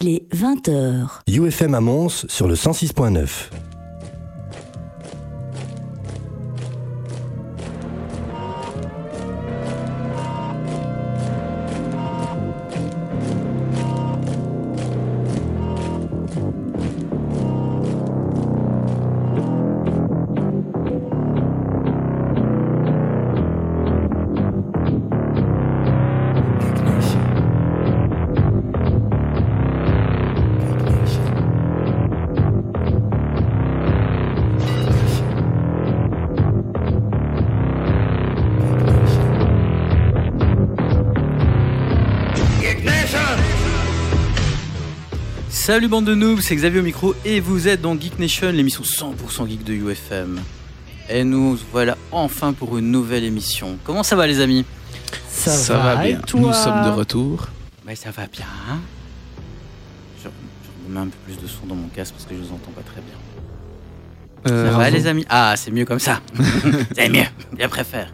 Il est 20h. UFM à Mons sur le 106.9. Salut bande de noobs, c'est Xavier au micro et vous êtes dans Geek Nation, l'émission 100% geek de UFM. Et nous voilà enfin pour une nouvelle émission. Comment ça va les amis? Ça, va, bien. Nous sommes de retour. Ça va bien. Je, je remets un peu plus de son dans mon casque parce que je vous entends pas très bien. Euh, ça va les amis? Ah c'est mieux comme ça. c'est mieux, bien préfère.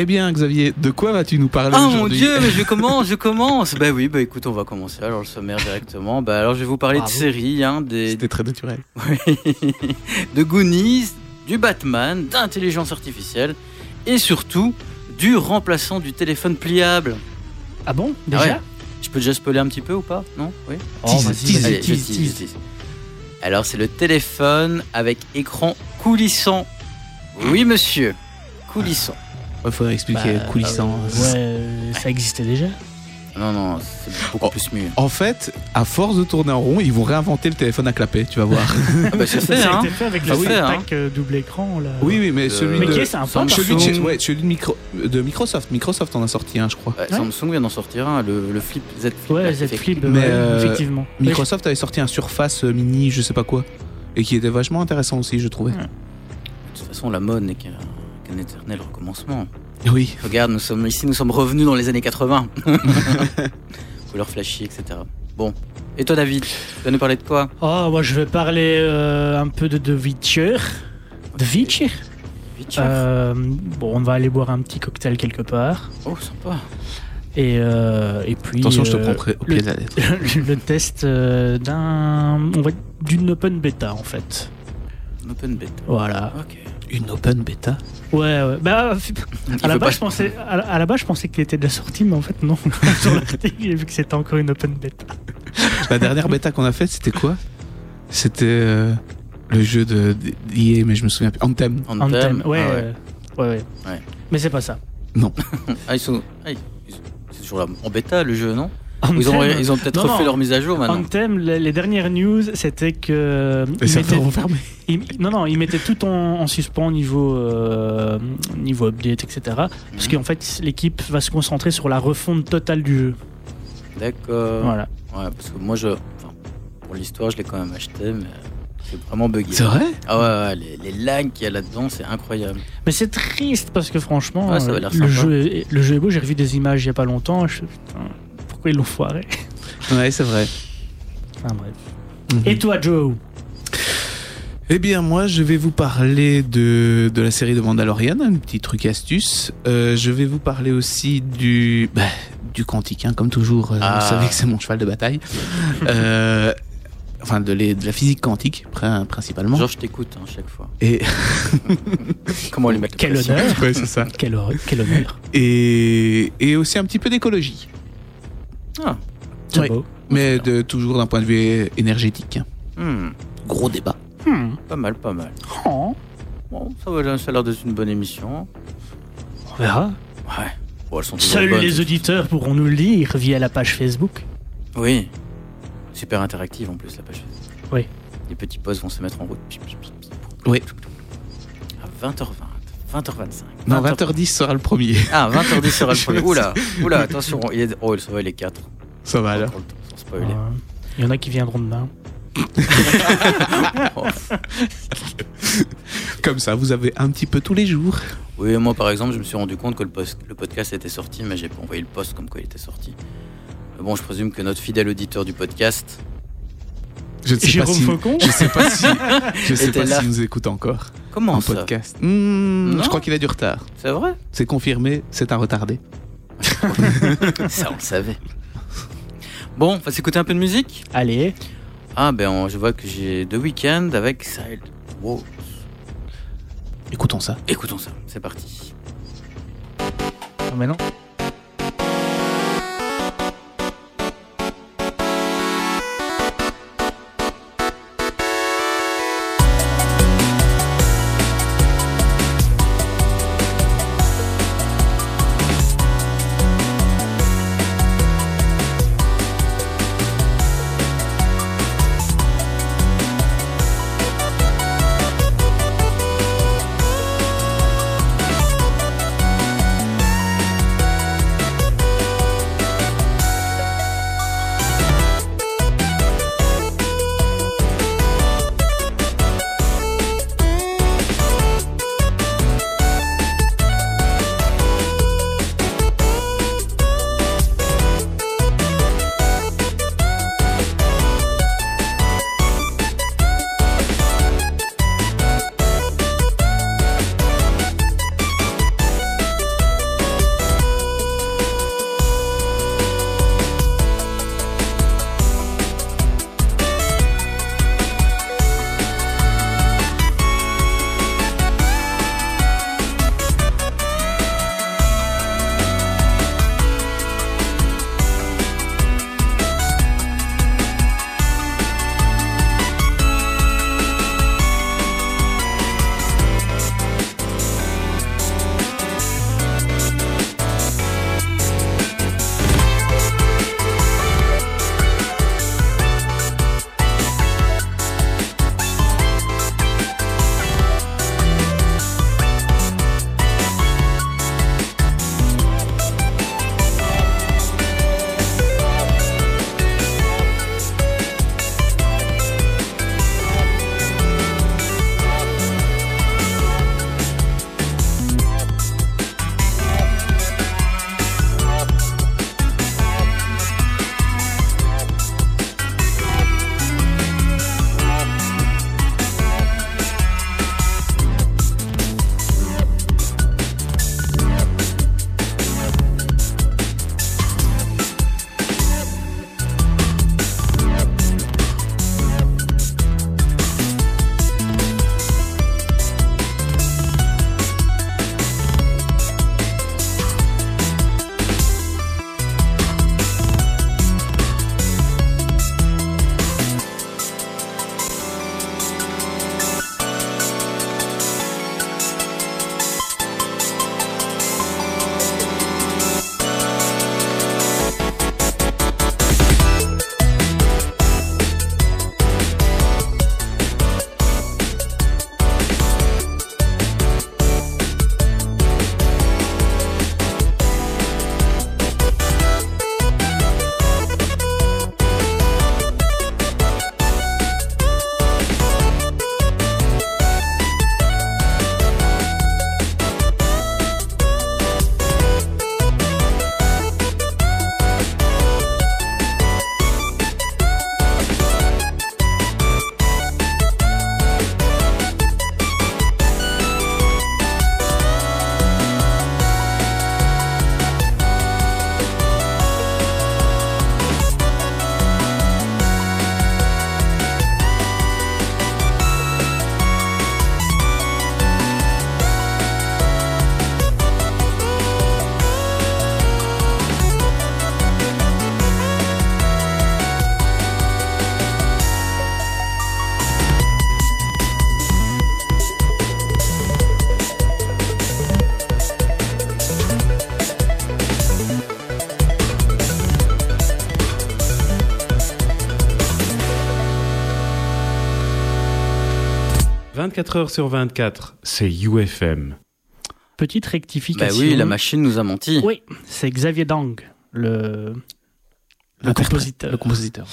Eh bien, Xavier, de quoi vas-tu nous parler Oh mon dieu, mais je commence, je commence. Bah oui, bah écoute, on va commencer alors le sommaire directement. Bah alors je vais vous parler Bravo. de séries, hein, des, C'était très naturel. Oui. de Goonies, du Batman, d'intelligence artificielle et surtout du remplaçant du téléphone pliable. Ah bon Ah Déjà ouais. Je peux déjà spoiler un petit peu ou pas? Non? Oui? Oh, Allez, je tease. Alors c'est le téléphone avec écran coulissant. Oui monsieur, coulissant. Il faudrait expliquer Bah, coulissant. Ouais, ça existait déjà. Non non, c'est beaucoup Oh. plus mieux. En fait, à force de tourner en rond, ils vont réinventer le téléphone à clapper, tu vas voir. Ah bah c'est Ça fait a hein. été fait avec Ah le oui, hein. euh, double écran là. oui, oui, mais celui Mais de... qui est sympa Samsung. par Celui de, contre. chez- ouais, celui de, micro- de Microsoft. Microsoft en a sorti un, je crois. Ouais, Samsung vient d'en sortir un, le, le Flip Z Flip. Ouais, Z Flip, Mais, ouais, euh, effectivement. Microsoft avait sorti un Surface Mini, je sais pas quoi, et qui était vachement intéressant aussi, je trouvais. De toute façon, la mode n'est qu'un qu'un éternel recommencement. Oui. Regarde, nous sommes ici, nous sommes revenus dans les années 80. Couleur flashy, etc. Bon. Et toi, David, tu vas nous parler de quoi? Oh, moi je vais parler euh, un peu de The Witcher. The Witcher Witcher. Euh, Bon, on va aller boire un petit cocktail quelque part. Oh, sympa. Et, euh, et puis. Attention, je te euh, prends près- au pied de la lettre. le test euh, d'un. On va d'une open beta en fait. Un open beta. Voilà. Une open beta. Ouais, ouais. Bah, Il à la, base, je pensais, à, la, à la base, je pensais qu'il était déjà sorti, mais en fait, non. Sur l'article, j'ai vu que c'était encore une open beta. La dernière bêta qu'on a faite, c'était quoi? C'était euh, le jeu de d'IA, mais je me souviens plus. Anthem. Anthem. Anthem. Ouais, Ah ouais. ouais, ouais. Ouais. Mais c'est pas ça. Ah, ils sont. ah, ils- C'est toujours là, en bêta le jeu, non? Ils ont, Anthem, ils ont peut-être refait non. leur mise à jour maintenant. Anthem, les, les dernières news, c'était que. Les ils serveurs mettaient- ils- non, non, ils mettaient tout en, en suspens niveau, euh, niveau update, etc. Parce Mhm. qu'en fait, l'équipe va se concentrer sur la refonte totale du jeu. D'accord. Voilà. Ouais, parce que moi, je. Enfin, pour l'histoire, je l'ai quand même acheté, mais c'est vraiment buggé. C'est vrai? Ah ouais, ouais, les, les lags qu'il y a là-dedans, c'est incroyable. Mais c'est triste parce que franchement, Ouais, ça avait euh, le, jeu est, le jeu est beau. J'ai revu des images il y a pas longtemps. Je, putain, pourquoi ils l'ont foiré Ouais, c'est vrai. Enfin bref. Mhm. Et toi, Joe? Eh bien, moi, je vais vous parler de, de la série de Mandalorian, un petit truc astuce. Euh, je vais vous parler aussi du, bah, du quantique, hein, comme toujours. euh, Ah. Vous savez que c'est mon cheval de bataille. Euh, enfin, de, les- de la physique quantique, prin- principalement. Genre, je t'écoute hein, chaque fois. Et, Comment lui mettre Quel honneur ouais, c'est ça. quel, quel honneur Et, et aussi un petit peu d'écologie. Ah. C'est beau. Mais de, toujours d'un point de vue énergétique. Hmm, Gros débat. Hmm. pas mal, pas mal. Oh, Bon, ça, va, ça a l'air d'être une bonne émission. on verra. Ouais. Bon, elles sont toujours Seuls bonnes. les auditeurs pourront nous le lire via la page Facebook? Oui. Super interactive en plus, la page. Oui. Les petits posts vont se mettre en route. Oui. À 20h20, 20h25. Non, 20h10 sera le premier. Ah, 20h10 sera le premier. Oula, oula, attention. Il est... Oh, ça va, il est 4. Ça va alors. Sans spoiler. Euh, Il y en a qui viendront demain. Oh. Comme ça, vous avez un petit peu tous les jours. Oui, moi par exemple, je me suis rendu compte que le, post- le podcast était sorti, mais j'ai pas envoyé le post comme quoi il était sorti. Mais bon, je présume que notre fidèle auditeur du podcast. Je ne sais Jérôme pas si, Faucon je sais pas si, je sais pas s'il nous écoute encore Comment en ça podcast. Hmm, je crois qu'il a du retard. C'est vrai C'est confirmé, c'est un retardé. Ça, on le savait. Bon, on va s'écouter un peu de musique Allez, Ah ben on- je vois que j'ai The Weeknd avec Side Walls. Écoutons ça. Écoutons ça, c'est parti. Ah, mais non. « 24 heures sur 24, c'est UFM. Petite Bah rectification. oui, la machine nous a menti. Oui, c'est Xavier Dang, le, compositeur. Le compositeur.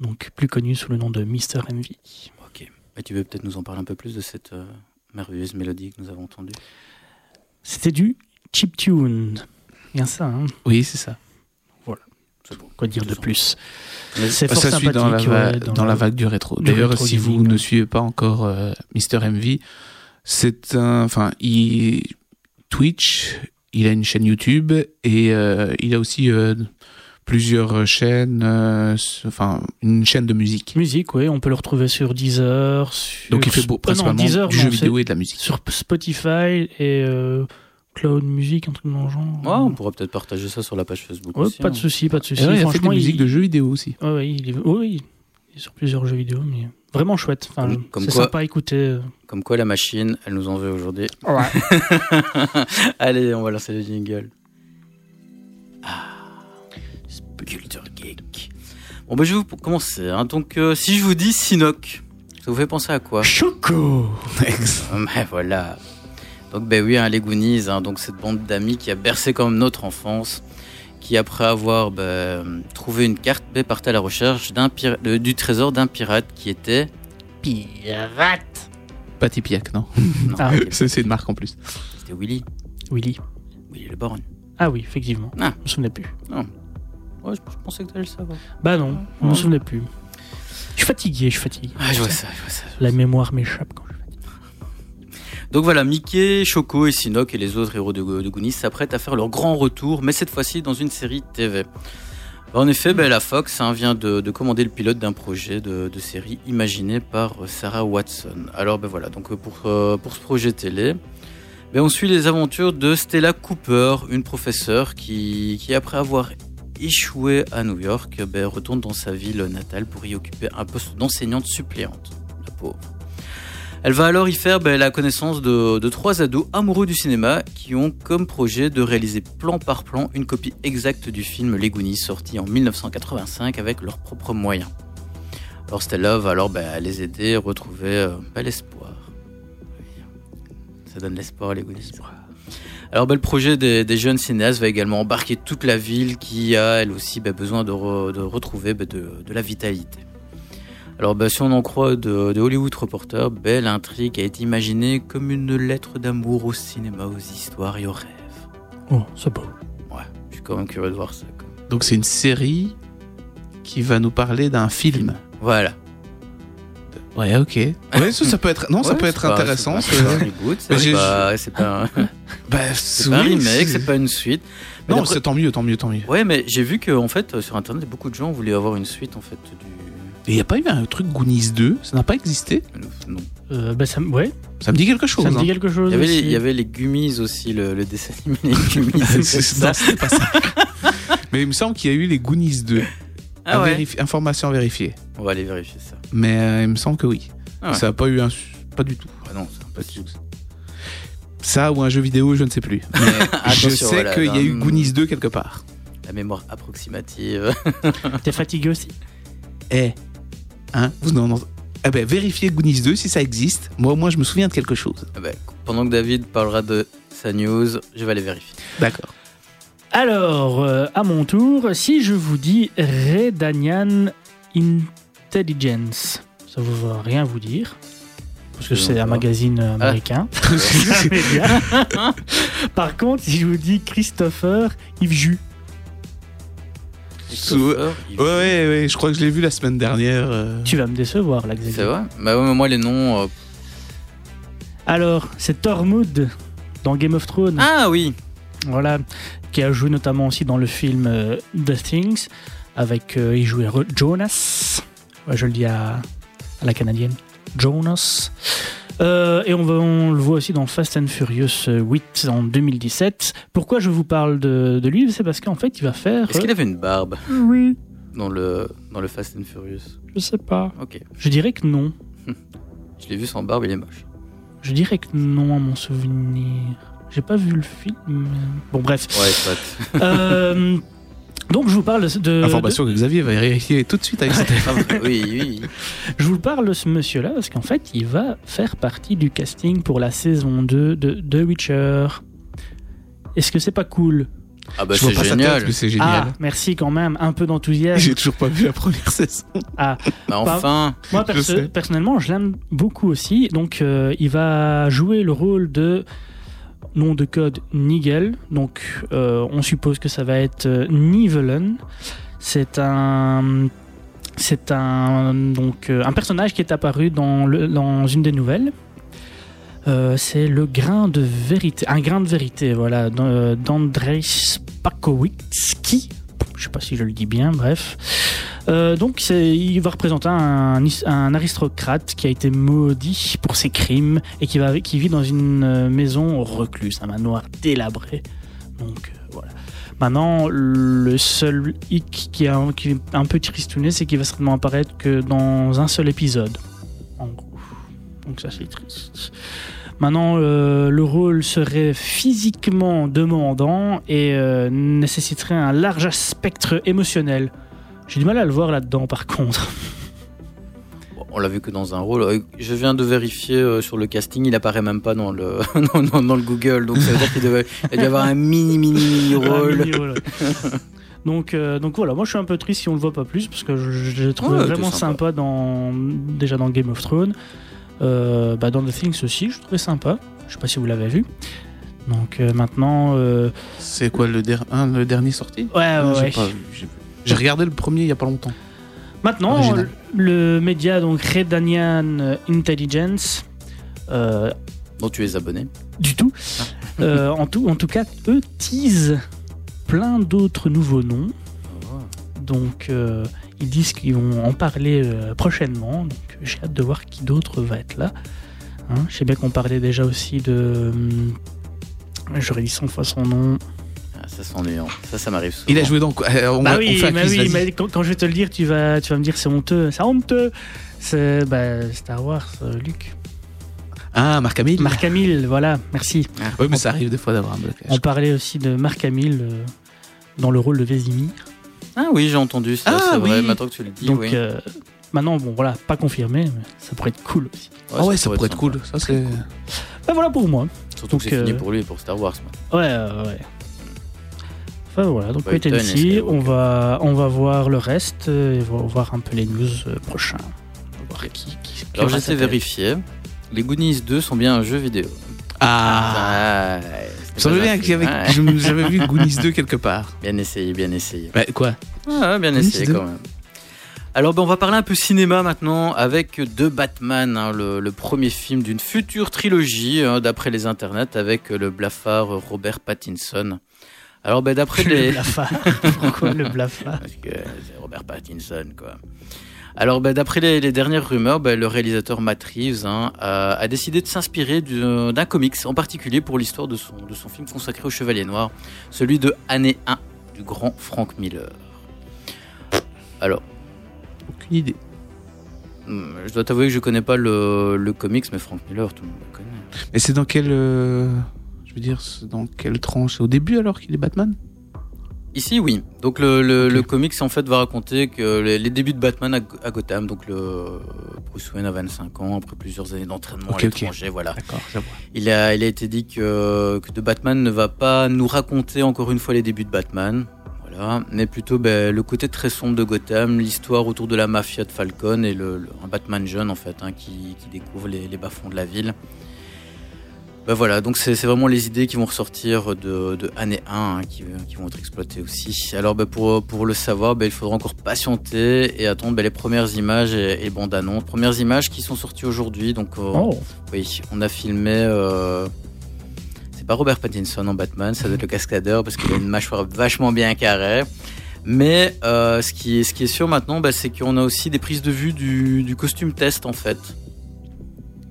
Donc plus connu sous le nom de Mr. MV. Ok. Et tu veux peut-être nous en parler un peu plus de cette euh, merveilleuse mélodie que nous avons entendue? C'était du chiptune. Bien ça, hein? Oui, c'est ça. C'est bon. Quoi dire de plus? Mais- C'est fort ça suit dans la, sympathique. ouais, dans la vague du rétro. D'ailleurs, si vous gaming. ne suivez pas encore euh, Mister MV, c'est un, enfin, il Twitch, il a une chaîne YouTube et euh, il a aussi euh, plusieurs chaînes, euh, enfin une chaîne de musique. Musique, oui, on peut le retrouver sur Deezer. Sur... Donc il fait beau, Ah non, principalement Deezer, du non, jeu vidéo et de la musique. Sur Spotify et euh, Cloud Music, un truc dans le genre. Ouais, on pourra peut-être partager ça sur la page Facebook Ouais, aussi. pas de hein. souci, pas de souci. Ouais, Franchement, des musiques il... de jeux vidéo aussi. Ouais, ouais, il est... oui, il est sur plusieurs jeux vidéo, mais vraiment chouette. Enfin, comme c'est quoi- sympa à écouter. Comme quoi la machine, elle nous en veut aujourd'hui. Ouais. Allez, on va lancer le jingle. Ah, Culture Geek. Bon, bah, je vais vous commencer. hein. Donc, euh, si je vous dis Sinoc, ça vous fait penser à quoi? Choco Mais voilà. Donc, ben oui, hein, les Goonies, hein, donc cette bande d'amis qui a bercé quand même notre enfance, qui après avoir ben, trouvé une carte, ben, partait à la recherche d'un pira- de- du trésor d'un pirate qui était. Pirate Pas Tipiak, non? Non, Ah. ok, C'est c'est une marque en plus. c'était Willy. Willy. Willy le Baron. Ah oui, effectivement. Ah. Je me souvenais plus. Ouais, je, pensais que tu allais le savoir. Bah non, je me souvenais plus. Je suis fatigué, je suis fatigué. Ah, je vois ça, je vois ça. La mémoire m'échappe quand je Donc voilà, Mickey, Choco et Sinoc et les autres héros de, de Goonies s'apprêtent à faire leur grand retour, mais cette fois-ci dans une série TV. En effet, ben, la Fox hein, vient de, de commander le pilote d'un projet de, série imaginé par Sarah Watson. Alors ben voilà, donc euh, pour, euh, pour ce projet télé, ben, on suit les aventures de Stella Cooper, une professeure qui, qui après avoir échoué à New York, ben, retourne dans sa ville natale pour y occuper un poste d'enseignante suppléante. La pauvre. Elle va alors y faire ben, la connaissance de, trois ados amoureux du cinéma qui ont comme projet de réaliser plan par plan une copie exacte du film Les Goonies sorti en 1985 avec leurs propres moyens. Alors Stella va alors ben, les aider à retrouver euh, ben, l'espoir. Ça donne l'espoir les Goonies. Alors le projet des, jeunes cinéastes va également embarquer toute la ville qui a elle aussi besoin de, re- de retrouver de la vitalité. Alors, bah, si on en croit de, de Hollywood Reporter, ben, l'intrigue a été imaginée comme une lettre d'amour au cinéma, aux histoires et aux rêves. Oh, c'est beau. Ouais, je suis quand même curieux de voir ça. quoi. Donc c'est une série qui va nous parler d'un film. Voilà. Ouais, ok. Ouais, ça, ça peut être. Non, ça peut être pas- intéressant. C'est pas un reboot, Mais c'est pas, c'est pas, un- Bah, c'est pas un oui, remake, c'est pas une suite. Mais Non, c'est tant mieux, tant mieux, tant mieux. Ouais, mais j'ai vu que en fait, sur internet, beaucoup de gens voulaient avoir une suite en fait du. Il n'y a pas eu un truc Goonies 2 Ça n'a pas existé? Non. Euh, bah, ça, me- ouais, Ça me dit quelque chose. ça me dit hein. quelque chose. Il y avait, les, aussi. il y avait les Gummies aussi, le, le dessin animé les Gummies. Ça. non, c'était pas ça. Mais il me semble qu'il y a eu les Goonies 2. Ah À ouais. vérifier- Information vérifiée. On va aller vérifier ça. Mais euh, il me semble que oui. Ah ouais. Ça n'a pas eu un. Pas du tout. Ah non, c'est un peu de suite. Ça ou un jeu vidéo, je ne sais plus. Mais je sais voilà, qu'il y a eu Goonies 2 quelque part. La mémoire approximative. T'es fatigué aussi? Eh, hein? Vous n'en entendez- Eh ben, vérifiez Goonies 2 si ça existe. Moi, moi, je me souviens de quelque chose. Ah bah, pendant que David parlera de sa news, je vais aller vérifier. D'accord. Alors, euh, à mon tour, si je vous dis Redanian Intelligence, ça vous va rien vous dire parce que c'est un magazine euh, américain. Par contre, si je vous dis Christopher Yves Christopher, il- Ouais, ouais, ouais, je crois que je l'ai vu la semaine dernière. euh. tu vas me décevoir là, C'est Xavier. vrai? Bah ouais, mais moi les noms. euh, Alors, c'est Tormund dans Game of Thrones. Ah oui Voilà, qui a joué notamment aussi dans le film euh, The Things, avec euh, il jouait Ro- Jonas, Ouais, je le dis à, à la canadienne, Jonas. Euh, et on, va- on le voit aussi dans Fast and Furious euh, 8 en 2017. Pourquoi je vous parle de, de lui? C'est parce qu'en fait, il va faire. Est-ce qu'il avait une barbe? Euh, Oui, dans le, dans le Fast and Furious? Je sais pas. Ok. Je dirais que non. Je l'ai vu sans barbe, il est moche. Je dirais que non à mon souvenir. J'ai pas vu le film. mais- Bon, bref. Ouais, soit. Euh, donc, je vous parle de. de- Information que Xavier va vérifier tout de suite avec sa Ah, oui, oui. Je vous parle de ce monsieur-là parce qu'en fait, il va faire partie du casting pour la saison 2 de The Witcher. Est-ce que c'est pas cool? Ah bah c'est génial. tête, mais c'est génial. Ah, merci quand même, un peu d'enthousiasme. J'ai toujours pas vu la première saison. Ah, Bah enfin moi perso- personnellement, je l'aime beaucoup aussi. Donc, euh, il va jouer le rôle de nom de code Nigel. Donc, euh, on suppose que ça va être euh, Nivellen. C'est un c'est un donc euh, un personnage qui est apparu dans le, dans une des nouvelles. C'est le grain de vérité, un grain de vérité, voilà, d'Andrzej Pakowicki. Je sais pas si je le dis bien, bref. Euh, donc il va représenter un, aristocrate qui a été maudit pour ses crimes et qui, vit dans une euh, maison recluse, un manoir délabré. Donc euh, voilà. Maintenant, le seul hic qui est un, qui est un peu tristouné, c'est qu'il va certainement apparaître que dans un seul épisode. En gros. Donc ça c'est triste. Maintenant, euh, le rôle serait physiquement demandant et euh, nécessiterait un large spectre émotionnel. J'ai du mal à le voir là-dedans, par contre. On l'a vu que dans un rôle. Euh, Je viens de vérifier sur le casting, il apparaît même pas dans le, dans, dans- dans le Google. Donc ça veut dire qu'il devait il y avoir un mini, mini, mini rôle. donc, euh, donc voilà, moi je suis un peu triste si on le voit pas plus parce que je, je trouve Ouais, vraiment sympa. sympa dans déjà dans Game of Thrones, Euh, bah, dans The Things aussi, je trouvais sympa. Je sais pas si vous l'avez vu. Donc euh, maintenant, euh, C'est quoi le, der- hein, le dernier sorti? Ouais, Ah, ouais, j'ai regardé le premier il y a pas longtemps. Maintenant, Original. le média donc Redanian Intelligence, euh, dont tu es abonné. du tout, euh, en tout, en tout cas, eux teasent plein d'autres nouveaux noms. Donc, euh, ils disent qu'ils vont en parler euh, prochainement. Donc, j'ai hâte de voir qui d'autre va être là. Hein, je sais bien qu'on parlait déjà aussi de. hum, J'aurais dit 100 fois son nom. Ah, ça c'est ennuyant. Ça, ça m'arrive souvent. Il a joué dans quoi Euh, on, bah va- on oui, fait bah quiz, oui, mais quand, quand je vais te le dire, tu vas, tu vas me dire c'est honteux. C'est honteux. C'est bah, Star Wars, euh, Luc. Ah, Marc Hamill Marc Hamill, voilà, merci. Oui, mais ça arrive des fois d'avoir un blocage. On parlait aussi de Marc Hamill euh, dans le rôle de Vésimir. Ah oui, j'ai entendu ça. Ah, c'est vrai. oui. Maintenant que tu le dis, Donc oui. euh, maintenant, bon voilà, pas confirmé, mais ça pourrait être cool aussi. Ah ouais, ça pourrait être cool. Ça, c'est... Bah voilà pour moi. Surtout Donc, que c'est fini euh, pour lui et pour Star Wars. moi. Ouais, ouais, ouais. Enfin voilà, donc. Skywalker. On va, on va voir le reste et on va voir un peu les news euh, prochains. On va voir qui, qui, qui Alors été tête. vérifier. Les Goonies 2 sont bien un jeu vidéo. Ah, Ah, Ça me je me- j'avais vu Goonies 2 quelque part. Bien essayé, bien essayé. Bah, quoi? Ah, bien Goonies essayé 2. quand même. Alors ben, on va parler un peu cinéma maintenant avec The Batman, hein, le, le premier film d'une future trilogie hein, d'après les internets avec le blafard Robert Pattinson. Alors ben, d'après Le les... blafard. Pourquoi le blafard Parce que c'est Robert Pattinson, quoi. Alors, ben, d'après les, les dernières rumeurs, ben, le réalisateur Matt Reeves hein, a, a décidé de s'inspirer du- d'un comics, en particulier pour l'histoire de son, de son film consacré au Chevalier Noir, celui de Année 1 du grand Frank Miller. Alors, Aucune idée. hum, je dois t'avouer que je connais pas le, le comics, mais Frank Miller, tout le monde le connaît. Mais c'est dans quelle... euh, Je veux dire, c'est dans quelle tranche? C'est au début alors qu'il est Batman? Ici, oui. Donc le, le, comics en fait va raconter que les, les débuts de Batman à, à Gotham, donc le Bruce Wayne a 25 ans après plusieurs années d'entraînement Ok, à ok. l'étranger, voilà. D'accord, je vois. Il a, il a été dit que, que The Batman ne va pas nous raconter encore une fois les débuts de Batman, voilà, mais plutôt ben, le côté très sombre de Gotham, l'histoire autour de la mafia de Falcon et le, le- un Batman jeune en fait hein, qui, qui découvre les, les bas-fonds de la ville. Ben voilà, donc c'est vraiment les idées qui vont ressortir de, de année 1 hein, qui, qui vont être exploitées aussi. Alors ben, pour, pour le savoir, ben, il faudra encore patienter et attendre les premières images et, et bandes annonces. Premières images qui sont sorties aujourd'hui, donc euh, Oh, oui, on a filmé. euh, pas Robert Pattinson en Batman, ça doit être le cascadeur parce qu'il a une mâchoire vachement bien carrée. Mais euh, ce, qui est, ce qui est sûr maintenant, bah, c'est qu'on a aussi des prises de vue du, du costume test en fait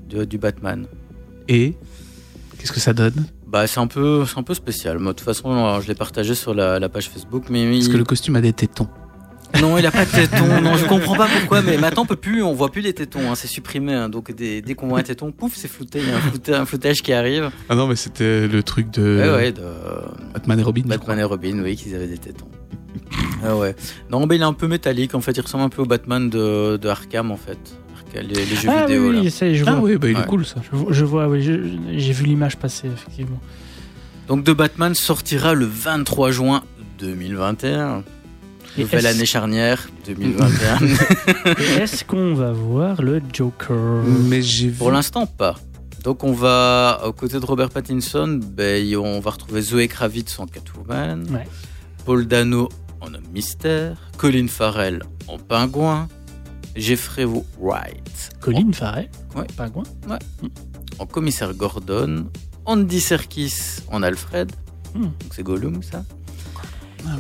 de- du Batman. Et Qu'est-ce que ça donne? Bah, c'est un peu, c'est un peu spécial. Moi, de toute façon, je l'ai partagé sur la, la page Facebook, mais Parce il- que le costume a des tétons. Non, il a pas de tétons. non, je comprends pas pourquoi, mais maintenant on peut plus, on voit plus les tétons. hein, c'est supprimé. hein. donc dès, dès qu'on voit un téton, pouf, c'est flouté. Il y a un floutage, un floutage qui arrive. Ah non, mais c'était le truc de Ouais, ouais, de, Batman et Robin. Batman et Robin, oui, qu'ils avaient des tétons. ah ouais. Non, mais il est un peu métallique, en fait. Il ressemble un peu au Batman de, de Arkham, en fait. Les, les jeux ah vidéo, oui, là. ça je vois. Ah oui, bah, il Ouais. est cool ça. Je, vois- je vois, oui, je- j'ai vu l'image passer, effectivement. Donc, The Batman sortira le 23 juin 2021. Nouvelle année charnière 2021. Et Est-ce qu'on va voir le Joker? Mais j'ai vu. Pour l'instant, pas. Donc, on va, aux côtés de Robert Pattinson, ben, on va retrouver Zoé Kravitz en Catwoman. Ouais. Paul Dano en homme mystère. Colin Farrell en pingouin. Jeffrey Wright Colin Farrell Ouais. Pingouin en commissaire Gordon, Andy Serkis en Alfred, Hmm. donc c'est Gollum ça,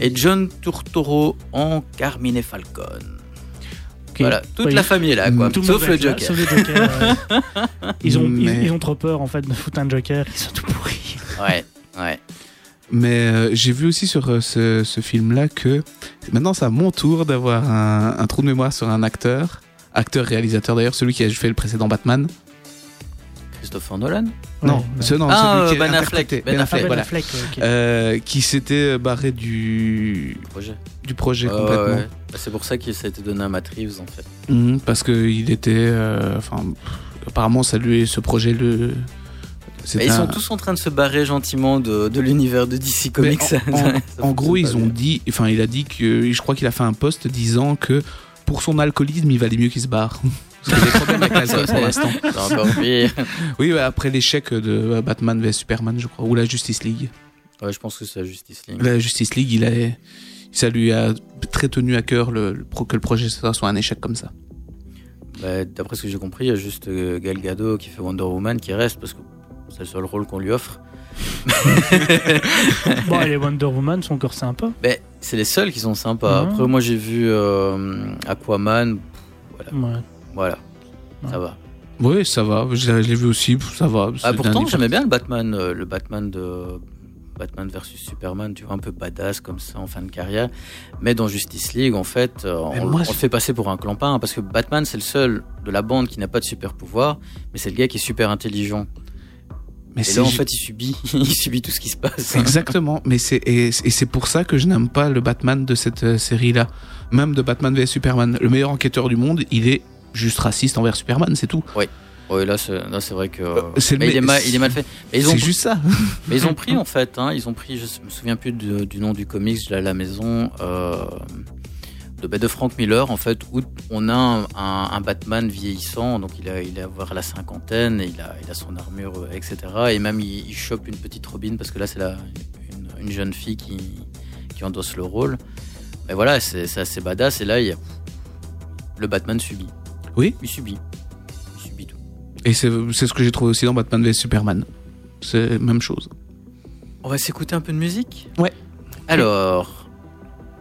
Et John Turturro en Carmine Falcon. Voilà, toute Ouais, la famille est là, quoi. tout Sauf le là, Joker. sauf le Joker, ouais. ils, ont, ils- ont trop peur en fait de foutre un Joker, ils sont tout pourris. Ouais, ouais. Mais euh, j'ai vu aussi sur euh, ce, ce film-là que maintenant c'est à mon tour d'avoir un, un trou de mémoire sur un acteur, acteur-réalisateur d'ailleurs, celui qui a fait le précédent Batman. Christopher Nolan non, Ouais, ce, non, Ah, celui qui euh, Ben Affleck, Ben Ben Affleck, voilà. Euh, qui s'était barré du, projet. du projet Ouais, complètement. ouais. Bah, C'est pour ça qu'il s'est été donné à Matt Reeves, en fait. Mhm, parce qu'il était, euh, enfin, apparemment ça lui, ce projet le. Bah, ils sont tous en train de se barrer gentiment de, de l'univers de DC Comics. Mais en- gros, ils ont bien. dit, enfin, il a dit que, je crois qu'il a fait un post disant que pour son alcoolisme, il valait mieux qu'il se barre. Des problèmes avec pour l'instant. Oui, après l'échec de euh, Batman vs Superman, je crois, ou la Justice League. Ouais, je pense que c'est la Justice League. La Justice League, il a, ça lui a très tenu à cœur le, le pro- que le projet soit un échec comme ça. Bah, D'après ce que j'ai compris, il y a juste euh, Gal Gadot qui fait Wonder Woman qui reste parce que c'est le seul rôle qu'on lui offre. Bon, et les Wonder Woman sont encore sympas. Mais c'est les seuls qui sont sympas. Mhm. Après, moi j'ai vu euh, Aquaman. Ouais. Voilà, ça va. Oui, ça va. Je l'ai vu aussi, ça va. Ah, pourtant, j'aimais bien le Batman, euh, le Batman de Batman versus Superman, tu vois, un peu badass comme ça en fin de carrière. Mais dans Justice League, en fait, euh, on, moi, on je- le fait passer pour un clampin hein, parce que Batman, c'est le seul de la bande qui n'a pas de super pouvoir, mais c'est le gars qui est super intelligent. Mais Et là, en fait, il subit, il subit tout ce qui se passe. Exactement, mais c'est et, et c'est pour ça que je n'aime pas le Batman de cette euh, série-là, même de Batman vs Superman. Le meilleur enquêteur du monde, il est juste raciste envers Superman, c'est tout. Là, c'est là, c'est vrai que. le mais il, est mal, il est mal fait. C'est juste ça. mais ils ont pris, en fait, hein, ils ont pris, je me souviens plus du nom du comics, je l'ai à la maison, euh, de, bah, de Frank Miller, en fait, où on a un, un- un Batman vieillissant, donc il a, il a vers la cinquantaine, et il a, il a son armure, euh, etc. Et même, il, il chope une petite Robin, parce que là, c'est la, une, une jeune fille qui, qui endosse le rôle. Mais voilà, c'est c'est assez badass, et là, il y a, le Batman subit. Oui. Il subit. Il subit tout. Et c'est c'est ce que j'ai trouvé aussi dans Batman vs Superman. C'est la même chose. On va s'écouter un peu de musique? Ouais. Alors,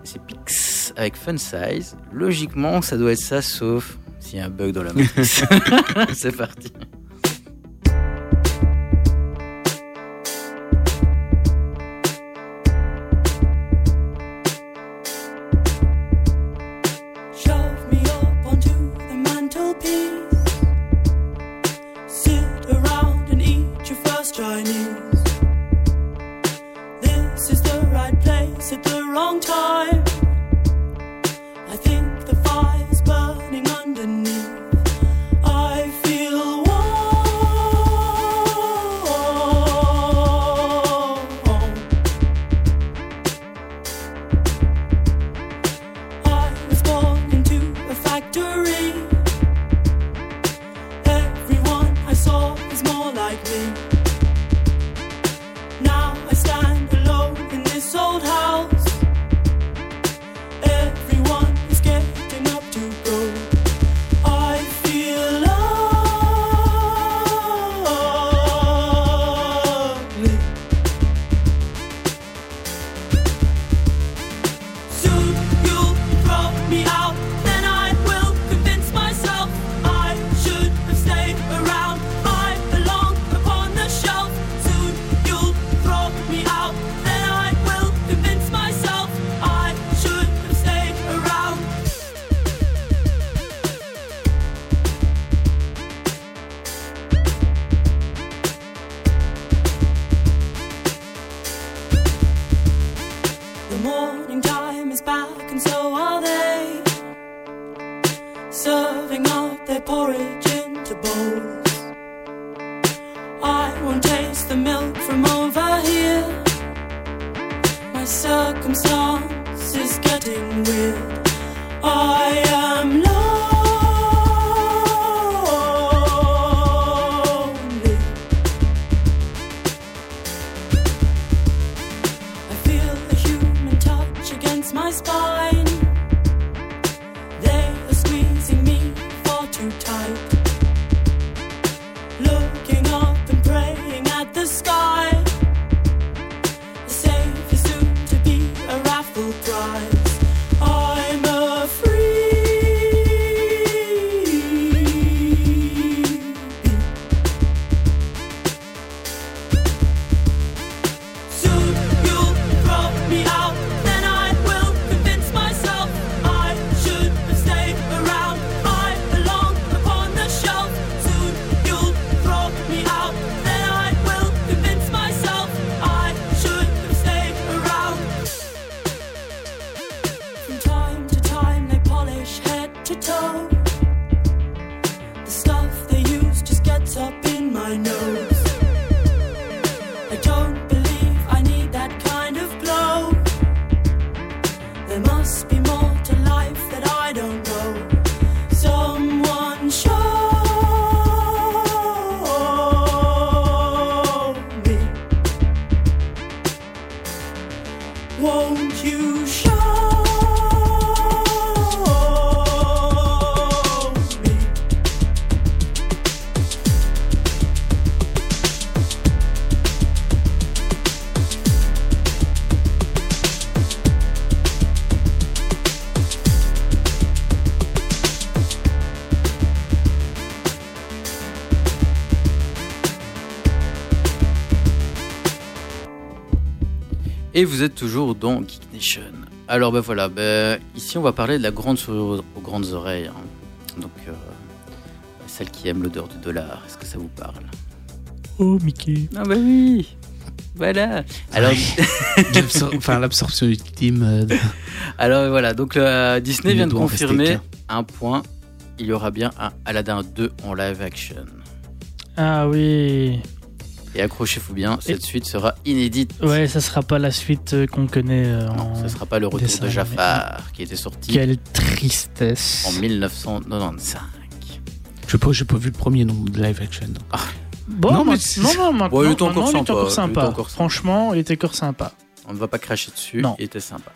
c'est Pix avec Fun Size. Logiquement, ça doit être ça, sauf s'il y a un bug dans la matrice. c'est parti. Et vous êtes toujours dans Geek Nation. Alors ben voilà, ben, ici on va parler de la grande souris aux, aux grandes oreilles. hein. Donc euh, celle qui aime l'odeur du dollar. Est-ce que ça vous parle? Oh, Mickey. Ah bah oui Voilà Alors, enfin, l'absorption ultime. euh, de- alors voilà, donc euh, Disney Il vient de confirmer qu'un. un point. Il y aura bien un Aladdin 2 en live action. Ah oui. Et accrochez-vous bien, cette suite sera inédite. Ouais, ça sera pas la suite euh, qu'on connaît euh, Non, en... ce sera pas le retour dessin de. Jafar qui était sorti Quelle tristesse. en 1995. Je sais pas, j'ai pas vu le premier nombre de live action. donc. Bon, Non, mais non, non, maintenant, Ouais, il était encore sympa. Franchement, il était encore sympa. On ne va pas cracher dessus, Non. il était sympa.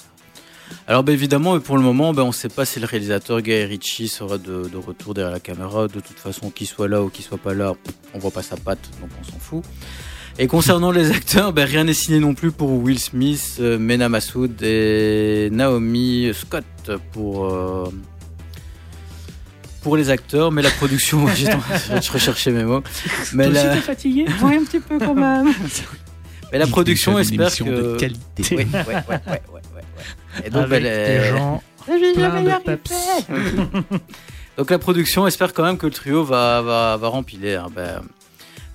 Alors ben, évidemment, pour le moment, ben, on ne sait pas si le réalisateur Guy Ritchie sera de, de retour derrière la caméra. De toute façon, qu'il soit là ou qu'il soit pas là, on voit pas sa patte, donc on s'en fout. Et concernant les acteurs, ben, rien n'est signé non plus pour Will Smith, euh, Mena Massoud et Naomi Scott pour, euh, pour les acteurs. Mais la production, je recherchais mes mots. Mais Toi la, fatigué? Oui, un petit peu quand même. Mais la production espère que... de qualité. Oui, ouais, ouais, ouais. Et donc, Avec ben, les- des gens pleins de peps. donc la production espère quand même que le trio va, va, va remplir. Ben,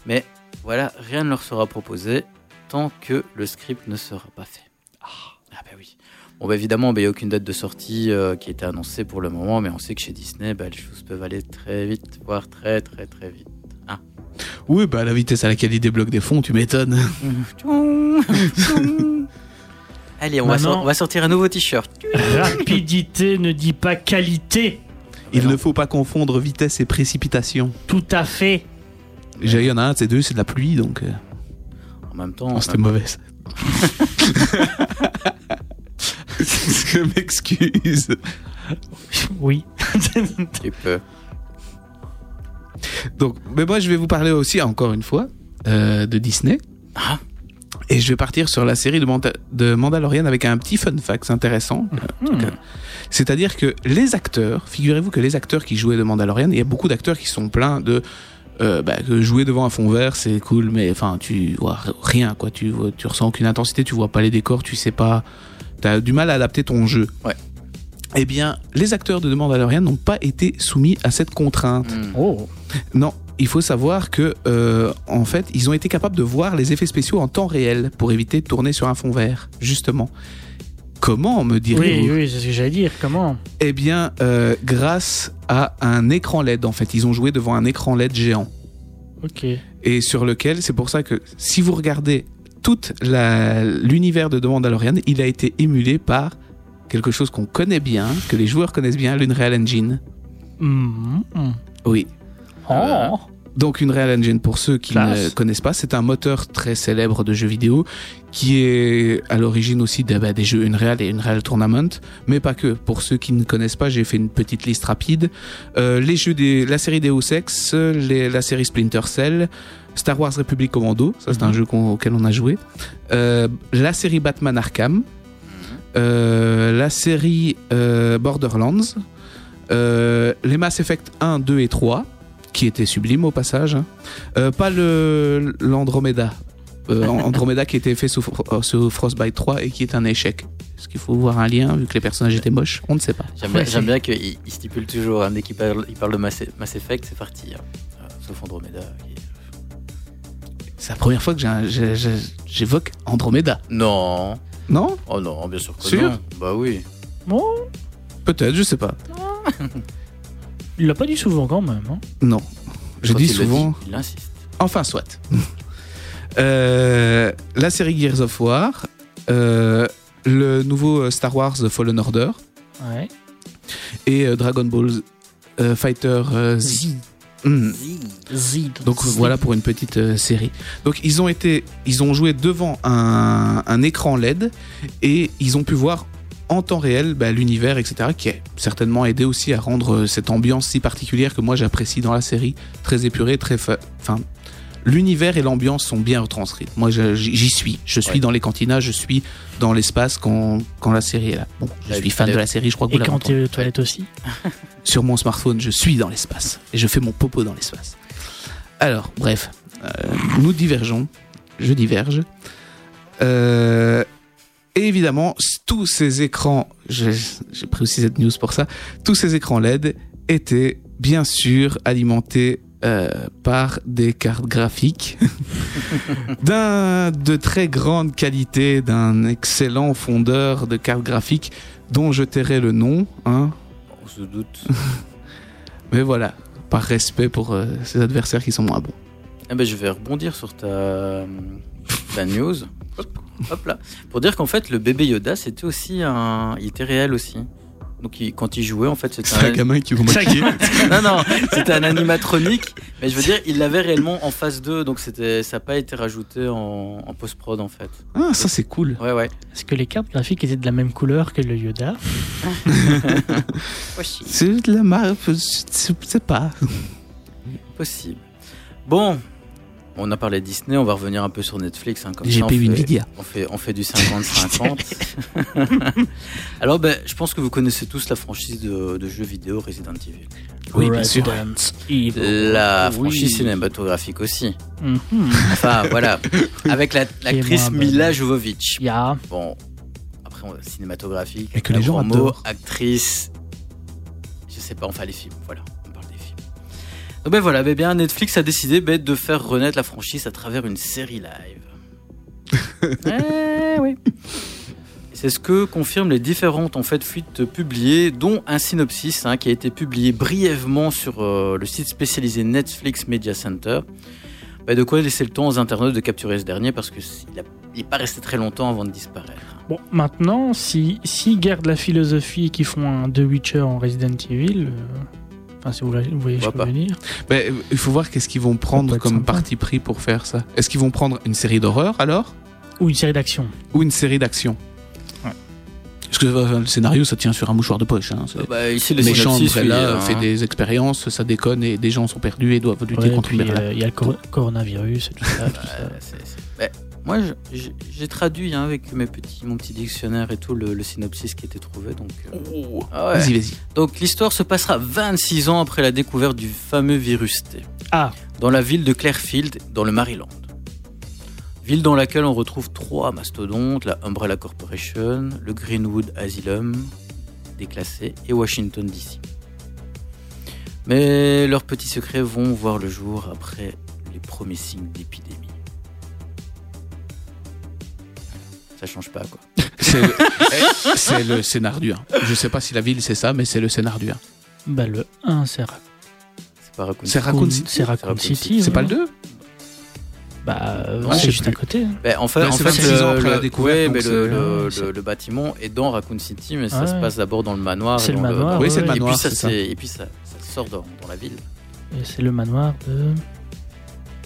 mais voilà, rien ne leur sera proposé tant que le script ne sera pas fait. Ah ben oui. Bon, ben évidemment, ben, il n'y a aucune date de sortie euh, qui a été annoncée pour le moment, mais on sait que chez Disney, ben, les choses peuvent aller très vite, voire très très très vite. Oui, bah, à la vitesse à laquelle il débloque des fonds, tu m'étonnes. Allez, on va, on sortir un nouveau t-shirt. Rapidité ne dit pas qualité. Il ne faut pas confondre vitesse et précipitation. Tout à fait. Il y en a un de ces deux, c'est de la pluie, donc euh, En même temps, oh, c'était mauvais. Je m'excuse. Oui. tu peux. Donc, mais moi, je vais vous parler aussi, encore une fois, euh, de Disney. Ah. Et je vais partir sur la série de, Manda- de Mandalorian avec un petit fun fact intéressant. Hmm. C'est-à-dire que les acteurs, figurez-vous que les acteurs qui jouaient de Mandalorian, il y a beaucoup d'acteurs qui sont pleins de euh, bah, que jouer devant un fond vert, c'est cool, mais enfin, tu vois rien, quoi. Tu, vois- tu ressens aucune intensité, tu vois pas les décors, tu sais pas. T'as du mal à adapter ton jeu. Ouais. Eh bien, les acteurs de The Mandalorian n'ont pas été soumis à cette contrainte. Hmm. Oh. Non, il faut savoir que euh, en fait, ils ont été capables de voir les effets spéciaux en temps réel pour éviter de tourner sur un fond vert, justement. Comment me Oui, direz-vous oui, c'est ce que j'allais dire. Comment Eh bien, euh, grâce à un écran LED, en fait, ils ont joué devant un écran LED géant Ok. et sur lequel, c'est pour ça que si vous regardez toute la- l'univers de The Mandalorian, il a été émulé par quelque chose qu'on connaît bien, que les joueurs connaissent bien, l'Unreal Engine. Mhm. Oui. Oh. Donc Unreal Engine, pour ceux qui Classe. ne connaissent pas, c'est un moteur très célèbre de jeux vidéo qui est à l'origine aussi des, bah, des jeux Unreal et Unreal Tournament, mais pas que. Pour ceux qui ne connaissent pas, j'ai fait une petite liste rapide. Euh, les jeux des, la série Deus Ex, les, la série Splinter Cell, Star Wars Republic Commando, ça c'est un jeu qu'on- auquel on a joué, euh, la série Batman Arkham, euh, la série Borderlands, les Mass Effect 1, 2 et 3, qui étaient sublimes au passage. hein. Euh, pas le l'Andromeda. Euh, Andromeda qui était fait sous, euh, sous Frostbite 3 et qui est un échec. Est-ce qu'il faut voir un lien vu que les personnages étaient moches? On ne sait pas. J'aime bien, Ouais, qu'il il stipule toujours, hein, dès qu'il parle, il parle de Mass, Mass Effect, c'est parti. hein. Euh, sauf Andromeda. qui- C'est la première fois que j'évoque Andromeda. Non. Non? Oh non, bien sûr que Sûr? non. Bah oui. Bon. Peut-être, je sais pas. Il l'a pas dit souvent quand même. hein. Non. Je Quand dis souvent. dit, il insiste. Enfin, soit. Euh, la série Gears of War, euh, le nouveau euh, Star Wars The Fallen Order Ouais. et euh, Dragon Ball euh, Fighter euh, Z. Zid. Donc voilà pour une petite euh, série. Donc ils ont été, ils ont joué devant un, un écran LED et ils ont pu voir en temps réel bah, l'univers, etc. Qui a certainement aidé aussi à rendre euh, cette ambiance si particulière que moi j'apprécie dans la série, très épurée, très, fa- enfin. L'univers et l'ambiance sont bien retranscrits. Moi, j'y suis. Je suis Ouais. dans les cantinas, je suis dans l'espace quand, quand la série est là. Bon, je suis fan de la série, je crois que Et vous l'avez quand tu es aux toilettes aussi? Sur mon smartphone, je suis dans l'espace. Et je fais mon popo dans l'espace. Alors, bref, euh, nous divergeons. Je diverge. Euh, et évidemment, tous ces écrans, j'ai pris aussi cette news pour ça, tous ces écrans LED étaient bien sûr alimentés euh, par des cartes graphiques d'un de très grande qualité, d'un excellent fondeur de cartes graphiques dont je tairai le nom, hein, On se doute. mais voilà, par respect pour euh, ses adversaires qui sont moins bons. Eh ben, je vais rebondir sur ta, ta news. Hop, là. Pour dire qu'en fait, le bébé Yoda, c'était aussi un. Il était réel aussi. Donc, il- quand il jouait, en fait, c'était C'est un gamin qui vous. Non, non, c'était un animatronique. Mais je veux dire, il l'avait réellement en phase 2. Donc, c'était, ça n'a pas été rajouté en, en post-prod, en fait. Ah, ça c'est cool. Ouais, ouais. Est-ce que les cartes graphiques étaient de la même couleur que le Yoda? C'est de la marque, je sais pas. Possible. Bon. On a parlé Disney, on va revenir un peu sur Netflix. Hein, comme J'ai ça, on payé fait- Nvidia. On fait, on fait du 50-50. Alors, ben, je pense que vous connaissez tous la franchise de, de jeux vidéo Resident Evil. Oui, bien sûr. Resident Evil. La Oui. franchise cinématographique aussi. Mhm. Enfin, voilà. Avec la- l'actrice bonne. Mila Jovovich. Ya. Bon, après, cinématographique. Et que les gens grand mot, actrice. Je sais pas, enfin, les films. Voilà, ben voilà, ben bien, Netflix a décidé ben, de faire renaître la franchise à travers une série live. Eh oui. C'est ce que confirment les différentes en fait, fuites publiées, dont un synopsis hein, qui a été publié brièvement sur euh, le site spécialisé Netflix Media Center. Bah, de quoi laisser le temps aux internautes de capturer ce dernier parce qu'il n'est pas resté très longtemps avant de disparaître. Bon, maintenant, si s'ils gardent la philosophie et qu'ils font un The Witcher en Resident Evil, euh, enfin, si vous, voyez- vous je veux dire. Mais, euh, il faut voir qu'est-ce qu'ils vont prendre comme sympa. parti pris pour faire ça. Est-ce qu'ils vont prendre une série d'horreur alors? Ou une série d'action. Ou une série d'action Ouais. Parce que euh, le scénario, ça tient sur un mouchoir de poche. Hein. Euh, bah, ici, le Le méchant synopsis, oui, là hein. fait des expériences, ça déconne et des gens sont perdus et doivent lutter Ouais, contre Merlin. euh, il y a le cor- coronavirus et tout ça. tout bah, moi, je- j'ai traduit hein, avec mes petits, mon petit dictionnaire et tout le, le synopsis qui était trouvé. Donc, euh, ah ouais. Vas-y, vas-y. Donc l'histoire se passera 26 ans après la découverte du fameux virus T. Ah. Dans la ville de Clearfield, dans le Maryland. Ville dans laquelle on retrouve trois mastodontes, la Umbrella Corporation, le Greenwood Asylum, déclassé, et Washington DC. Mais leurs petits secrets vont voir le jour après les premiers signes d'épidémie. Ça change pas quoi. C'est le, eh, c'est le scénar du 1. Je sais pas si la ville c'est ça, mais c'est le scénar du 1. Bah, le 1, c'est Ra- C'est pas Raccoon C'est Raccoon City. c'est Raccoon Raccoon City. City. C'est pas le voilà. 2 Bah, euh, Non, je c'est juste plus. à côté. hein. Ben, en fait, Ouais, en c'est fait 26 ans le, après la le- découverte, ouais, donc mais c'est- le, le- ouais, c'est- le- le bâtiment est dans Raccoon City, mais ça Ouais. se passe d'abord dans le manoir. C'est le manoir, Oui, c'est le ouais. manoir, Et puis ça, c'est ça. c'est- et puis ça, ça sort dans, dans la ville. Et C'est le manoir de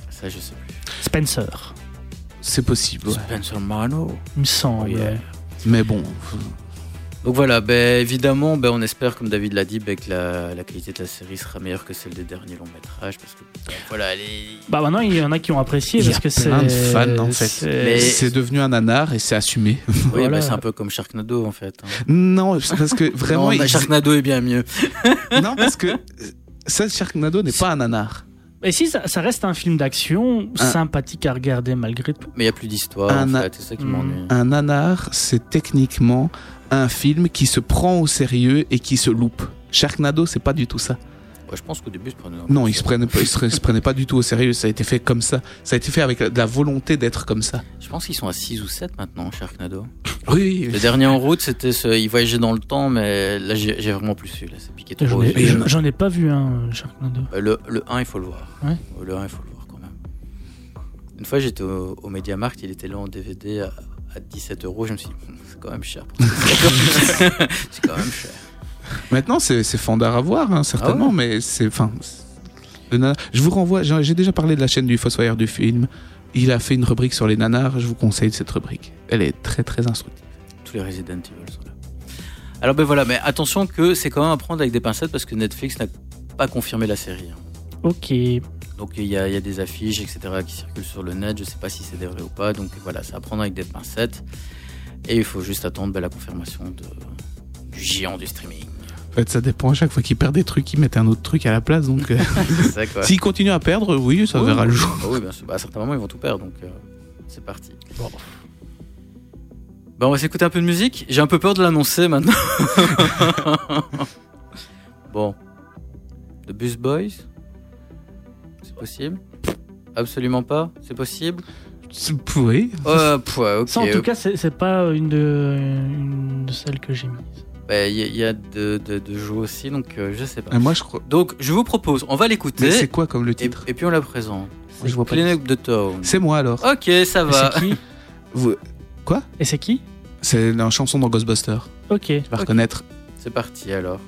Ça, je sais plus. Spencer, C'est possible, ouais. Spencer Mano. il me semble. Oh, yeah. Mais bon, Donc voilà, ben, évidemment, ben, on espère, comme David l'a dit, ben, que la, la qualité de la série sera meilleure que celle des derniers longs métrages. Parce que ben, voilà, les... Bah maintenant il y en a qui ont apprécié Il y parce a que c'est plein de fans, en fait. c'est- Mais- devenu un nanar et c'est assumé. oui, Voilà. ben, c'est un peu comme Sharknado en fait. hein. non, parce que vraiment, Non, Sharknado est bien mieux. non, parce que ça, Sharknado n'est pas un nanar. Et si ça, ça reste un film d'action Un- sympathique à regarder malgré tout. Mais il n'y a plus d'histoire Un en fait, c'est ça qui Mm. m'ennuie. Un nanar, c'est techniquement un film qui se prend au sérieux et qui se loupe. Sharknado, c'est pas du tout ça. Ouais, je pense qu'au début, je prenais un Non, peu il se prenait pas, il se, se prenait pas du tout au sérieux. Ça a été fait comme ça. Ça a été fait avec de la volonté d'être comme ça. Je pense qu'ils sont à 6 ou 7 maintenant, Sharknado. Oui, Le dernier en route, c'était ce, il voyageait dans le temps, mais là j'ai vraiment plus su. Là, c'est piqué trop. J'en ai, yeux. j'en ai pas vu un Sharknado. Euh, Le, le 1, il faut le voir. Ouais. Le 1, il faut le voir quand même. Une fois, j'étais au, au Mediamarkt, il était là en DVD à, à 17 euros. Je me suis dit, c'est quand même cher. ça. c'est quand même cher. Maintenant, c'est c'est fandard à voir, hein, certainement, Ah mais c'est. Enfin. Je vous renvoie, j'ai déjà parlé de la chaîne du Fossoyeur du film. Il a fait une rubrique sur les nanars, je vous conseille cette rubrique. Elle est très très instructive. Tous les Resident Evil sont là. Alors ben voilà, mais attention que c'est quand même à prendre avec des pincettes parce que Netflix n'a pas confirmé la série. hein. Ok. Donc il y, a, il y a des affiches, etc. qui circulent sur le net. Je sais pas si c'est des vrais ou pas. Donc voilà, c'est à prendre avec des pincettes. Et il faut juste attendre ben, la confirmation de, du géant du streaming. En fait, ça dépend. À chaque fois qu'il perd des trucs, il met un autre truc à la place. Donc, euh, c'est ça quoi. s'il continue à perdre, oui, ça Oui, verra le jour. Ah oui, bien sûr. Bah, à certains moments, ils vont tout perdre. Donc euh, c'est parti. Bah, on va s'écouter un peu de musique. J'ai un peu peur de l'annoncer maintenant. bon. The Bus Boys C'est possible? Absolument pas C'est possible? C'est- Oui. Euh, pff. Ça, en tout cas, c'est c'est pas une de, une de celles que j'ai mises. Bah, Il y, a- il y a de, de, de jeux aussi, donc euh, je sais pas. Euh, moi, je crois. Donc je vous propose, on va Mais l'écouter c'est quoi comme le et, titre? et puis on la présente. Je vois pas. The Town. C'est moi alors. Ok, ça va. c'est qui? Vous- Et c'est qui? C'est une chanson dans Ghostbusters. Ok. Tu vas Ok. reconnaître. C'est parti alors.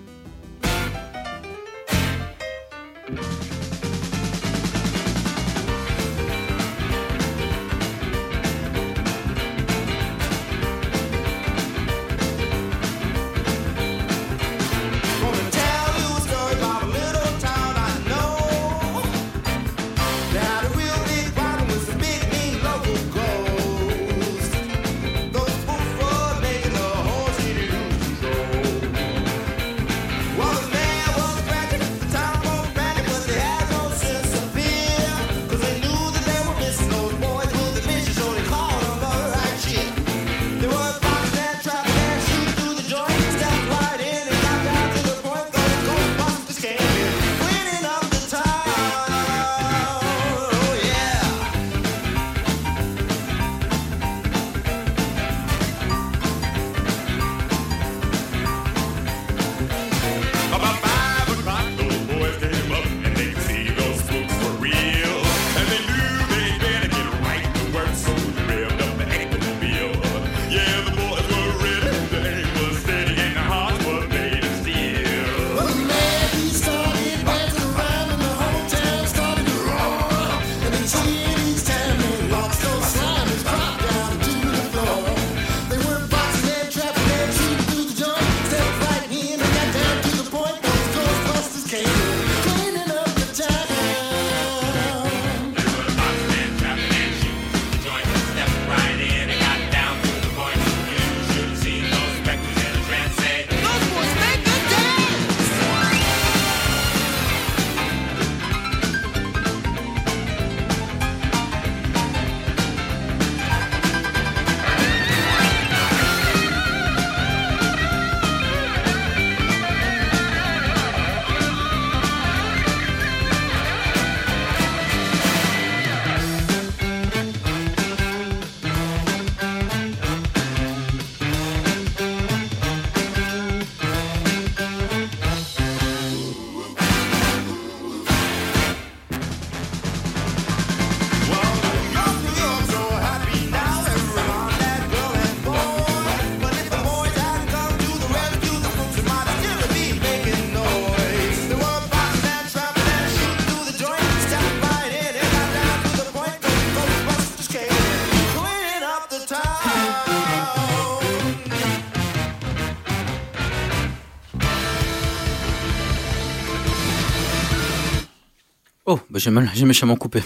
Bah j'ai mal, j'ai méchamment coupé.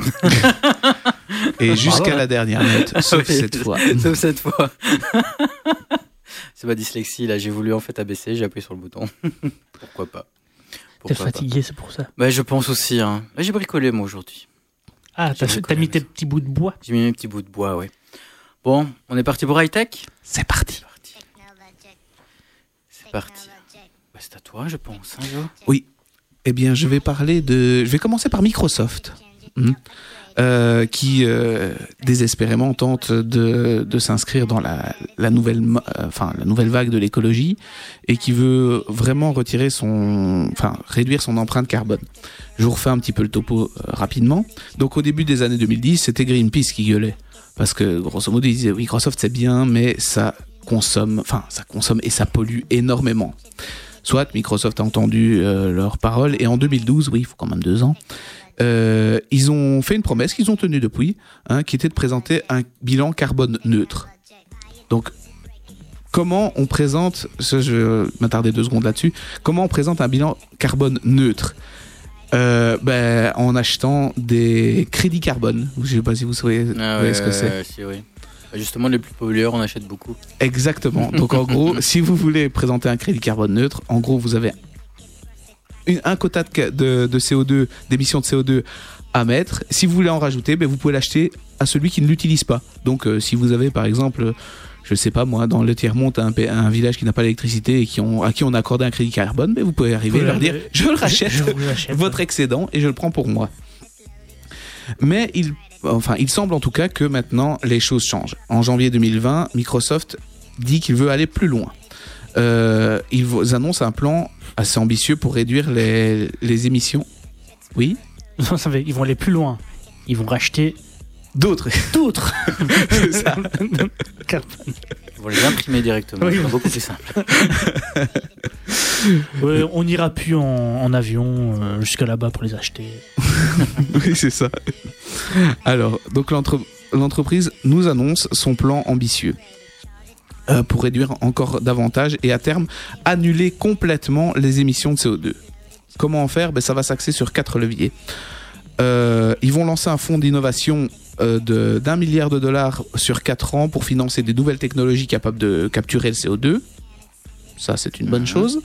Et jusqu'à la dernière note, sauf Oui, cette fois. Sauf cette fois. c'est ma dyslexie là. J'ai voulu en fait abaisser, j'ai appuyé sur le bouton. Pourquoi pas? T'es fatigué, c'est pour ça? Bah je pense aussi. Hein. Bah, j'ai bricolé moi aujourd'hui. Ah, t'as t'as mis tes bricolé. petits bouts de bois? J'ai mis mes petits bouts de bois, ouais. Bon, on est parti pour high tech. C'est parti. C'est parti. Bah, c'est à toi, je pense, hein, Jo. Eh bien, je vais parler de. Je vais commencer par Microsoft. hmm, euh, qui euh, désespérément tente de, de s'inscrire dans la, la nouvelle, euh, enfin la nouvelle vague de l'écologie et qui veut vraiment retirer son, enfin réduire son empreinte carbone. Je vous refais un petit peu le topo rapidement. Donc au début des années 2010, c'était Greenpeace qui gueulait parce que grosso modo ils disaient Microsoft c'est bien mais ça consomme, enfin ça consomme et ça pollue énormément. Soit Microsoft a entendu euh, leurs paroles et en 2012, oui, il faut quand même deux ans, euh, ils ont fait une promesse qu'ils ont tenue depuis, hein, qui était de présenter un bilan carbone neutre. Donc, comment on présente, ça, je vais m'attarder deux secondes là-dessus, comment on présente un bilan carbone neutre? Euh, ben, En achetant des crédits carbone. Je sais pas si vous savez, Ah ouais, ce que c'est. si, oui. Bah, Justement, les plus pollueurs, on achète beaucoup. Exactement. Donc en gros, si vous voulez présenter un crédit carbone neutre, en gros, vous avez une- un quota de, de- de CO2, d'émissions de CO2 à mettre. Si vous voulez en rajouter, ben, vous pouvez l'acheter à celui qui ne l'utilise pas. Donc euh, si vous avez par exemple, je sais pas moi, dans le tiers-monde, un, village qui n'a pas d'électricité et qui ont, à qui on a accordé un crédit carbone, ben, vous pouvez arriver et leur dire, je le rachète Je votre excédent et je le prends pour moi. Mais il, enfin, il semble en tout cas que maintenant les choses changent. En janvier 2020, Microsoft dit qu'il veut aller plus loin. Euh, ils annoncent un plan assez ambitieux pour réduire les, les émissions. Oui, ils vont aller plus loin. Ils vont racheter d'autres. d'autres. C'est ça. Vont les imprimer directement. Oui. C'est beaucoup plus simple. Ouais, on n'ira plus en, en avion euh, jusqu'à là-bas pour les acheter. oui, c'est ça. Alors, donc l'entre- l'entreprise nous annonce son plan ambitieux euh, pour réduire encore davantage et à terme annuler complètement les émissions de CO2. Comment en faire? Ben, Ça va s'axer sur quatre leviers. Euh, ils vont lancer un fonds d'innovation euh, de- d'un milliard de dollars sur quatre ans pour financer des nouvelles technologies capables de capturer le CO2. Ça, c'est une bonne Mhm. chose.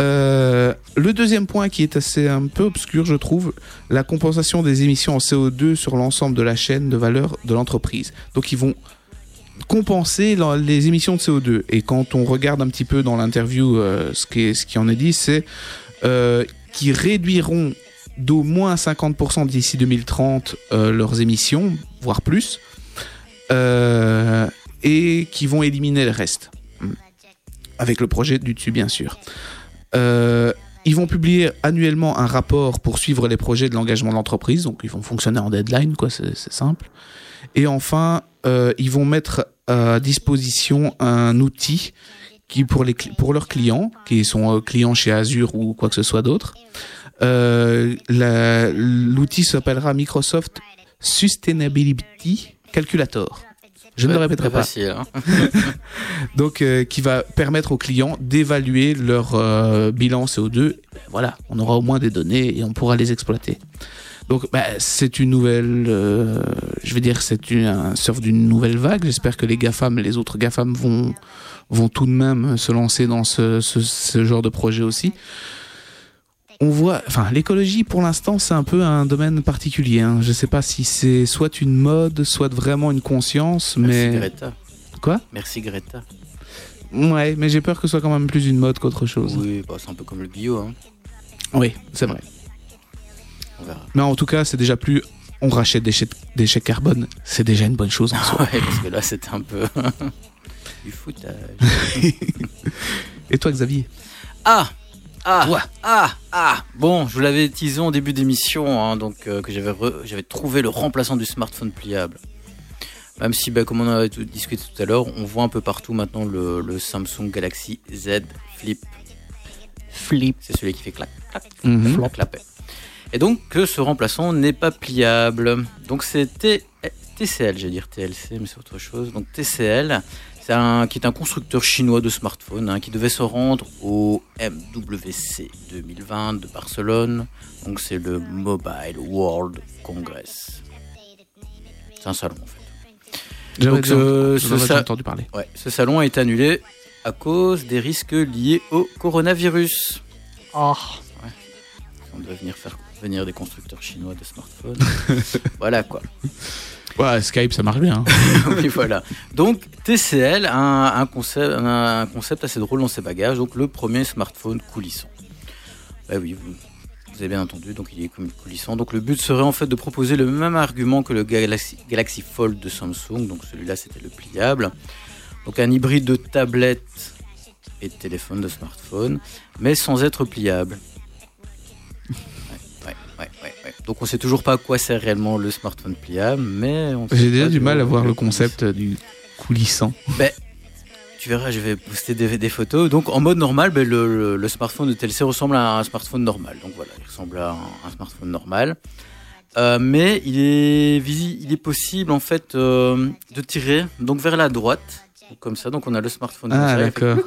Euh, le deuxième point qui est assez un peu obscur, je trouve, la compensation des émissions en CO2 sur l'ensemble de la chaîne de valeur de l'entreprise. Donc ils vont compenser les émissions de CO2. Et quand on regarde un petit peu dans l'interview euh, ce, qui est- ce qui en est dit, c'est euh, qu'ils réduiront d'au moins 50% d'ici 2030 euh, leurs émissions, voire plus, euh, et qui vont éliminer le reste. Hmm. Avec le projet du dessus, bien sûr. Euh, ils vont publier annuellement un rapport pour suivre les projets de l'engagement de l'entreprise, donc ils vont fonctionner en deadline, quoi, c'est simple. Et enfin, ils vont mettre à disposition un outil qui pour les pour leurs clients, qui sont clients chez Azure ou quoi que ce soit d'autre. Euh, L'outil s'appellera Microsoft Sustainability Calculator. Je ne le répéterai pas. facile, hein. Donc, euh, qui va permettre aux clients d'évaluer leur euh, bilan CO2. Voilà, on aura au moins des données et on pourra les exploiter. Donc, bah, c'est une nouvelle, euh, je vais dire, c'est un surf d'une nouvelle vague. J'espère que les GAFAM, les autres GAFAM vont, vont tout de même se lancer dans ce, ce, ce genre de projet aussi. On voit, enfin, l'écologie pour l'instant, c'est un peu un domaine particulier. Hein. Je sais pas si c'est soit une mode, soit vraiment une conscience, Merci mais Greta. Quoi? Merci Greta. Ouais, mais j'ai peur que ce soit quand même plus une mode qu'autre chose. Oui, bah, c'est un peu comme le bio. Hein. Oui, c'est vrai. On verra. Mais en tout cas, c'est déjà plus. On rachète des chèques carbone. C'est déjà une bonne chose en soi. Ouais, parce que là, c'était un peu du foutage. Et toi, Xavier? Ah ah, ah, ah Bon, je vous l'avais teasé en début d'émission, hein, donc euh, que j'avais j'avais trouvé le remplaçant du smartphone pliable. Même si, bah, comme on en a discuté tout à l'heure, on voit un peu partout maintenant le, le Samsung Galaxy Z Flip. Flip. C'est celui qui fait clac, clac, clac, clapet. Et donc que ce remplaçant n'est pas pliable. Donc c'était TCL, j'allais dire TLC, mais c'est autre chose. Donc TCL, c'est un, qui est un constructeur chinois de smartphones hein, qui devait se rendre au MWC 2020 de Barcelone. Donc c'est le Mobile World Congress. C'est un salon en fait. Donc, euh, ce sa- entendu parler. Ouais, ce salon a été annulé à cause des risques liés au coronavirus. Ah, On doit venir faire venir des constructeurs chinois de smartphones. voilà quoi. Ouais, Skype, ça marche bien. hein. oui, voilà. Donc TCL a un, un concept, un, un concept assez drôle dans ses bagages. Donc le premier smartphone coulissant. Bah oui, vous, Vous avez bien entendu, donc il est comme coulissant. Donc le but serait en fait de proposer le même argument que le Galaxy, Galaxy Fold de Samsung. Donc celui-là c'était le pliable. Donc un hybride de tablette et de téléphone, de smartphone, mais sans être pliable. Donc on sait toujours pas à quoi sert réellement le smartphone pliable, mais J'ai déjà du mal à voir le concept du coulissant. Tu verras, je vais poster des, des photos. Donc en mode normal, ben, le, le- le smartphone de TLC ressemble à un smartphone normal. Donc voilà, il ressemble à un, un smartphone normal. Euh, mais il est, il est possible en fait euh, de tirer donc vers la droite, donc comme ça. Donc on a le smartphone Ah, d'accord.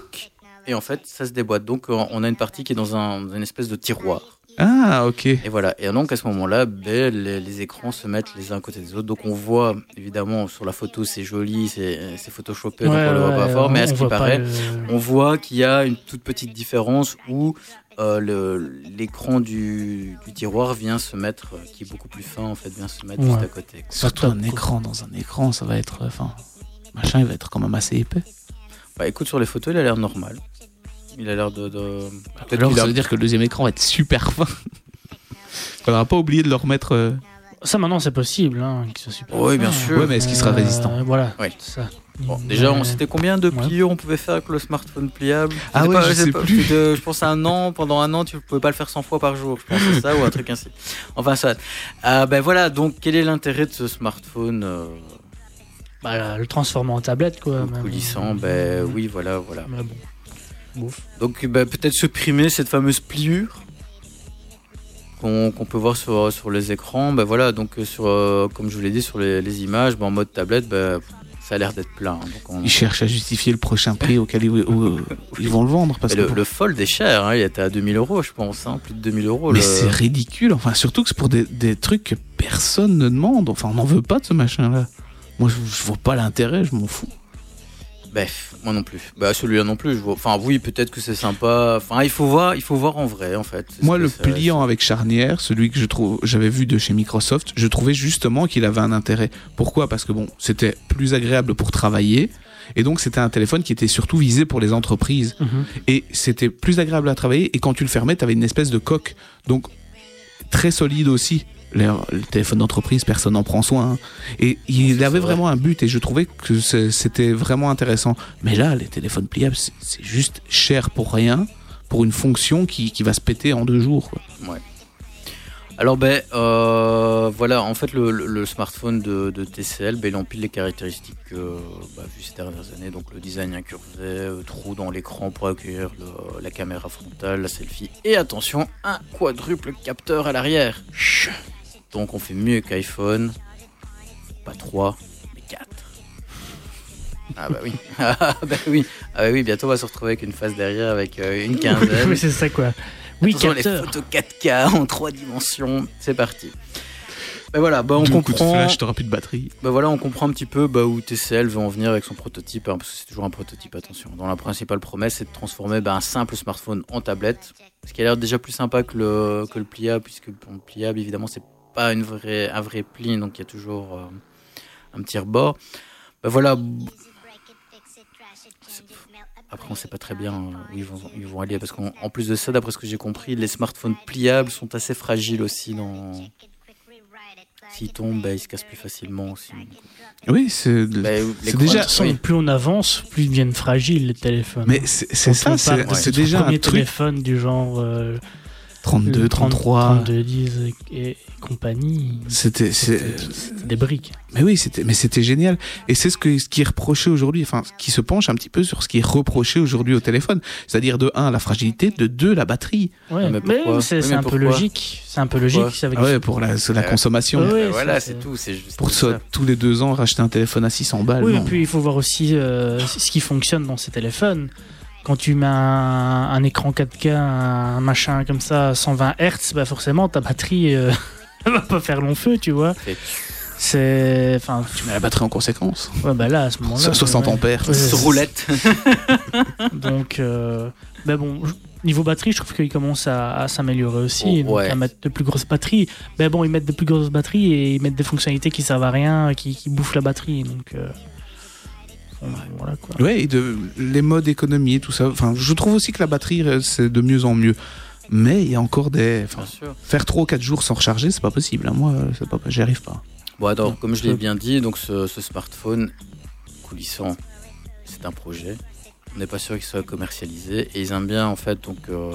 et en fait ça se déboîte. Donc on a une partie qui est dans, un, dans une espèce de tiroir. Ah, ok. Et voilà. Et donc à ce moment-là, ben, les, les écrans se mettent les uns à côté des autres. Donc on voit évidemment sur la photo, c'est joli, c'est photoshopé, donc Ouais, on le voit ouais, pas fort. Mais à ce qui paraît, le- on voit qu'il y a une toute petite différence où euh, l'écran du, du tiroir vient se mettre, euh, qui est beaucoup plus fin en fait, vient se mettre Ouais. juste à côté. quoi. Surtout un écran dans un écran, ça va être. Enfin, machin, il va être quand même assez épais. Bah écoute, sur les photos, il a l'air normal. Il a l'air de. de... Peut-être Alors, qu'il a- ça veut dire que le deuxième écran va être super fin. Faudra pas oublier de le remettre. euh, Ça maintenant c'est possible, hein, qu'il soit super. Oui, bien sûr. Ouais, mais est-ce qu'il sera Euh, résistant Voilà. Ça. Bon, déjà, on c'était combien de Ouais. pliures on pouvait faire avec le smartphone pliable? Ah ouais, je sais plus. c'était, je pense à un an, pendant un an, tu pouvais pas le faire 100 fois par jour. Je pense que c'est ça ou un truc ainsi. Enfin, ça. Euh, ben voilà, donc quel est l'intérêt de ce smartphone euh, Bah, le transformer en tablette quoi. coulissant Ben oui, voilà, voilà. Mais bon. Donc bah, peut-être supprimer cette fameuse pliure qu'on peut voir sur, sur les écrans. Ben voilà, donc euh, sur, euh, comme je vous l'ai dit sur les, les images, ben, en mode tablette, ben, ça a l'air d'être plein. hein. On- Ils cherchent à justifier le prochain prix auquel ils, où- ils vont le vendre. Parce Mais que le, le Fold est cher, hein, il était à 2000 euros, je pense, hein, plus de 2000 euros. Mais le- c'est ridicule. Enfin, surtout que c'est pour des, des trucs que personne ne demande. Enfin, on n'en veut pas de ce machin-là. Moi, je, je vois pas l'intérêt, je m'en fous. Bref, moi non plus. Bah celui-là non plus. Je vois... Enfin oui, peut-être que c'est sympa. Enfin il faut voir, il faut voir en vrai en fait. Moi, le pliant avec charnière, celui que je trouve, j'avais vu de chez Microsoft, je trouvais justement qu'il avait un intérêt. Pourquoi? Parce que bon, c'était plus agréable pour travailler. Et donc, c'était un téléphone qui était surtout visé pour les entreprises. Mhm. Et c'était plus agréable à travailler. Et quand tu le fermais, tu avais une espèce de coque. Donc, très solide aussi. Les, les téléphones d'entreprise, personne n'en prend soin. Et il avait vrai. vraiment un but. Et je trouvais que c'était vraiment intéressant. Mais là, les téléphones pliables, c'est juste cher pour rien. Pour une fonction qui, qui va se péter en deux jours. quoi. Alors ben euh, voilà, en fait le, le- le smartphone de, de TCL, ben, il empile les caractéristiques euh, bah, vues ces dernières années. Donc le design incurvé, euh, trou dans l'écran pour accueillir le- la caméra frontale, la selfie et attention, un quadruple capteur à l'arrière. Donc on fait mieux qu'iPhone, pas 3, mais 4. Ah bah oui, ah bah oui, ah bah oui, bientôt on va se retrouver avec une face derrière avec euh, une quinzaine. Oui, c'est ça quoi. Oui, Attention, les photos 4K en 3 dimensions, c'est parti. Ben voilà, bah on Deux coups de comprend. flash, t'auras plus de batterie. Ben voilà, on comprend un petit peu bah, où TCL veut en venir avec son prototype, hein, parce que c'est toujours un prototype, attention. Dans la principale promesse, c'est de transformer bah, un simple smartphone en tablette, ce qui a l'air déjà plus sympa que le, que le pliable, puisque bon, le pliable, évidemment, c'est pas une vraie, un vrai pli, donc il y a toujours euh, un petit rebord. Ben voilà. Après, on sait pas très bien euh, où ils vont, ils vont aller, parce qu'en en plus de ça, d'après ce que j'ai compris, les smartphones pliables sont assez fragiles aussi. Dans... S'ils tombent, bah, ils se cassent plus facilement aussi. Oui, c'est. Bah, l'écran- déjà- De oui. plus on avance, plus ils deviennent fragiles les téléphones. Mais c'est ça, c'est ouais. déjà un truc. téléphone du genre euh, 32, le 30, 33. 32, 10 et, et compagnie. C'était, des briques. mais oui, c'était, mais c'était génial. Et c'est ce que, ce qui est reproché aujourd'hui, enfin, ce qui se penche un petit peu sur ce qui est reproché aujourd'hui au téléphone. C'est-à-dire de un, la fragilité, de deux, la batterie. Ouais, mais mais, pourquoi c'est Oui, mais un peu logique. C'est un peu logique. Avec Ah ouais, pour la, Ouais. consommation. Ouais, voilà, c'est c'est- tout. C'est juste Pour ça. ça, tous les deux ans, racheter un téléphone à 600 balles. Oui, non. et puis il faut voir aussi euh, ce qui fonctionne dans ces téléphones. Quand tu mets un, un écran 4K, un machin comme ça, 120 Hz, bah forcément ta batterie euh, va pas faire long feu, tu vois. C'est, enfin, tu mets la batterie en conséquence. ouais, bah là à ce moment-là. So- 60 ouais. ampères. Ouais, roulette. Donc, euh, bah bon, niveau batterie, je trouve qu'ils commencent à, à s'améliorer aussi, Oh, donc ouais. à mettre de plus grosses batteries. Mais bon, ils mettent de plus grosses batteries et ils mettent des fonctionnalités qui servent à rien, qui, qui bouffent la batterie. Donc, euh, voilà quoi. Ouais, et de, les modes économie et tout ça. Enfin, je trouve aussi que la batterie, euh, c'est de mieux en mieux. mais il y a encore des. faire 3 ou 4 jours sans recharger, c'est pas possible. hein. Moi, euh, c'est pas, j'y arrive pas. Bon, alors, Non, comme je l'ai bien dit, donc ce, ce smartphone coulissant, c'est un projet. On n'est pas sûr qu'il soit commercialisé et ils aiment bien en fait donc euh,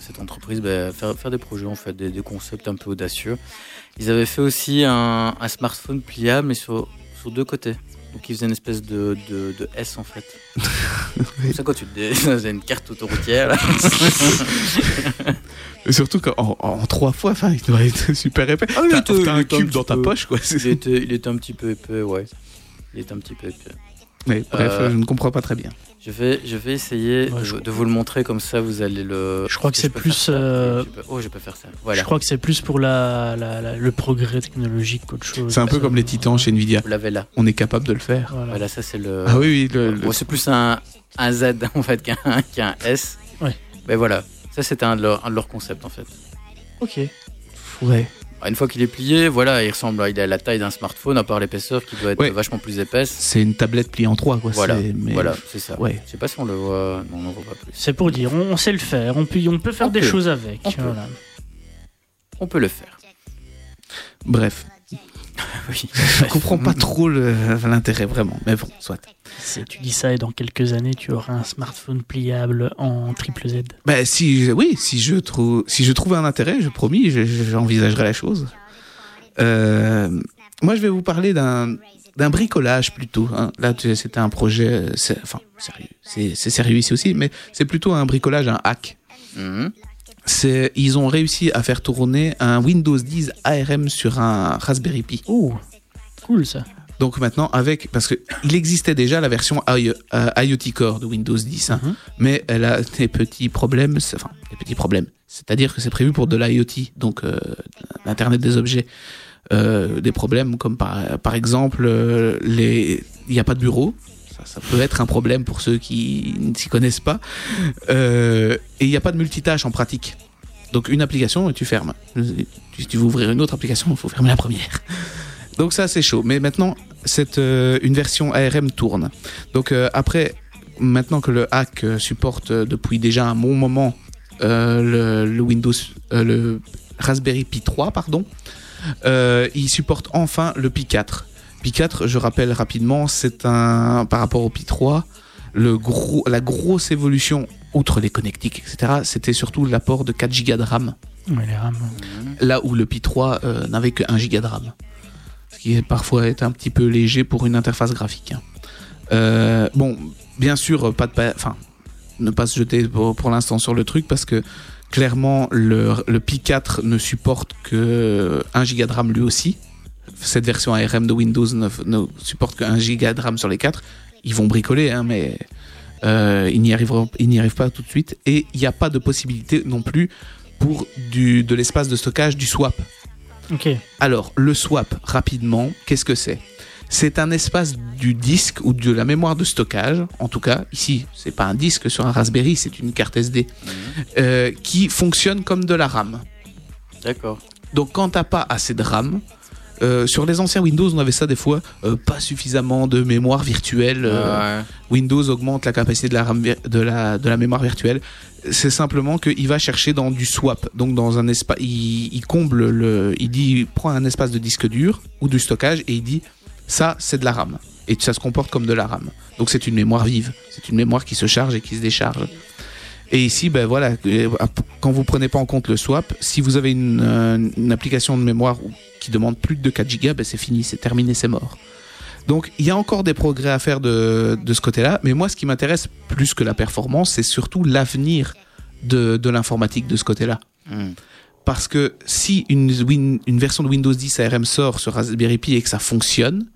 cette entreprise ben, faire, faire des projets en fait, des, des concepts un peu audacieux. Ils avaient fait aussi un, un smartphone pliable mais sur, sur deux côtés. Donc ils faisaient une espèce de, de, de S en fait. Comme ça quand tu avez une carte autoroutière. là. Et surtout qu'en en, 3 fois, enfin, il doit être super épais. Ah oui, T'as était- un cube dans ta peu- poche, quoi. il, était, il était un petit peu épais, ouais. Il était un petit peu épais. Mais bref, Euh, je ne comprends pas très bien. Je vais, je vais essayer Ouais, de, je- de vous le montrer comme ça, vous allez le. Je crois que c'est plus, euh, peux- Oh, je peux faire ça. Voilà. Je crois que c'est plus pour la, la- la- le progrès technologique qu'autre chose. C'est un peu comme les titans chez Nvidia. Vous l'avez là. On est capable de le faire. Voilà. Voilà, ça c'est le. Ah oui, oui. Le, le- Bon, c'est plus un, un Z en fait qu'un qu'un S. Ouais. Mais voilà, ça c'était un, de leurs- un de leurs concepts en fait. Ok. ouais. Alors, Une fois qu'il est plié, voilà, il ressemble, à- il a la taille d'un smartphone, à part l'épaisseur qui doit être Ouais. vachement plus épaisse. C'est une tablette pliée en 3, quoi. Voilà, c'est- mais- voilà, c'est ça. Ouais. Je sais pas si on le voit, non, on ne voit pas plus. C'est pour dire, on, sait le faire, on peut, on peut faire On des peut. choses avec. On peut. On peut le faire. Bref, Oui. je comprends pas trop l'intérêt, vraiment. Mais bon, soit. Tu dis ça et dans quelques années, tu auras un smartphone pliable en triple Z. Bah, si, oui, si je trouve, si je trouve un intérêt, je promis, je- je- j'envisagerai la chose. Euh, moi, je vais vous parler d'un d'un bricolage plutôt. hein. Là, c'était un projet, c'est- enfin, sérieux. C'est sérieux ici aussi, mais c'est plutôt un bricolage, un hack. Mhm. C'est, ils ont réussi à faire tourner un Windows 10 ARM sur un Raspberry Pi. Oh, cool ça. Donc maintenant, avec, parce que il existait déjà la version I- euh, IoT Core de Windows 10, hein, Mhm. mais elle a des petits problèmes, enfin des petits problèmes. C'est-à-dire que c'est prévu pour de l'IoT, donc euh, l'internet des objets. Euh, des problèmes comme par, par exemple, il n'y a pas de bureau. Ça, peut être un problème pour ceux qui ne s'y connaissent pas. Euh, et il n'y a pas de multitâche en pratique. Donc une application et tu fermes. Si tu veux ouvrir une autre application, il faut fermer la première. Donc ça c'est chaud. Mais maintenant, cette, euh, une version ARM tourne. Donc euh, après, maintenant que le hack supporte depuis déjà un bon moment le, le Windows, le Raspberry Pi 3, pardon, il supporte enfin le Pi 4. Pi 4, je rappelle rapidement, c'est un par rapport au Pi 3, le gros, la grosse évolution outre les connectiques, etc. C'était surtout l'apport de 4 Go de RAM Ouais, les RAM. Là où le Pi 3 euh, n'avait que 1 giga de RAM. Ce qui est parfois est un petit peu léger pour une interface graphique. hein. Euh, bon, bien sûr, pas de, enfin, ne pas se jeter pour, pour l'instant sur le truc parce que clairement le, le Pi 4 ne supporte que 1 giga de RAM lui aussi. Cette version ARM de Windows ne, ne supporte que 1 giga de RAM sur les 4. Ils vont bricoler, hein, mais euh, ils n'y arriveront, ils n'y arrivent pas tout de suite. Et il n'y a pas de possibilité non plus pour du, de l'espace de stockage du swap. Ok. Alors, le swap, rapidement, qu'est-ce que c'est? C'est un espace du disque ou de la mémoire de stockage, en tout cas, ici, c'est pas un disque sur un Raspberry, c'est une carte SD, euh, qui fonctionne comme de la RAM. D'accord. Donc, quand t'as pas assez de RAM, euh, sur les anciens Windows, on avait ça des fois, euh, pas suffisamment de mémoire virtuelle. euh, Ouais. Windows augmente la capacité de la, RAM vir- de la, de la mémoire virtuelle. C'est simplement qu'il va chercher dans du swap. Donc, dans un espace, il, il comble le, il dit, il prend un espace de disque dur ou du stockage et il dit, ça, c'est de la RAM. Et ça se comporte comme de la RAM. Donc, c'est une mémoire vive. C'est une mémoire qui se charge et qui se décharge. Et ici, ben voilà, euh, quand vous prenez pas en compte le swap, si vous avez une, euh, une application de mémoire qui demande plus de 4 Go, ben c'est fini, c'est terminé, c'est mort. Donc il y a encore des progrès à faire de, de ce côté-là, mais moi ce qui m'intéresse plus que la performance, c'est surtout l'avenir de, de l'informatique de ce côté-là. Mhm. Parce que si une, Win- une version de Windows 10 ARM sort sur Raspberry Pi et que ça fonctionne,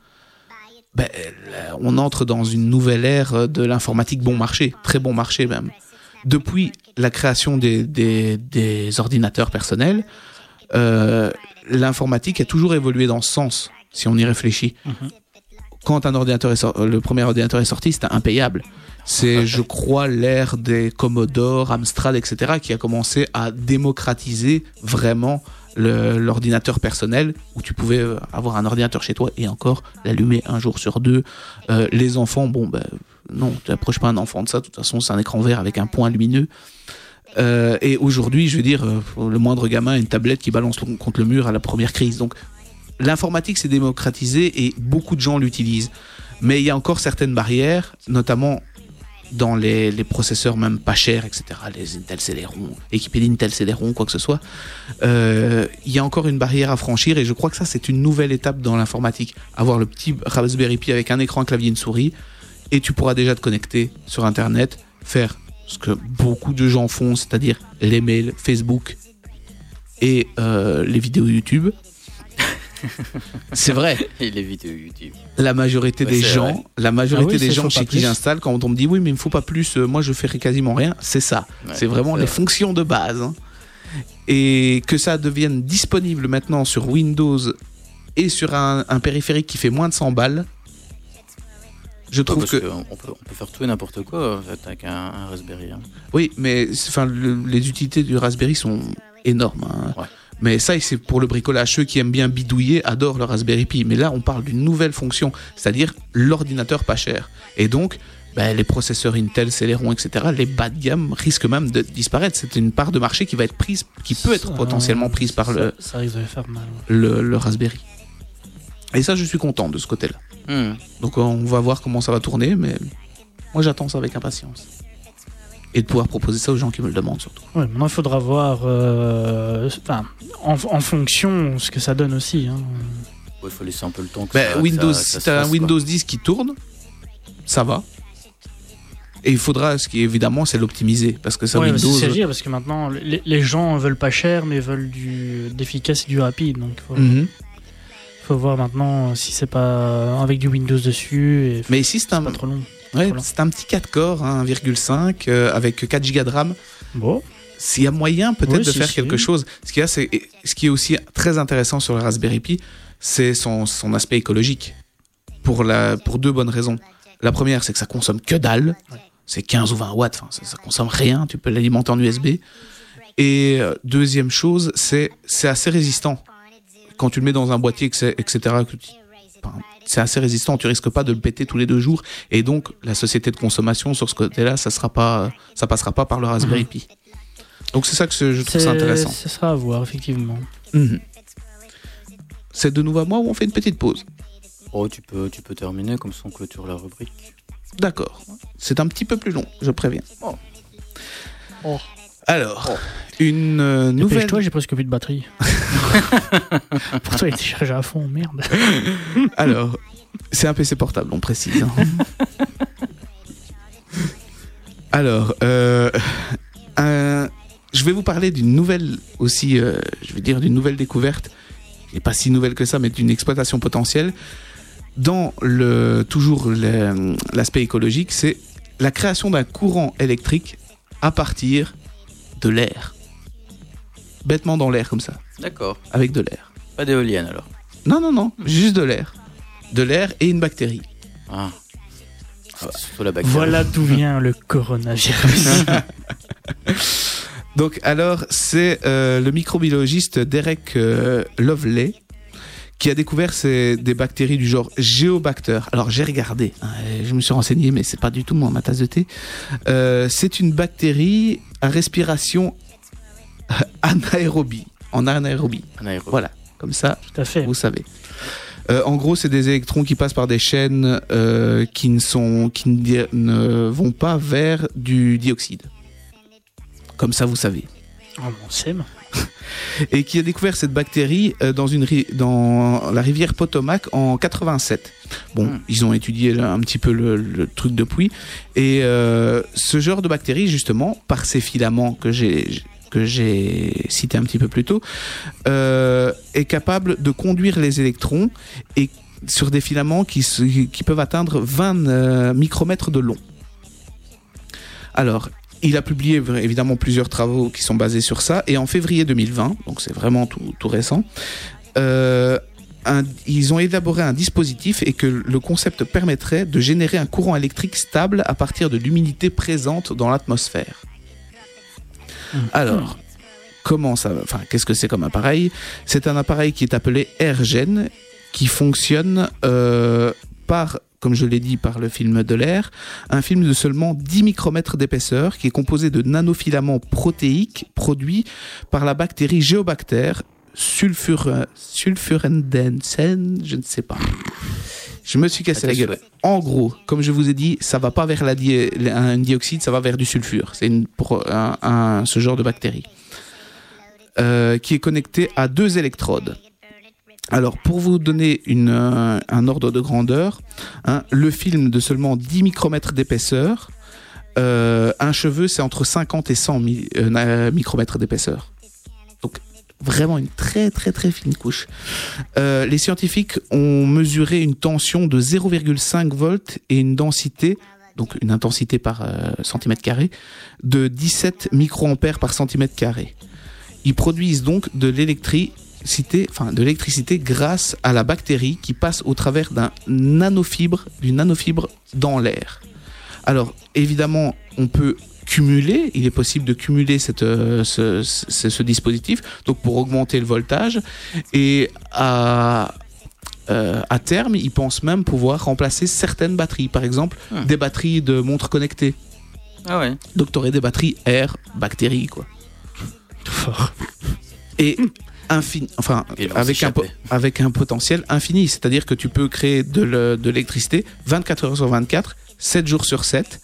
ben, là, on entre dans une nouvelle ère de l'informatique bon marché, très bon marché même. Depuis la création des, des, des ordinateurs personnels, euh, l'informatique a toujours évolué dans ce sens, si on y réfléchit. Mhm. Quand un ordinateur est sor- le premier ordinateur est sorti, c'était impayable. C'est, je crois, l'ère des Commodore, Amstrad, etc., qui a commencé à démocratiser vraiment l'ordinateur personnel, où tu pouvais euh, avoir un ordinateur chez toi et encore l'allumer un jour sur deux. Euh, les enfants, bon, ben, non, tu n'approches pas un enfant de ça, de toute façon, c'est un écran vert avec un point lumineux. Euh, et aujourd'hui, je veux dire, euh, le moindre gamin a une tablette qui balance contre le mur à la première crise. Donc, l'informatique s'est démocratisée et beaucoup de gens l'utilisent. Mais il y a encore certaines barrières, notamment dans les, les processeurs même pas chers, etc. Les Intel Celeron, équipés d'Intel Celeron, quoi que ce soit. Euh, Il y a encore une barrière à franchir et je crois que ça, c'est une nouvelle étape dans l'informatique. Avoir le petit Raspberry Pi avec un écran, un clavier, une souris et tu pourras déjà te connecter sur Internet, faire ce que beaucoup de gens font, c'est-à-dire les mails, Facebook et euh, les vidéos YouTube. c'est vrai, Et les vidéos YouTube. la majorité Ouais, des gens, vrai. la majorité Ah oui, des gens chez qui plus. j'installe, quand on me dit oui, mais il me faut pas plus, euh, moi je ferai quasiment rien, c'est ça. Ouais, c'est vraiment les vrai. fonctions de base. hein. Et que ça devienne disponible maintenant sur Windows et sur un, un périphérique qui fait moins de 100 balles, je trouve Parce que qu'on peut, on peut faire tout et n'importe quoi en fait, avec un, un Raspberry. hein. Oui, mais enfin, le- les utilités du Raspberry sont énormes. hein. Ouais. Mais ça, c'est pour le bricolage. Ceux qui aiment bien bidouiller adorent le Raspberry Pi. Mais là, on parle d'une nouvelle fonction, c'est-à-dire l'ordinateur pas cher. Et donc, ben, les processeurs Intel, Celeron, etc., les bas de gamme risquent même de disparaître. C'est une part de marché qui va être prise, qui peut être Ça- potentiellement prise par le, Ça, ça risque de faire mal. le, le Raspberry. Et ça, je suis content de ce côté-là. Hmm. Donc, on va voir comment ça va tourner, mais moi, j'attends ça avec impatience. Et de pouvoir proposer ça aux gens qui me le demandent surtout. Ouais, maintenant, il faudra voir euh, enfin, en, en fonction ce que ça donne aussi. hein. Il faut laisser un peu le temps. Que Ben, ça- que Windows, ça- ça si se t'as un. Windows 10 qui tourne, ça va. Et il faudra, ce qui évidemment, c'est l'optimiser. Parce que ça, Ouais, Windows. dire, parce que maintenant, les, les gens veulent pas cher, mais veulent du d'efficace et du rapide. Donc, faut, Mhm. Faut voir maintenant si c'est pas avec du Windows dessus. Et Mais ici, c'est un, pas trop long. ouais, Voilà. c'est un petit 4 corps, hein, 1,5, euh, avec 4 Go de RAM. Bon, S'il y a moyen peut-être de si, faire si. quelque chose. Ce, qu'il y a, c'est, ce qui est aussi très intéressant sur le Raspberry Pi, c'est son, son aspect écologique. Pour, la, pour deux bonnes raisons. La première, c'est que ça consomme que dalle. C'est 15 ou 20 watts, enfin, ça, ça consomme rien. Tu peux l'alimenter en USB. Et euh, deuxième chose, c'est, c'est assez résistant. Quand tu le mets dans un boîtier, etc., c'est assez résistant. Tu risques pas de le péter tous les deux jours. Et donc, la société de consommation sur ce côté-là, ça sera pas, ça passera pas par le Raspberry Pi. Donc c'est ça que je trouve ça intéressant. Ce sera à voir, effectivement. Mhm. C'est de nouveau à moi ou on fait une petite pause? Oh, tu peux, tu peux terminer comme ça on clôture la rubrique. D'accord. C'est un petit peu plus long, je préviens. Oh. Alors, une euh, nouvelle. Dépêche-toi, j'ai presque plus de batterie. Pourtant, il était chargé à fond, merde. Alors, c'est un PC portable, on précise. hein. Alors, euh, un- je vais vous parler d'une nouvelle aussi, euh, je vais dire d'une nouvelle découverte, qui n'est pas si nouvelle que ça, mais d'une exploitation potentielle. Dans le, toujours le- l'aspect écologique, c'est la création d'un courant électrique à partir de l'air. Bêtement dans l'air comme ça, D'accord. avec de l'air. Pas d'éolienne alors. Non, non, non, juste de l'air. De l'air et une bactérie. Ah. Surtout la bactérie. Voilà d'où vient le coronavirus. Donc alors, c'est euh, le microbiologiste Derek euh, Loveley qui a découvert ces- des bactéries du genre Geobacter. Alors j'ai regardé, hein, je me suis renseigné, mais c'est pas du tout moi, ma tasse de thé. Euh, c'est une bactérie à respiration anaérobie, en anaérobie. Anaérobie. Voilà, comme ça, Tout à fait. vous savez. Euh, en gros, c'est des électrons qui passent par des chaînes euh, qui ne sont, qui ne, ne vont pas vers du dioxyde. Comme ça, vous savez. Oh, mon sème. Et qui a découvert cette bactérie euh, dans, une ri- dans la rivière Potomac en 87. Bon, Hmm. ils ont étudié un petit peu le, le truc depuis. Et euh, ce genre de bactérie, justement, par ces filaments que j'ai que j'ai cité un petit peu plus tôt, euh, est capable de conduire les électrons et sur des filaments qui, peuvent atteindre 20 euh, micromètres de long. Alors, il a publié évidemment plusieurs travaux qui sont basés sur ça, et en février 2020, donc c'est vraiment tout, tout récent, euh, un- ils ont élaboré un dispositif et que le concept permettrait de générer un courant électrique stable à partir de l'humidité présente dans l'atmosphère. Alors, comment ça Enfin, qu'est-ce que c'est comme appareil? C'est un appareil qui est appelé AirGen, qui fonctionne euh, par comme je l'ai dit par le film de l'air, un film de seulement 10 micromètres d'épaisseur qui est composé de nanofilaments protéiques produits par la bactérie Géobacter sulfur, sulfurendensen, je ne sais pas. Je me suis cassé À la gueule. En gros, comme je vous ai dit, ça va pas vers la di- un dioxyde, ça va vers du sulfure. C'est un- ce genre de bactérie euh, qui est connecté à deux électrodes. Alors, pour vous donner euh, un ordre de grandeur, hein, le film de seulement 10 micromètres d'épaisseur, euh, un cheveu, c'est entre 50 et 100 mi- euh, micromètres d'épaisseur. Donc, vraiment une très très très fine couche. Les scientifiques ont mesuré une tension de 0,5 volts et une densité, donc une intensité par centimètre carré, de 17 microampères par centimètre carré. Ils produisent donc de l'électricité, enfin de l'électricité grâce à la bactérie qui passe au travers d'un nanofibre, d'une nanofibre dans l'air. Alors évidemment, on peut cumuler, il est possible de cumuler cette, euh, ce, ce- ce dispositif, donc pour augmenter le voltage, et à, euh, à terme, ils pensent même pouvoir remplacer certaines batteries, par exemple Hmm. des batteries de montres connectées. Ah ouais. Donc tu aurais des batteries air, bactéries, quoi. Fort. Et infini, enfin, avec un, avec un potentiel infini, c'est-à-dire que tu peux créer de le- de l'électricité 24 heures sur 24, 7 jours sur 7.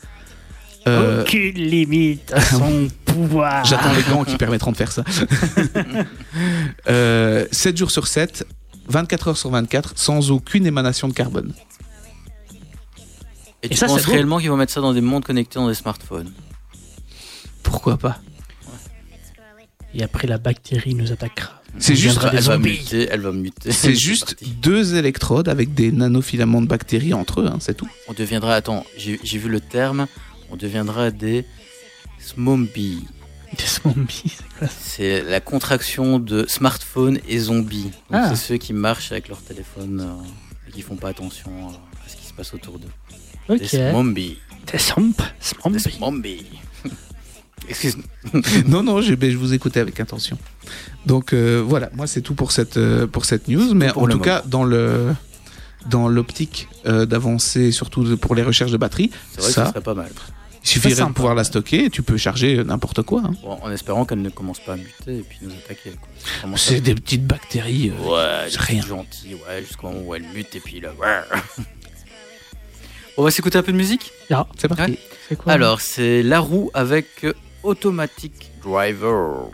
Euh, Aucune limite à son pouvoir. J'attends les gants qui permettront de faire ça. euh, 7 jours sur 7, 24 heures sur 24, sans aucune émanation de carbone. Et, Et tu ça, penses réellement qu'ils vont mettre ça dans des montres connectées dans des smartphones? Pourquoi pas? Et après, la bactérie nous attaquera. C'est juste, deviendra des Elle va zombies. muter, elle va muter. c'est juste parti. deux électrodes avec des nanofilaments de bactéries entre eux, hein, c'est tout. On deviendra, attends, j'ai vu le terme, on deviendra des smombies. Des zombies, c'est quoi C'est la contraction de smartphone et zombie. Ah. C'est ceux qui marchent avec leur téléphone euh, et qui font pas attention euh, à ce qui se passe autour d'eux. Ok. Des smombies. Des zombies. Des Zombies. Excuse-moi. non, non, je, je vous écoutais avec attention. Donc euh, voilà, moi c'est tout pour cette, euh, pour cette news. Mais pour en tout cas, dans le dans l'optique euh, d'avancer, surtout pour les recherches de batterie, que Ça. ça serait pas mal. il suffirait sympa. de pouvoir la stocker et tu peux charger n'importe quoi. hein. En espérant qu'elle ne commence pas à muter et puis nous attaquer. C'est des petites bactéries. euh, Ouais, rien. gentil, ouais, jusqu'au moment où elle mute et puis là. ouais. On va s'écouter un peu de musique? C'est parti. Ouais. C'est quoi Alors, c'est La Roue avec Automatic Driver.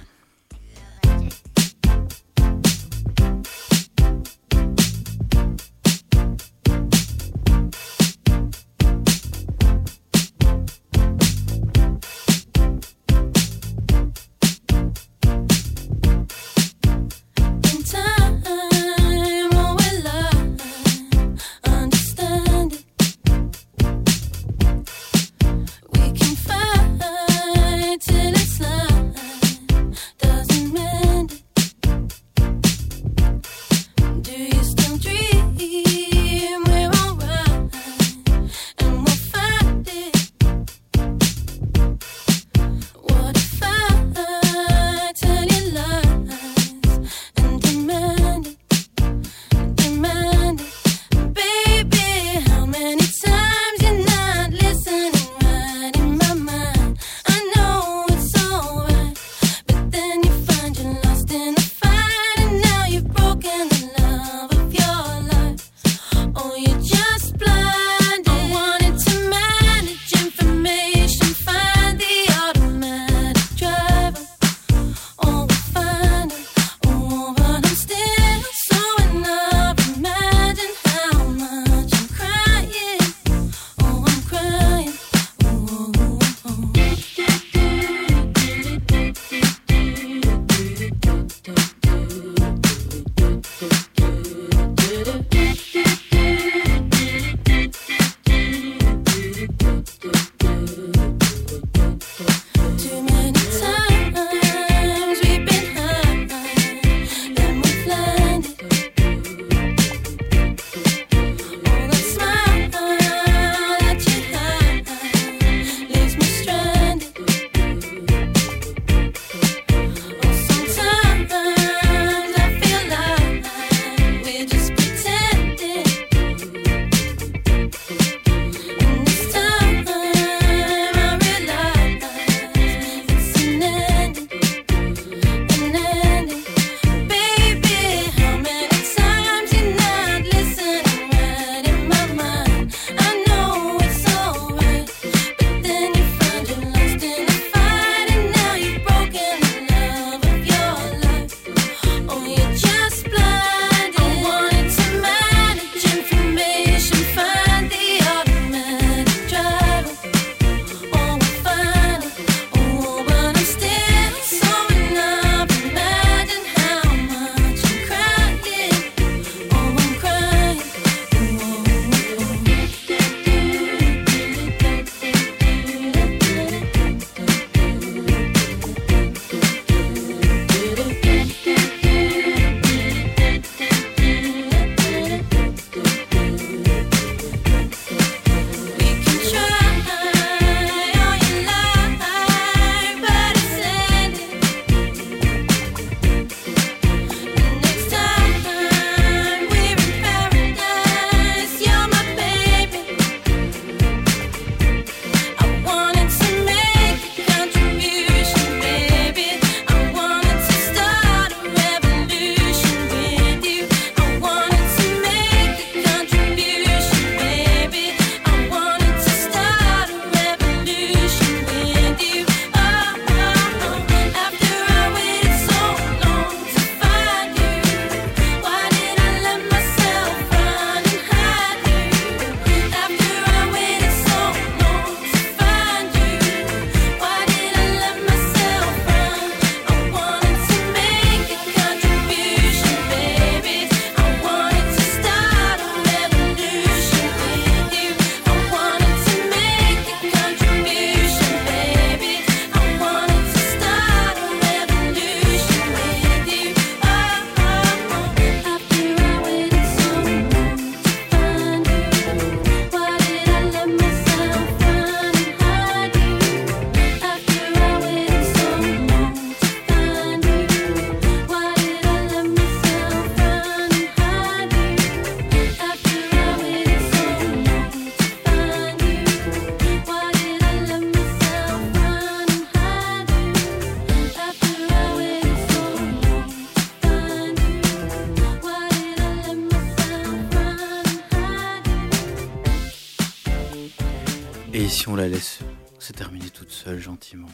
Seule, gentiment.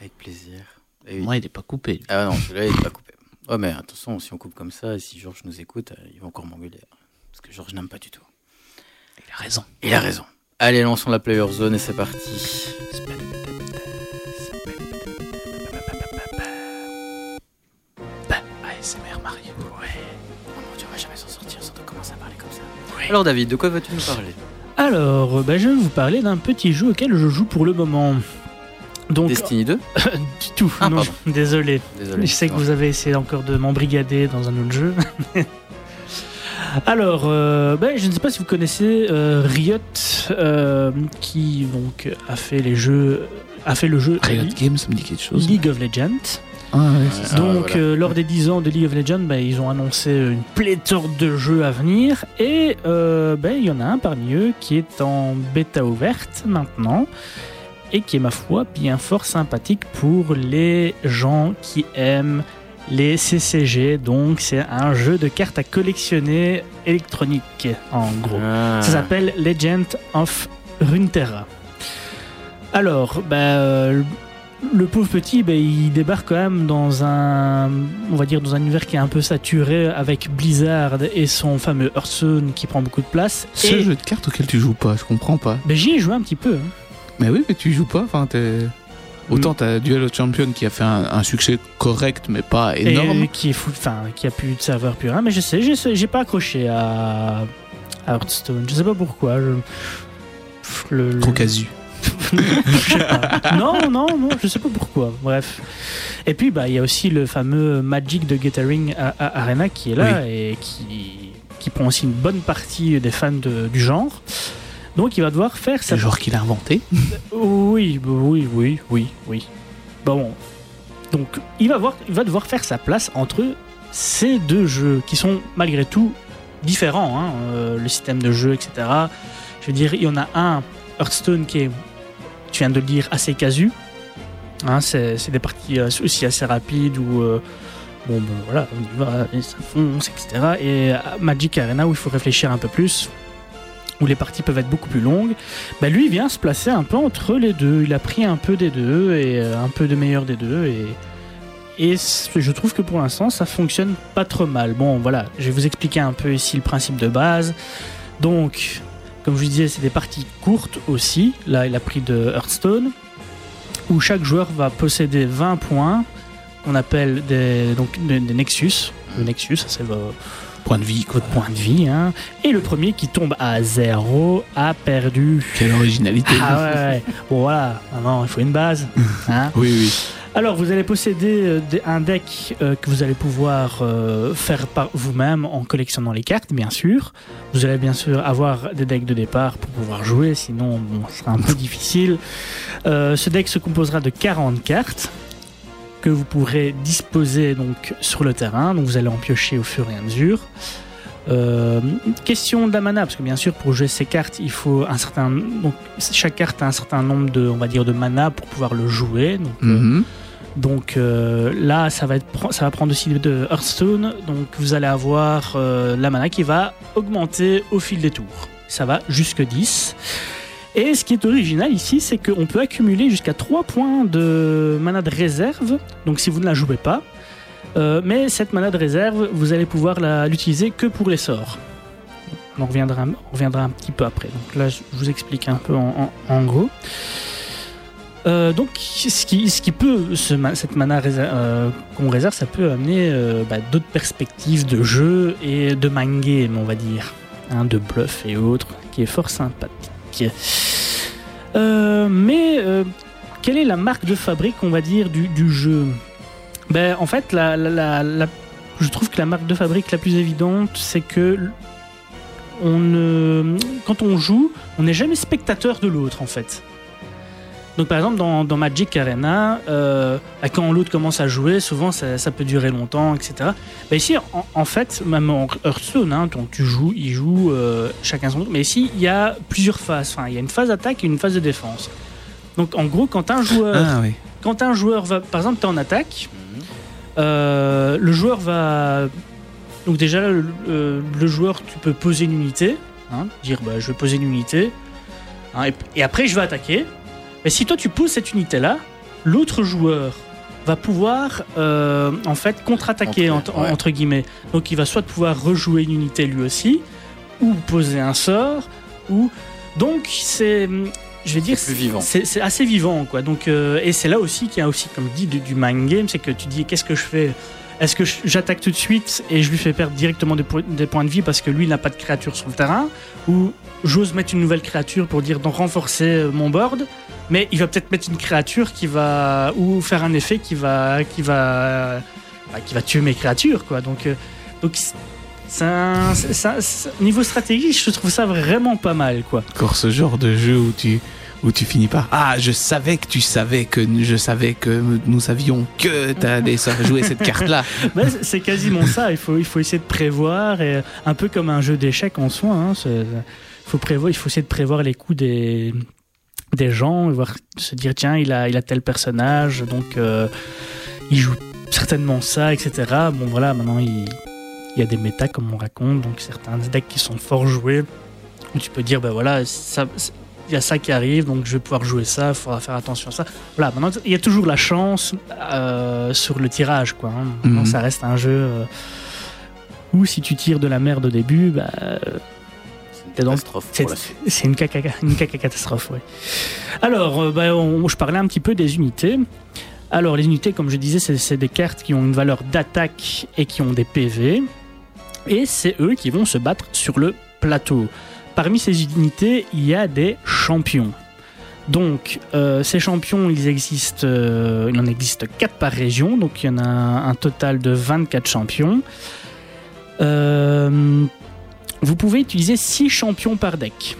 Avec plaisir. Et. Moi, il est pas coupé. Ah non, celui-là, il n'est pas coupé. Oh, mais attention, si on coupe comme ça, si Georges nous écoute, euh, il va encore m'engueuler. Parce que Georges n'aime pas du tout. Il a raison. Il a raison. Allez, lançons la player zone et c'est parti. ASMR Mario. Oh mon dieu, on va jamais s'en sortir sans commencer à parler comme ça. Alors, David, de quoi vas-tu nous parler? Alors, bah, je vais vous parler d'un petit jeu auquel je joue pour le moment. Donc, Destiny 2 du tout. Ah, non, pardon. désolé. Désolé. Je sais que vous avez essayé encore de m'embrigader dans un autre jeu. Alors, euh, ben, je ne sais pas si vous connaissez euh, Riot, euh, qui donc a fait les jeux, a fait le jeu Riot Games, ça me dit quelque chose. League of Legends. Ah, ouais. Ah, donc, voilà. euh, lors des 10 ans de League of Legends, ben, ils ont annoncé une pléthore de jeux à venir, et euh, ben, il y en a un parmi eux qui est en bêta ouverte maintenant, et qui est ma foi bien fort sympathique pour les gens qui aiment les CCG. Donc, c'est un jeu de cartes à collectionner électronique, en gros. Ah. Ça s'appelle Legend of Runeterra. Alors, bah, euh, le pauvre petit, bah, il débarque quand même dans un, on va dire, dans un univers qui est un peu saturé avec Blizzard et son fameux Hearthstone qui prend beaucoup de place. Ce et jeu de cartes auquel tu joues pas, je comprends pas. bah, j'y ai joué un petit peu. hein. Mais oui, mais tu joues pas. Enfin, t'es. Autant t'as Duel of Champion qui a fait un, un succès correct, mais pas énorme. Et qui est fou, enfin, qui a plus de serveur plus rien. Mais je sais, j'ai, pas accroché à, à Hearthstone. Je sais pas pourquoi. Je... Le- le- Trop casu. Je sais pas. non, non, non, je sais pas pourquoi. Bref. Et puis, bah, il y a aussi le fameux Magic de Gathering A- A- Arena qui est là et qui, qui prend aussi une bonne partie des fans de- du genre. Donc, il va devoir faire C'est sa le genre qu'il a inventé. oui, oui, oui, oui, oui. Bon, donc il va, voir, il va devoir faire sa place entre ces deux jeux qui sont malgré tout différents, hein, euh, le système de jeu, etc. Je veux dire, il y en a un, Hearthstone, qui est, tu viens de le dire, assez casu. Hein, c'est des parties euh, aussi assez rapides où, euh, bon, voilà, on y va, et ça fonce, etc. Et Magic Arena où il faut réfléchir un peu plus, les parties peuvent être beaucoup plus longues. Bah, lui vient se placer un peu entre les deux. Il a pris un peu des deux et euh, un peu de meilleur des deux. Et, et je trouve que pour l'instant, ça fonctionne pas trop mal. Bon, voilà, je vais vous expliquer un peu ici le principe de base. Donc, comme je vous disais, c'est des parties courtes aussi. Là, il a pris de Hearthstone, où chaque joueur va posséder 20 points qu'on appelle des, donc, des, Nexus. Le Nexus, c'est Point de vie, point de vie. Hein. Et le premier qui tombe à zéro a perdu. Quelle originalité. Ah ouais. Bon voilà, maintenant il faut une base. hein. Oui, oui. Alors vous allez posséder euh, un deck euh, que vous allez pouvoir euh, faire par vous-même en collectionnant les cartes, bien sûr. Vous allez bien sûr avoir des decks de départ pour pouvoir jouer, sinon bon, ce sera un peu difficile. Euh, ce deck se composera de 40 cartes que vous pourrez disposer donc sur le terrain. Donc vous allez en piocher au fur et à mesure. Euh, question de la mana, parce que bien sûr pour jouer ces cartes, il faut un certain donc chaque carte a un certain nombre de on va dire de mana pour pouvoir le jouer. Donc, euh, Mhm. donc euh, là, ça va, être, ça va prendre aussi de Hearthstone. Donc vous allez avoir la mana qui va augmenter au fil des tours. Ça va jusque 10. Et ce qui est original ici, c'est qu'on peut accumuler jusqu'à 3 points de mana de réserve. Donc si vous ne la jouez pas. Euh, mais cette mana de réserve, vous allez pouvoir l'utiliser que pour les sorts. On reviendra, on reviendra un petit peu après. Donc là, je vous explique un peu en, gros. Euh, donc, ce qui, peut, cette mana euh, qu'on réserve, ça peut amener euh, bah, d'autres perspectives de jeu et de mind game, on va dire, hein, de bluff et autres, qui est fort sympathique. Euh, mais euh, quelle est la marque de fabrique, on va dire, du, jeu? Ben, En fait, je trouve que la marque de fabrique la plus évidente, c'est que on quand on joue, on n'est jamais spectateur de l'autre, en fait. Donc par exemple dans, dans Magic Arena, euh, bah, quand l'autre commence à jouer, souvent ça, ça peut durer longtemps, etc. Mais ici, en, en fait, même en Hearthstone, hein, donc tu joues, il joue, euh, chacun son tour. Mais ici, il y a plusieurs phases. Enfin, il y a une phase d'attaque et une phase de défense. Donc en gros, quand un joueur, Ah oui. quand un joueur va, par exemple, tu es en attaque, euh, le joueur va. Donc déjà, le, le- le joueur, tu peux poser une unité, hein, dire bah, je vais poser une unité. Hein, et, et après, je vais attaquer. Mais si toi, tu pousses cette unité-là, l'autre joueur va pouvoir euh, en fait contre-attaquer entre, ouais. entre guillemets. Donc il va soit pouvoir rejouer une unité lui aussi, ou poser un sort, ou donc c'est, je vais dire, C'est assez vivant quoi. Donc euh, et c'est là aussi qu'il y a aussi comme dit du, du mind game, c'est que tu dis qu'est-ce que je fais? Est-ce que j'attaque tout de suite et je lui fais perdre directement des, po- des points de vie parce que lui il n'a pas de créature sur le terrain, ou j'ose mettre une nouvelle créature pour dire donc renforcer euh, mon board, mais il va peut-être mettre une créature qui va ou faire un effet qui va qui va bah, qui va tuer mes créatures quoi. Donc euh, donc un- un- niveau stratégie, je trouve ça vraiment pas mal quoi. Encore ce genre de jeu où tu où tu finis par ah je savais que tu savais que je savais que nous savions que t'allais jouer cette carte là. Bah, c'est- quasiment ça. Il faut, il faut essayer de prévoir, et un peu comme un jeu d'échecs en soi. Hein, faut prévoir, il faut essayer de prévoir les coups des des gens, voir, se dire tiens, il a, il a tel personnage, donc euh, il joue certainement ça, etc. Bon voilà, maintenant il, il y a des méta comme on raconte, donc certains decks qui sont fort joués, où tu peux dire ben voilà, ça, il y a ça qui arrive, donc je vais pouvoir jouer ça, il faudra faire attention à ça. Voilà, maintenant il y a toujours la chance euh, sur le tirage, quoi. hein. Maintenant, Mhm. ça reste un jeu euh, où si tu tires de la merde au début, bah, catastrophe c'est une caca, une caca catastrophe, ouais. Alors, euh, bah, on- je parlais un petit peu des unités. Alors, les unités, comme je disais, c'est des cartes qui ont une valeur d'attaque et qui ont des PV. Et c'est eux qui vont se battre sur le plateau. Parmi ces unités, il y a des champions. Donc, euh, ces champions, ils existent, euh, il en existe 4 par région, donc il y en a un, un total de 24 champions. Euh, vous pouvez utiliser 6 champions par deck.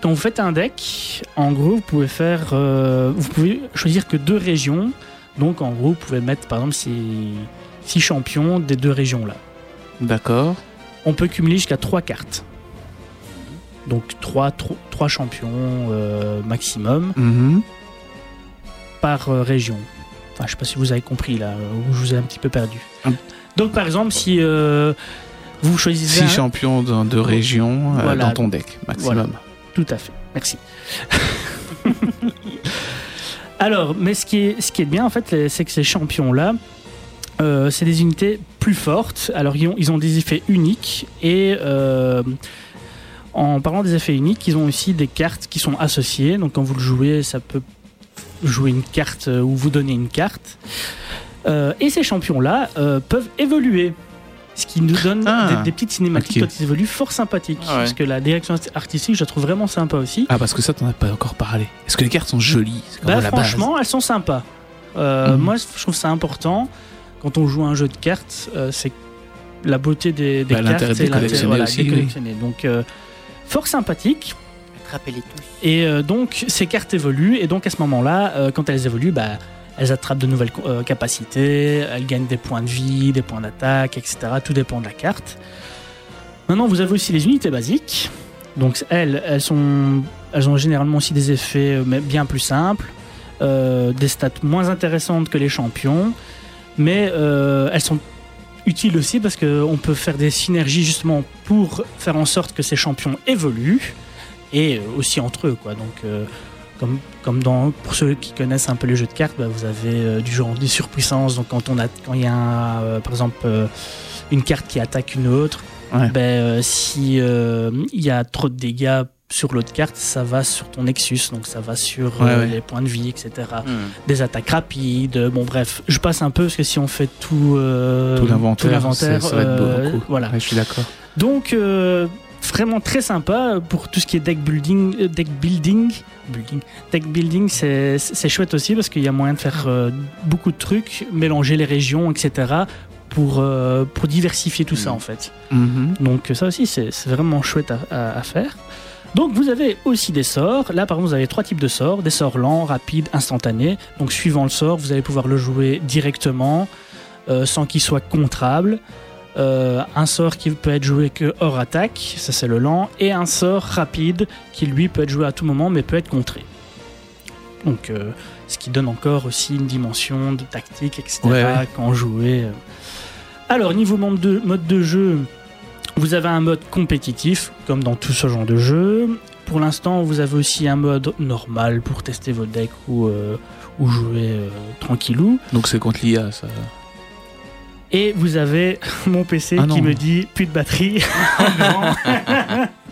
Quand vous faites un deck, en gros, vous pouvez faire, euh, vous pouvez choisir que deux régions. Donc, en gros, vous pouvez mettre, par exemple, 6 champions des deux régions là. D'accord. On peut cumuler jusqu'à 3 cartes. Donc 3, champions euh, maximum Mhm. par euh, région. Enfin, je sais pas si vous avez compris là, où je vous ai un petit peu perdu. Donc par exemple, si euh, vous choisissez Six un- champions de, de région Voilà. dans ton deck maximum. Tout à fait, merci. Alors, mais ce qui est, ce qui est bien en fait, c'est que ces champions-là, euh, c'est des unités plus fortes. Alors, ils ont, ils ont des effets uniques et euh, en parlant des effets uniques, ils ont aussi des cartes qui sont associées. Donc, quand vous le jouez, ça peut jouer une carte euh, ou vous donner une carte. Euh, et ces champions-là peuvent évoluer. Ce qui nous donne Ah, des, des petites cinématiques quand ils évoluent fort sympathiques. Ah ouais. Parce que la direction artistique, je la trouve vraiment sympa aussi. Ah parce que ça t'en as pas encore parlé. Est-ce que les cartes sont jolies? Bah, base. franchement, elles sont sympas. Euh, Mhm. Moi, je trouve ça important quand on joue à un jeu de cartes, euh, c'est la beauté des, des Bah, cartes l'intérêt de et l'intérêt, aussi, de les oui. collectionner. Donc, euh, fort sympathique. Attrapez-les tous. Et euh, donc, ces cartes évoluent. Et donc, à ce moment-là, euh, quand elles évoluent, bah, elles attrapent de nouvelles euh, capacités, elles gagnent des points de vie, des points d'attaque, etc. Tout dépend de la carte. Maintenant, vous avez aussi les unités basiques. Donc, elles, elles, sont, elles ont généralement aussi des effets euh, bien plus simples, euh, des stats moins intéressantes que les champions, mais elles sont utiles aussi parce qu'on peut faire des synergies justement pour faire en sorte que ces champions évoluent et aussi entre eux. Quoi. Donc, comme, comme dans, pour ceux qui connaissent un peu les jeux de cartes, bah, vous avez euh, du genre des surpuissances. Donc, quand on a, quand il y a un, euh, par exemple euh, une carte qui attaque une autre, Ouais. ben, euh, si euh, il y a trop de dégâts sur l'autre carte, ça va sur ton Nexus, donc ça va sur Ouais, euh, ouais. les points de vie, etc. Hmm. Des attaques rapides. Bon, bref, je passe un peu parce que si on fait tout, euh, Tout l'inventaire, ça va être beau, euh, beaucoup. voilà. Ouais, je suis d'accord. Donc, euh, vraiment très sympa pour tout ce qui est deck building. euh, Deck building, building deck building, c'est chouette aussi parce qu'il y a moyen de faire euh, beaucoup de trucs, mélanger les régions, etc. pour, euh, pour diversifier tout ça Mm. en fait. Mhm. Donc ça aussi, c'est c'est vraiment chouette à, à- à faire. Donc vous avez aussi des sorts. Là, par exemple, vous avez trois types de sorts. Des sorts lents, rapides, instantanés. Donc suivant le sort, vous allez pouvoir le jouer directement, euh, sans qu'il soit contrable. Euh, un sort qui peut être joué que hors attaque, ça c'est le lent. Et un sort rapide qui lui peut être joué à tout moment, mais peut être contré. Donc euh, ce qui donne encore aussi une dimension de tactique, etc. Ouais, ouais. quand jouer. euh. Alors niveau mode de, mode de jeu, vous avez un mode compétitif, comme dans tout ce genre de jeu. pour l'instant, vous avez aussi un mode normal pour tester votre deck ou, euh, ou jouer euh, tranquillou. Donc c'est contre l'IA, ça. Et vous avez mon PC Ah qui me dit plus de batterie.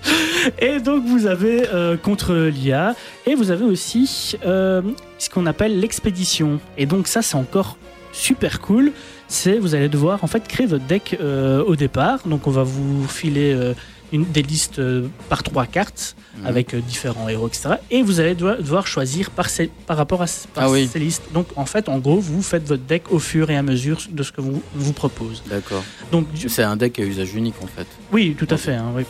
et donc vous avez euh, contre l'IA et vous avez aussi euh, ce qu'on appelle l'expédition. Et donc ça c'est encore super cool. C'est vous allez devoir en fait créer votre deck euh, au départ. Donc on va vous filer une, des listes euh, par trois cartes Mhm. avec euh, différents héros etc. Et vous allez devoir, choisir par, ces, par rapport à par Ah oui. ces listes. Donc en fait en gros vous faites votre deck au fur et à mesure de ce que vous vous propose. D'accord. Donc C'est un deck à usage unique en fait. oui, tout à fait. hein, oui.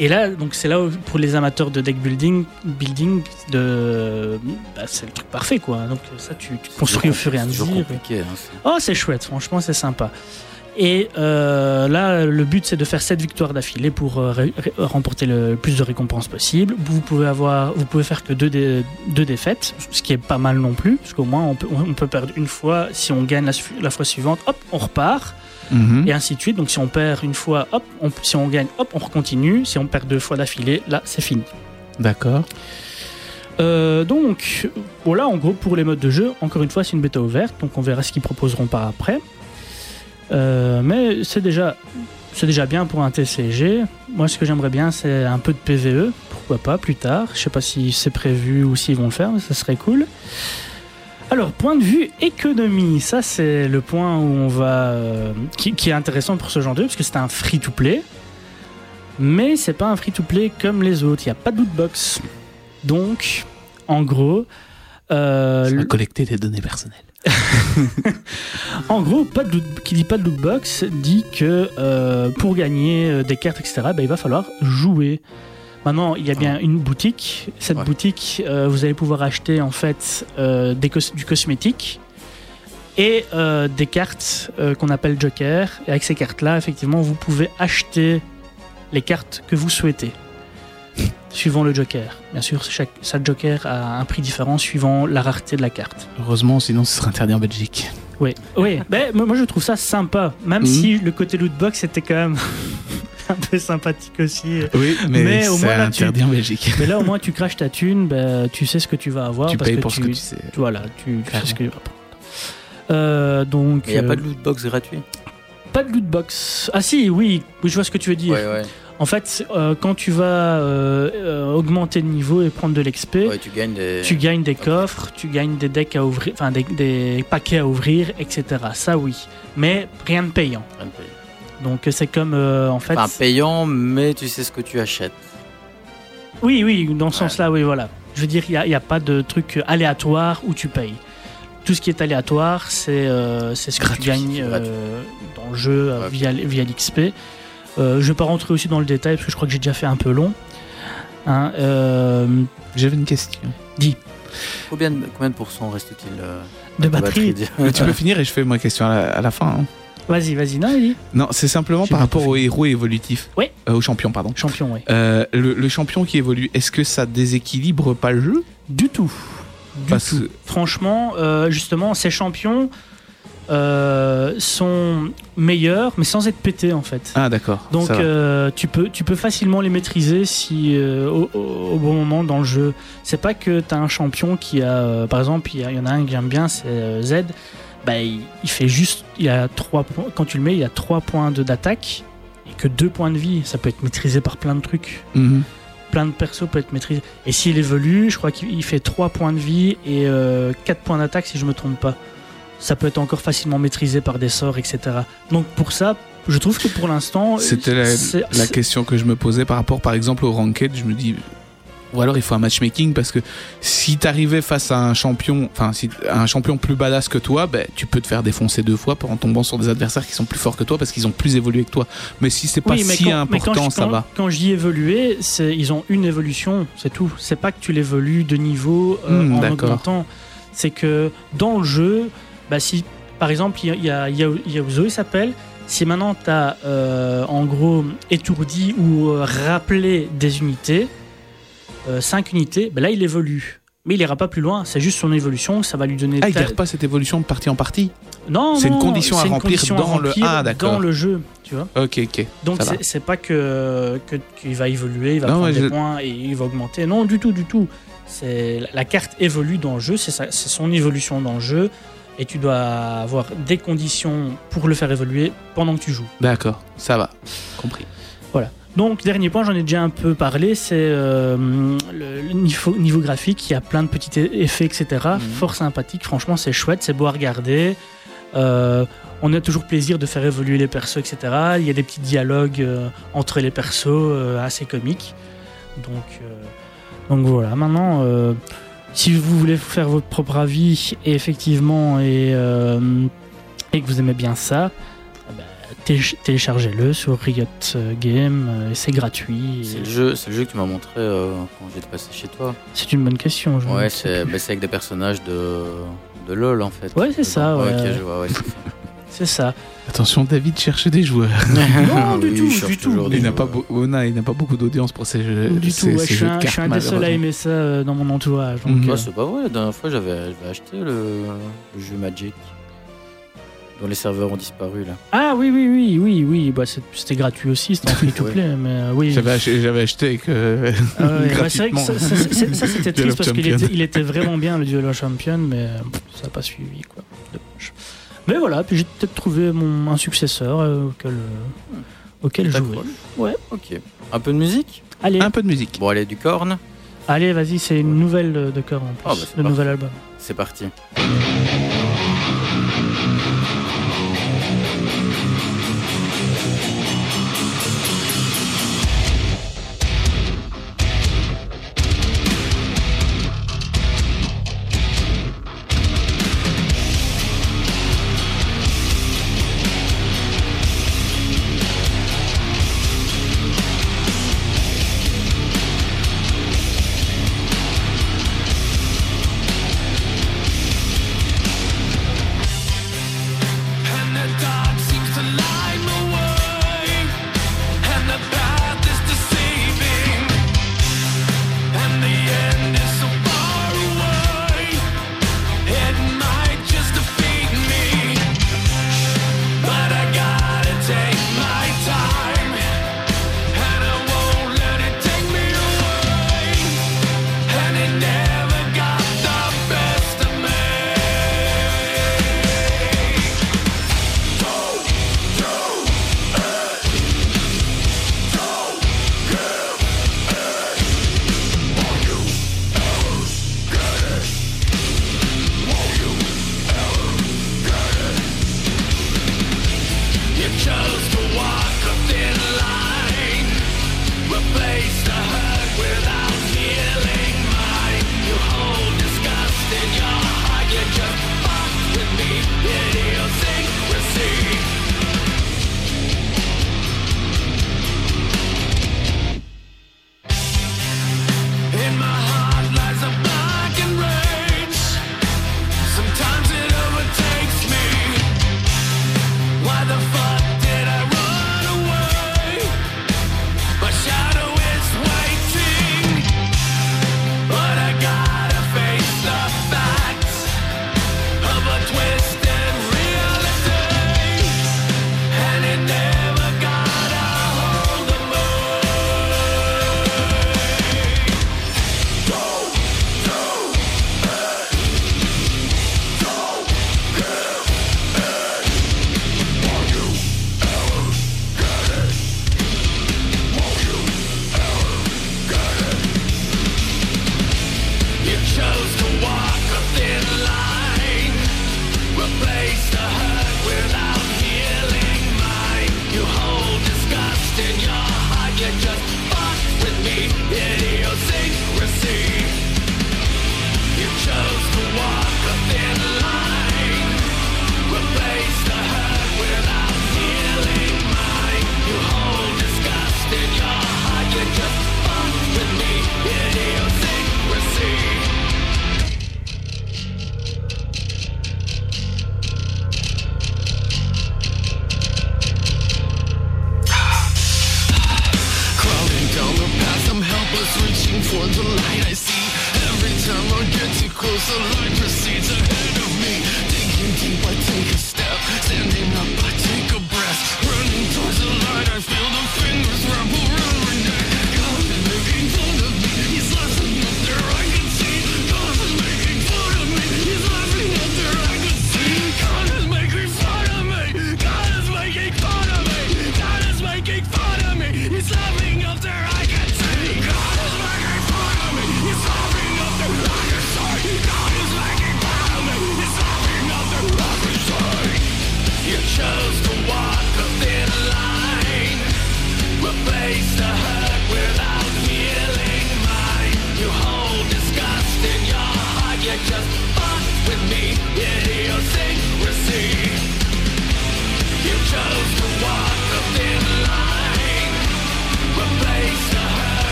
Et là, donc c'est là où, pour les amateurs de deck building, building de, bah, c'est le truc parfait quoi. Donc ça, tu, tu construis au fur et à mesure. compliqué. hein, Oh, c'est chouette. Franchement, c'est sympa. Et euh, là, le but c'est de faire 7 victoires d'affilée pour euh, remporter le plus de récompenses possible. Vous pouvez avoir, vous pouvez faire que deux, dé- deux défaites, ce qui est pas mal non plus, parce qu'au moins on peut, on peut perdre une fois. Si on gagne la, fois suivante, hop, on repart Mhm. et ainsi de suite. Donc si on perd une fois, hop, on- si on gagne, hop, on recontinue. Si on perd deux fois d'affilée, là, c'est fini. D'accord. Euh, donc, voilà, en gros, pour les modes de jeu, encore une fois, c'est une bêta ouverte, donc on verra ce qu'ils proposeront par après. Euh, mais c'est déjà, c'est déjà bien pour un TCG. Moi, ce que j'aimerais bien, c'est un peu de PVE, pourquoi pas, plus tard. Je sais pas si c'est prévu ou s'ils vont le faire, mais ça serait cool. Alors, point de vue économie, ça c'est le point où on va, euh, qui, qui est intéressant pour ce genre de jeu, parce que c'est un free-to-play. Mais c'est pas un free-to-play comme les autres, il n'y a pas de lootbox. Donc, en gros, euh, Ça va le- collecter des données personnelles. en gros, pas de loot- qui dit pas de lootbox dit que euh, pour gagner euh, des cartes, etc., bah, il va falloir jouer. Maintenant, il y a bien une boutique. Cette Ouais. boutique, euh, vous allez pouvoir acheter en fait euh, des cos- du cosmétique et des cartes qu'on appelle Joker. Et avec ces cartes-là, effectivement, vous pouvez acheter les cartes que vous souhaitez. Suivant le Joker. Bien sûr, chaque, chaque Joker a un prix différent suivant la rareté de la carte. Heureusement, sinon ce serait interdit en Belgique. Oui, oui. Ben, moi je trouve ça sympa, même Mhm. si le côté lootbox était quand même un peu sympathique aussi. Oui, mais, Mais au c'est moins, là, tu- interdit en Belgique. Mais là au moins tu craches ta thune, ben, tu sais ce que tu vas avoir. tu parce payes que pour tu, ce que tu sais. Voilà, tu, tu sais ce que tu vas prendre. Euh, donc, il n'y a euh, pas de lootbox gratuit? pas de lootbox. Ah si, oui, oui, je vois ce que tu veux dire. Ouais, ouais. En fait, euh, quand tu vas euh, euh, augmenter de niveau et prendre de l'XP, Ouais, tu gagnes des. tu gagnes des coffres, tu gagnes des decks à ouvrir, enfin des, des paquets à ouvrir, etc. Ça oui, mais rien de payant. Rien de payé. Donc c'est comme euh, en fait. Enfin, payant, mais tu sais ce que tu achètes. Oui, oui, dans ce sens-là, oui, voilà. Je veux dire, il n'y a, il y a pas de truc aléatoire où tu payes. Tout ce qui est aléatoire, c'est euh, ce que Gratuit, tu gagnes euh, dans le jeu Ouais. via, via l'XP. Euh, je ne vais pas rentrer aussi dans le détail parce que je crois que j'ai déjà fait un peu long. Hein, euh, J'avais une question. Combien de, combien de pourcents reste-t-il euh, de batterie. Mais tu peux finir et je fais ma question à la, à la fin. hein. Vas-y, vas-y, non, Eli Non, c'est simplement par rapport au héros évolutif. Oui. Euh, au champion, pardon. Champion, oui. Euh, le, le champion qui évolue, est-ce que ça déséquilibre pas le jeu? Du tout. Du Parce tout. que- Franchement, euh, justement, ces champions euh, sont meilleurs, mais sans être pétés en fait. Ah d'accord. Donc euh, tu peux tu peux facilement les maîtriser si euh, au, bon moment dans le jeu. C'est pas que tu as un champion qui a par exemple il y, en a un que j'aime bien c'est Z. Bah, il, il fait juste il a trois points quand tu le mets il y a trois points d'attaque et que deux points de vie. Ça peut être maîtrisé par plein de trucs. Mhm. Plein de persos peut être maîtrisé. Et s'il évolue, je crois qu'il il fait 3 points de vie et 4 points d'attaque si je me trompe pas. Ça peut être encore facilement maîtrisé par des sorts, etc. Donc pour ça, je trouve que pour l'instant, C'était la, question que je me posais par rapport, par exemple, au ranked. Je me dis, ou alors il faut un matchmaking parce que si t'arrivais face à un champion, enfin, si un champion plus badass que toi, ben, tu peux te faire défoncer deux fois en tombant sur des adversaires qui sont plus forts que toi parce qu'ils ont plus évolué que toi. Mais si c'est pas Oui, si quand- important, quand je- ça quand- va. Quand j'y évolué, c'est ils ont une évolution, c'est tout. C'est pas que tu l'évolues de niveau euh, Hmm, en augmentant. C'est que dans le jeu, bah si par exemple il y a, il y a il s'appelle. Si maintenant tu as en gros étourdi ou euh, rappelé des unités, 5 unités, bah là il évolue. Mais il ira pas plus loin, c'est juste son évolution, ça va lui donner. Ah, il garde pas cette évolution de partie en partie Non, c'est une condition à une remplir condition à dans le- remplir Ah, d'accord. dans le jeu, tu vois. Ok, ok. Donc c'est- c'est pas que que- qu'il va évoluer, il va Non, prendre des je- points et il va augmenter. Non, du tout, du tout. C'est la- la carte évolue dans le jeu, c'est sa- c'est son évolution dans le jeu, et tu dois avoir des conditions pour le faire évoluer pendant que tu joues. D'accord, ça va. Compris. Donc dernier point, j'en ai déjà un peu parlé, c'est euh, le, le niveau, niveau graphique. Il y a plein de petits effets, etc. Mhm. Fort sympathique. Franchement, c'est chouette, c'est beau à regarder. Euh, on a toujours plaisir de faire évoluer les persos, etc. Il y a des petits dialogues euh, entre les persos euh, assez comiques. Donc, euh, donc voilà. Maintenant, euh, si vous voulez faire votre propre avis, et effectivement, et, euh, et que vous aimez bien ça, eh ben, téléch- téléchargez-le sur Riot euh, Game. euh, c'est gratuit. C'est le jeu, c'est le jeu que tu m'as montré euh, quand j'étais passé chez toi. C'est une bonne question. je Ouais, c'est bah, avec des personnages de, de LoL en fait. Ouais, c'est ça, Ouais, ouais. ok, je vois, ouais, c'est ça. Attention, David cherche des joueurs. Non, du Oui, tout, du tout. Il n'a pas, n'a pas beaucoup d'audience pour ces jeux. Du tout, ouais, ces je suis de un, je suis un cartes, des seuls à aimer ça euh, dans mon entourage. Euh, Ouais, c'est pas vrai, la dernière fois j'avais acheté le, le jeu Magic. Dont les serveurs ont disparu là. Ah oui, oui, oui, oui, oui. Bah, c'était gratuit aussi, c'était en free to Ouais. play. Mais euh, oui. J'avais acheté, euh, Ah ouais, bah, c'est vrai que ça, ça- ça- ça, c'était triste parce qu'il était, il était vraiment bien le Duel of Champion, mais ça n'a pas suivi. Quoi. Mais voilà, puis j'ai peut-être trouvé mon, un successeur euh, auquel, euh, auquel jouer. Ouais. Ok. Un peu de musique Allez, Un peu de musique. Bon, allez, du corne. allez, vas-y, c'est une nouvelle euh, de cœur en plus, Ah, bah, c'est le nouvel album. C'est parti.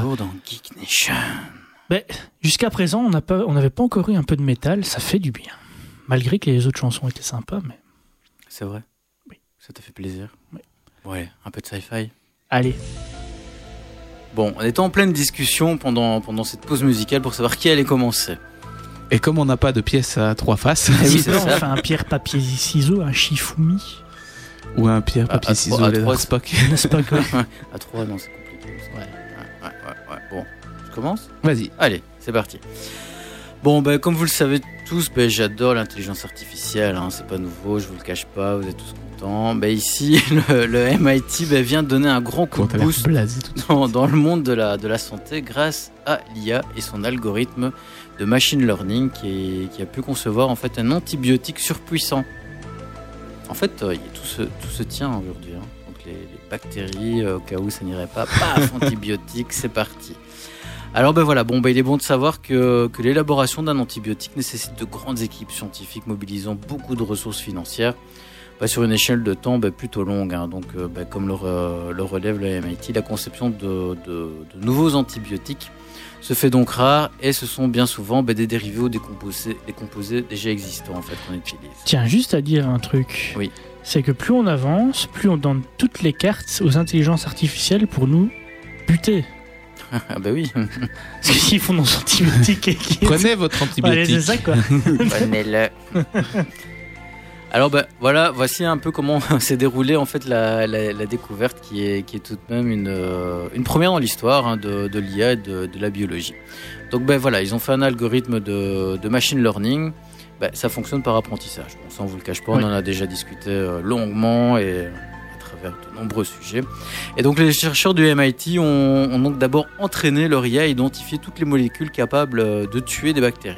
Dans Geek Nation. Ben, Jusqu'à présent, on pas- n'avait pas encore eu un peu de métal, ça fait du bien. Malgré que les autres chansons étaient sympas, mais. C'est vrai? Oui. Ça t'a fait plaisir? Oui. Ouais, un peu de sci-fi? Allez, Bon, on était en pleine discussion pendant, pendant cette pause musicale pour savoir qui allait commencer. Et comme on n'a pas de pièce à trois faces, Eh oui, si c'est on fait un pierre, papier, ciseaux, un Shifumi, ou un pierre, À- à papier, trois- ciseaux, à trois, Spock. À 3, non, c'est commence Vas-y. Allez, c'est parti. Bon, ben, comme vous le savez tous, ben, j'adore l'intelligence artificielle. Hein, c'est pas nouveau, je vous le cache pas, vous êtes tous contents. Ben, ici, le, le MIT ben, vient de donner un grand coup de boost dans, dans le monde de la, de la santé grâce à l'IA et son algorithme de machine learning qui, est- qui a pu concevoir en fait un antibiotique surpuissant. En fait, euh, tout, se, tout se tient aujourd'hui. hein. Donc les, les bactéries, euh, au cas où ça n'irait pas, paf, antibiotique, c'est parti. Alors ben voilà, bon ben il est bon de savoir que, que l'élaboration d'un antibiotique nécessite de grandes équipes scientifiques mobilisant beaucoup de ressources financières bah, sur une échelle de temps bah, plutôt longue. hein. Donc, euh, bah, comme le, re- le relève le MIT, la conception de, de- de nouveaux antibiotiques se fait donc rare et ce sont bien souvent des dérivés ou des composés, des composés déjà existants en fait qu'on utilise. Tiens, juste à dire un truc. Oui. C'est que plus on avance, plus on donne toutes les cartes aux intelligences artificielles pour nous buter. Ah bah oui, Parce que s'ils font nos antibiotiques et qu'ils. Prenez votre Allez, antibiotique. c'est ça quoi. prenez-le. Alors ben voilà, voici un peu comment s'est déroulée en fait la, la- la découverte qui est, qui est tout de même une, euh, une première dans l'histoire hein, de, de l'IA et de, de la biologie. Donc ben voilà, ils ont fait un algorithme de, de machine learning. Ben, ça fonctionne par apprentissage. Bon, ça on vous le cache pas, Oui. on en a déjà discuté euh, longuement et de nombreux sujets. Et donc les chercheurs du MIT ont, donc d'abord entraîné leur IA à identifier toutes les molécules capables euh, de tuer des bactéries.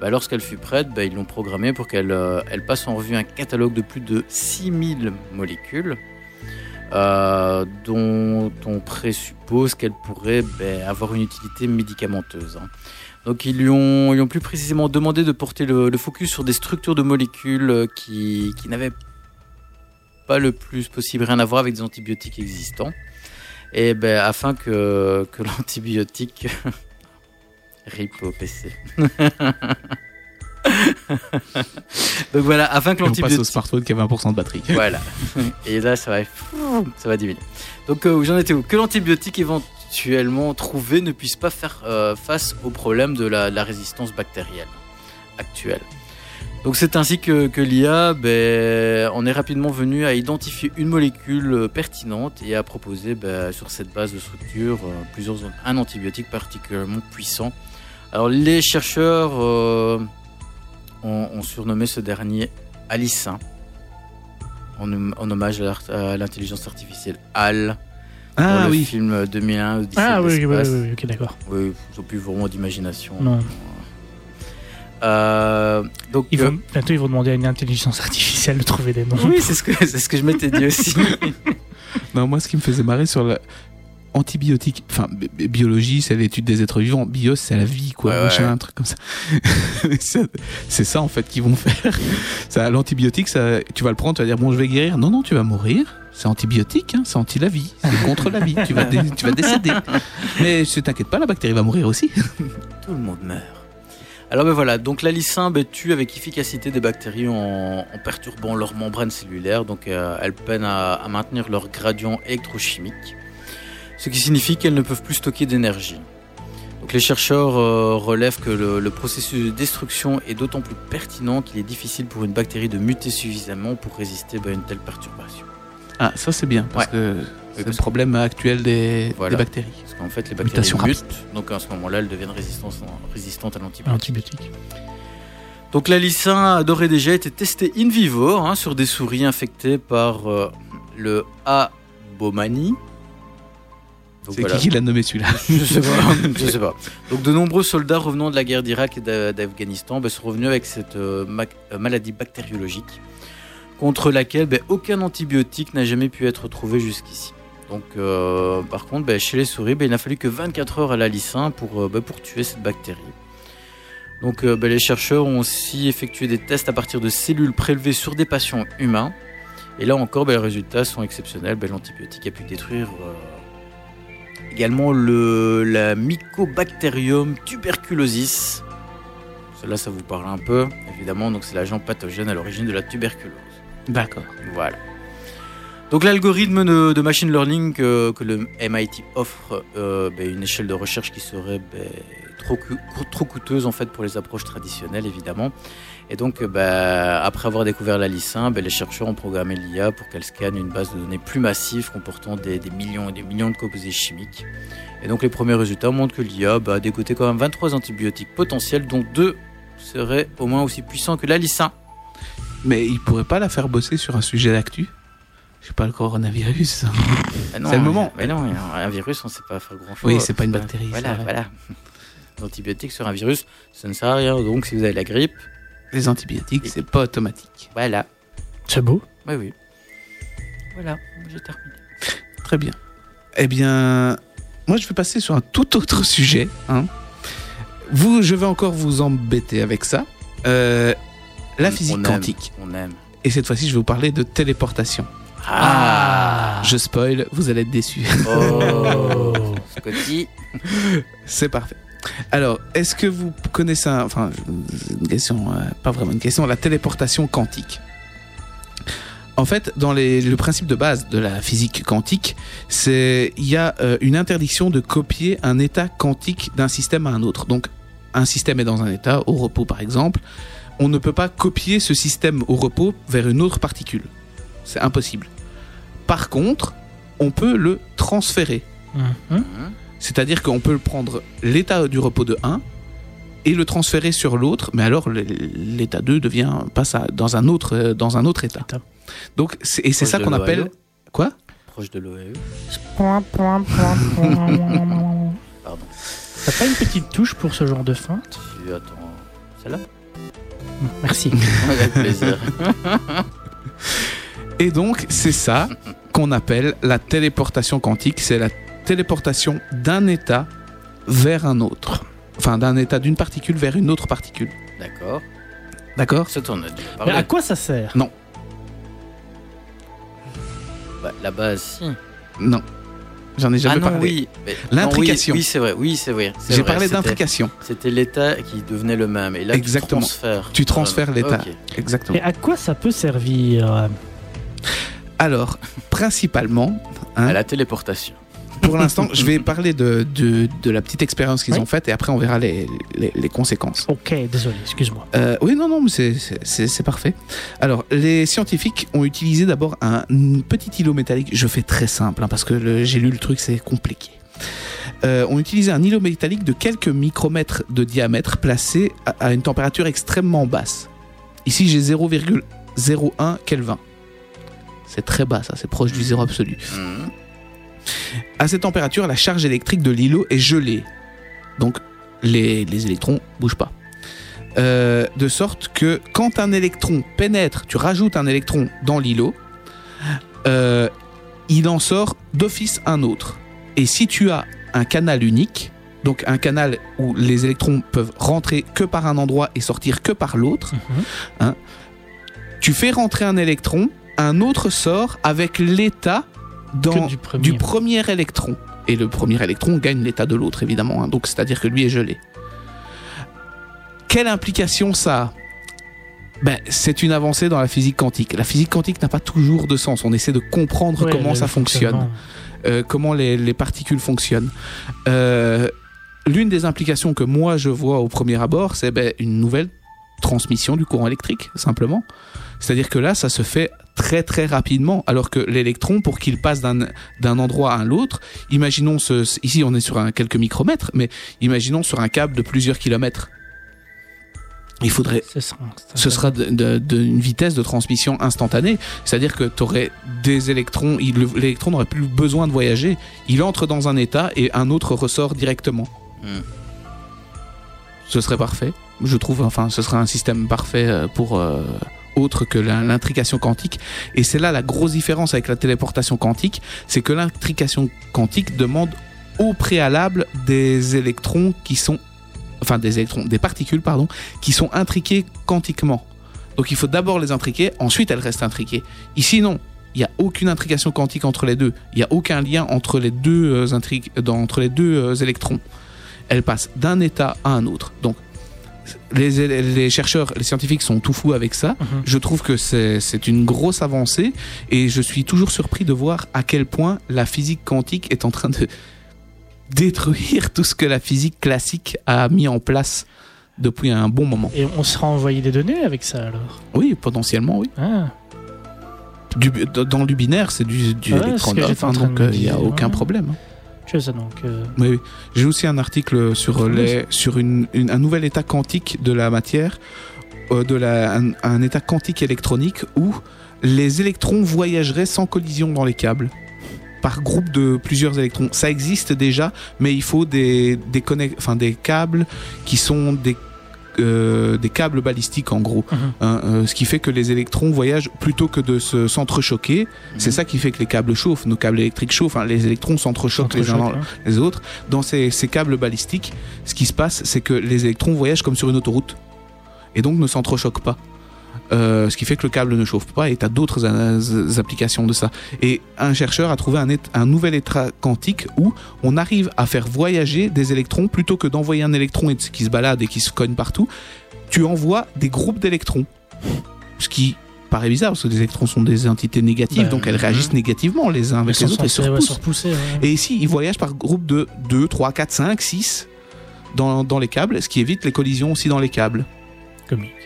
Bah, Lorsqu'elle fut prête, bah, ils l'ont programmée pour qu'elle euh, elle passe en revue un catalogue de plus de 6000 molécules euh, dont on présuppose qu'elle pourrait bah, avoir une utilité médicamenteuse. hein. Donc ils lui, ont, ils ont plus précisément demandé de porter le, le focus sur des structures de molécules qui, qui n'avaient pas le plus possible rien à voir avec des antibiotiques existants. Et ben, afin que, que l'antibiotique... RIP au PC. Donc voilà, afin que on passe au l'antibiotique... smartphone qui a 20% de batterie. Voilà. Et là, ça va, ça va diminuer. Donc, euh, j'en étais où? Que l'antibiotique éventuellement trouvé ne puisse pas faire euh, face au problème de la, la résistance bactérienne actuelle. Donc, c'est ainsi que, que l'IA, ben, on est rapidement venu à identifier une molécule pertinente et à proposer ben, sur cette base de structure euh, plusieurs un antibiotique particulièrement puissant. Alors, les chercheurs euh, ont, ont surnommé ce dernier Alicin en, en hommage à l'intelligence artificielle HAL Ah pour le film 2001 Odyssée Ah oui, oui, oui, ok, d'accord. Oui, ils ont plus vraiment d'imagination. Non. Euh, donc, Ils euh, vont, bientôt, ils vont demander à une intelligence artificielle de trouver des noms. oui, c'est ce que c'est ce que je m'étais dit aussi. Non, moi, ce qui me faisait marrer sur la antibiotique, enfin, bi- bi- biologie, c'est l'étude des êtres vivants. Bios, c'est la vie, quoi. Ouais, machin, ouais. un truc comme ça. C'est- ça, en fait, qu'ils vont faire. Ça, l'antibiotique, ça, tu vas le prendre, tu vas dire, bon, je vais guérir. Non, non, tu vas mourir. C'est antibiotique, hein, c'est anti la vie. C'est contre la vie. Tu vas, tu vas décéder. Mais ne t'inquiète pas, la bactérie va mourir aussi. Tout le monde meurt. Alors ben voilà, donc l'alicin ben, tue avec efficacité des bactéries en, en perturbant leur membrane cellulaire, donc euh, elles peinent à, à maintenir leur gradient électrochimique, ce qui signifie qu'elles ne peuvent plus stocker d'énergie. Donc les chercheurs euh, relèvent que le, le processus de destruction est d'autant plus pertinent qu'il est difficile pour une bactérie de muter suffisamment pour résister bah, à une telle perturbation. Ah, ça c'est bien, parce que c'est le problème actuel des, Voilà. des bactéries. Qu'en fait les bactéries mutent, donc à ce moment-là elles deviennent résistantes, à l'antibiotique. Antibiotique. Donc la d'ores et déjà été testée in vivo hein, sur des souris infectées par euh, le A. bomani. C'est voilà. qui qui l'a nommé celui-là Je sais pas. je sais pas. Donc de nombreux soldats revenant de la guerre d'Irak et d'A- d'Afghanistan ben, sont revenus avec cette euh, euh, maladie bactériologique contre laquelle ben, aucun antibiotique n'a jamais pu être trouvé jusqu'ici. Donc euh, par contre, ben, chez les souris, ben, il n'a fallu que 24 heures à la pour, euh, ben, pour tuer cette bactérie. Donc euh, les chercheurs ont aussi effectué des tests à partir de cellules prélevées sur des patients humains. Et là encore, les résultats sont exceptionnels. L'antibiotique a pu détruire euh, également le, la Mycobacterium tuberculosis. Cela, ça vous parle un peu, évidemment. Donc, c'est l'agent pathogène à l'origine de la tuberculose. D'accord. Voilà. Donc, l'algorithme de, machine learning que, le MIT offre, euh, ben, une échelle de recherche qui serait ben, trop, trop coûteuse en fait pour les approches traditionnelles, évidemment. Et donc, euh, ben, après avoir découvert la lycin, les chercheurs ont programmé l'IA pour qu'elle scanne une base de données plus massive comportant des, millions et des millions de composés chimiques. Et donc, les premiers résultats montrent que l'IA a dégoté quand même 23 antibiotiques potentiels, dont deux seraient au moins aussi puissants que la lycin. Mais il pourrait pas la faire bosser sur un sujet d'actu? Sais pas, le coronavirus. Ah C'est le moment. Mais non, un virus, on ne sait pas faire grand chose. Oui, c'est pas une bactérie, Voilà, voilà. L'antibiotique sur un virus, ça ne sert à rien. Donc, si vous avez la grippe, Les antibiotiques, c'est pas automatique. voilà. C'est beau. Oui, oui. Voilà, j'ai terminé. Très bien. Eh bien, moi je vais passer sur un tout autre sujet. hein. Vous, je vais encore vous embêter avec ça. Euh, la physique On aime, quantique. On aime. Et cette fois-ci, je vais vous parler de téléportation. Ah, Je spoil, vous allez être déçus. Oh Scotty C'est parfait. Alors, est-ce que vous connaissez un... Enfin, une question, euh, pas vraiment une question, la téléportation quantique? En fait, dans les- le principe de base de la physique quantique, c'est il y a euh, une interdiction de copier un état quantique d'un système à un autre. Donc, un système est dans un état, au repos par exemple, on ne peut pas copier ce système au repos vers une autre particule. C'est impossible. Par contre, on peut le transférer. Mhm. C'est-à-dire qu'on peut prendre l'état du repos de 1 et le transférer sur l'autre, mais alors l'état 2 devient passe à- dans un autre euh, dans un autre état. État. Donc c'est- et c'est ça qu'on appelle quoi? Proche de E. l'OAE. Pardon. T'as pas une petite touche pour ce genre de feinte? Tu attends. Celle-là? Merci. Avec plaisir. Et donc c'est ça qu'on appelle la téléportation quantique, c'est la téléportation d'un état vers un autre. Enfin d'un état d'une particule vers une autre particule. D'accord. D'accord? A déjà Mais à quoi ça sert? Bah, la base, si. Non. J'en ai jamais ah non, parlé. oui. L'intrication. non, Oui, oui, c'est vrai. Oui, c'est vrai. J'ai parlé c'était- d'intrication. C'était l'état qui devenait le même. Et là, Exactement. tu transfères. Tu transfères Vraiment. l'état. Exactement. Et à quoi ça peut servir? Alors, principalement, hein, À la téléportation. pour l'instant, je vais parler de, de, de la petite expérience qu'ils Oui. ont faite et après on verra les, les, les conséquences. Ok, désolé, excuse-moi. Euh, oui, non, non, mais c'est- parfait. Alors, les scientifiques ont utilisé d'abord un petit îlot métallique. Je fais très simple hein, parce que le- j'ai lu le truc, c'est compliqué. Euh, ont utilisé un îlot métallique de quelques micromètres de diamètre placé à, à une température extrêmement basse. Ici, j'ai 0,01 Kelvin. C'est très bas, ça, c'est proche du zéro absolu. À cette température, la charge électrique de l'îlot est gelée. Donc, les, les électrons bougent pas. Euh, de sorte que quand un électron pénètre, tu rajoutes un électron dans l'îlot, euh, il en sort d'office un autre. Et si tu as un canal unique, donc un canal où les électrons peuvent rentrer que par un endroit et sortir que par l'autre, Mhm. tu fais rentrer un électron, un autre sort avec l'état dans du premier. du premier électron. Et le premier électron gagne l'état de l'autre, évidemment. hein. Donc, c'est-à-dire que lui est gelé. Quelle implication ça a? Ben, C'est une avancée dans la physique quantique. La physique quantique n'a pas toujours de sens. On essaie de comprendre Ouais, comment ça fonctionne, euh, comment les, les particules fonctionnent. Euh, l'une des implications que moi je vois au premier abord, c'est ben, une nouvelle transmission du courant électrique, simplement. C'est-à-dire que là, ça se fait très très rapidement, alors que l'électron, pour qu'il passe d'un d'un endroit à l'autre, imaginons ce, ce- ici on est sur un quelques micromètres, mais imaginons sur un câble de plusieurs kilomètres. Il faudrait C'est ça. ce sera d'une de, d'une vitesse de transmission instantanée. C'est-à-dire que tu aurais des électrons, l'électron n'aurait plus besoin de voyager. Il entre dans un état et un autre ressort directement. Hmm. Ce serait parfait. Je trouve, enfin, ce serait un système parfait euh, pour euh, autre que l'intrication quantique. Et c'est là la grosse différence avec la téléportation quantique, c'est que l'intrication quantique demande au préalable des électrons qui sont, enfin des électrons, des particules, pardon, qui sont intriquées quantiquement. Donc il faut d'abord les intriquer, ensuite elles restent intriquées. Ici non, il n'y a aucune intrication quantique entre les deux. Il n'y a aucun lien entre les deux euh, entre les deux euh, électrons. Elles passent d'un état à un autre. Donc les, les chercheurs, les scientifiques sont tout fous avec ça. Mhm. Je trouve que c'est une grosse avancée et je suis toujours surpris de voir à quel point la physique quantique est en train de détruire tout ce que la physique classique a mis en place depuis un bon moment. Et on sera envoyé des données avec ça alors? Oui, potentiellement, oui. Ah. Du, dans le binaire, c'est du, du Ouais, ce hein, de donc euh, il n'y a aucun ouais. problème. Je donc. euh, Oui, oui. J'ai aussi un article sur, Oui. les, sur une, une- un nouvel état quantique de la matière, euh, de la, un, un état quantique électronique où les électrons voyageraient sans collision dans les câbles par groupe de plusieurs électrons. Ça existe déjà, mais il faut des, des, enfin, des câbles qui sont des, euh, des câbles balistiques en gros. Mhm. Hein, euh, ce qui fait que les électrons voyagent plutôt que de se s'entrechoquer. C'est ça qui fait que les câbles chauffent, nos câbles électriques chauffent, hein, les électrons s'entrechoquent les uns dans hein. les autres. Dans ces, ces câbles balistiques, ce qui se passe, c'est que les électrons voyagent comme sur une autoroute et donc ne s'entrechoquent pas. Euh, ce qui fait que le câble ne chauffe pas et tu as d'autres applications de ça. Et un chercheur a trouvé un, nouvel état quantique où on arrive à faire voyager des électrons plutôt que d'envoyer un électron qui se balade et qui se cogne partout. Tu envoies des groupes d'électrons. Ce qui paraît bizarre parce que les électrons sont des entités négatives Bah, donc elles réagissent négativement les uns avec les autres et se ouais, repoussent. ouais. Et ici, ils voyagent par groupe de 2, 3, 4, 5, 6 dans, dans les câbles, ce qui évite les collisions aussi dans les câbles. Comique.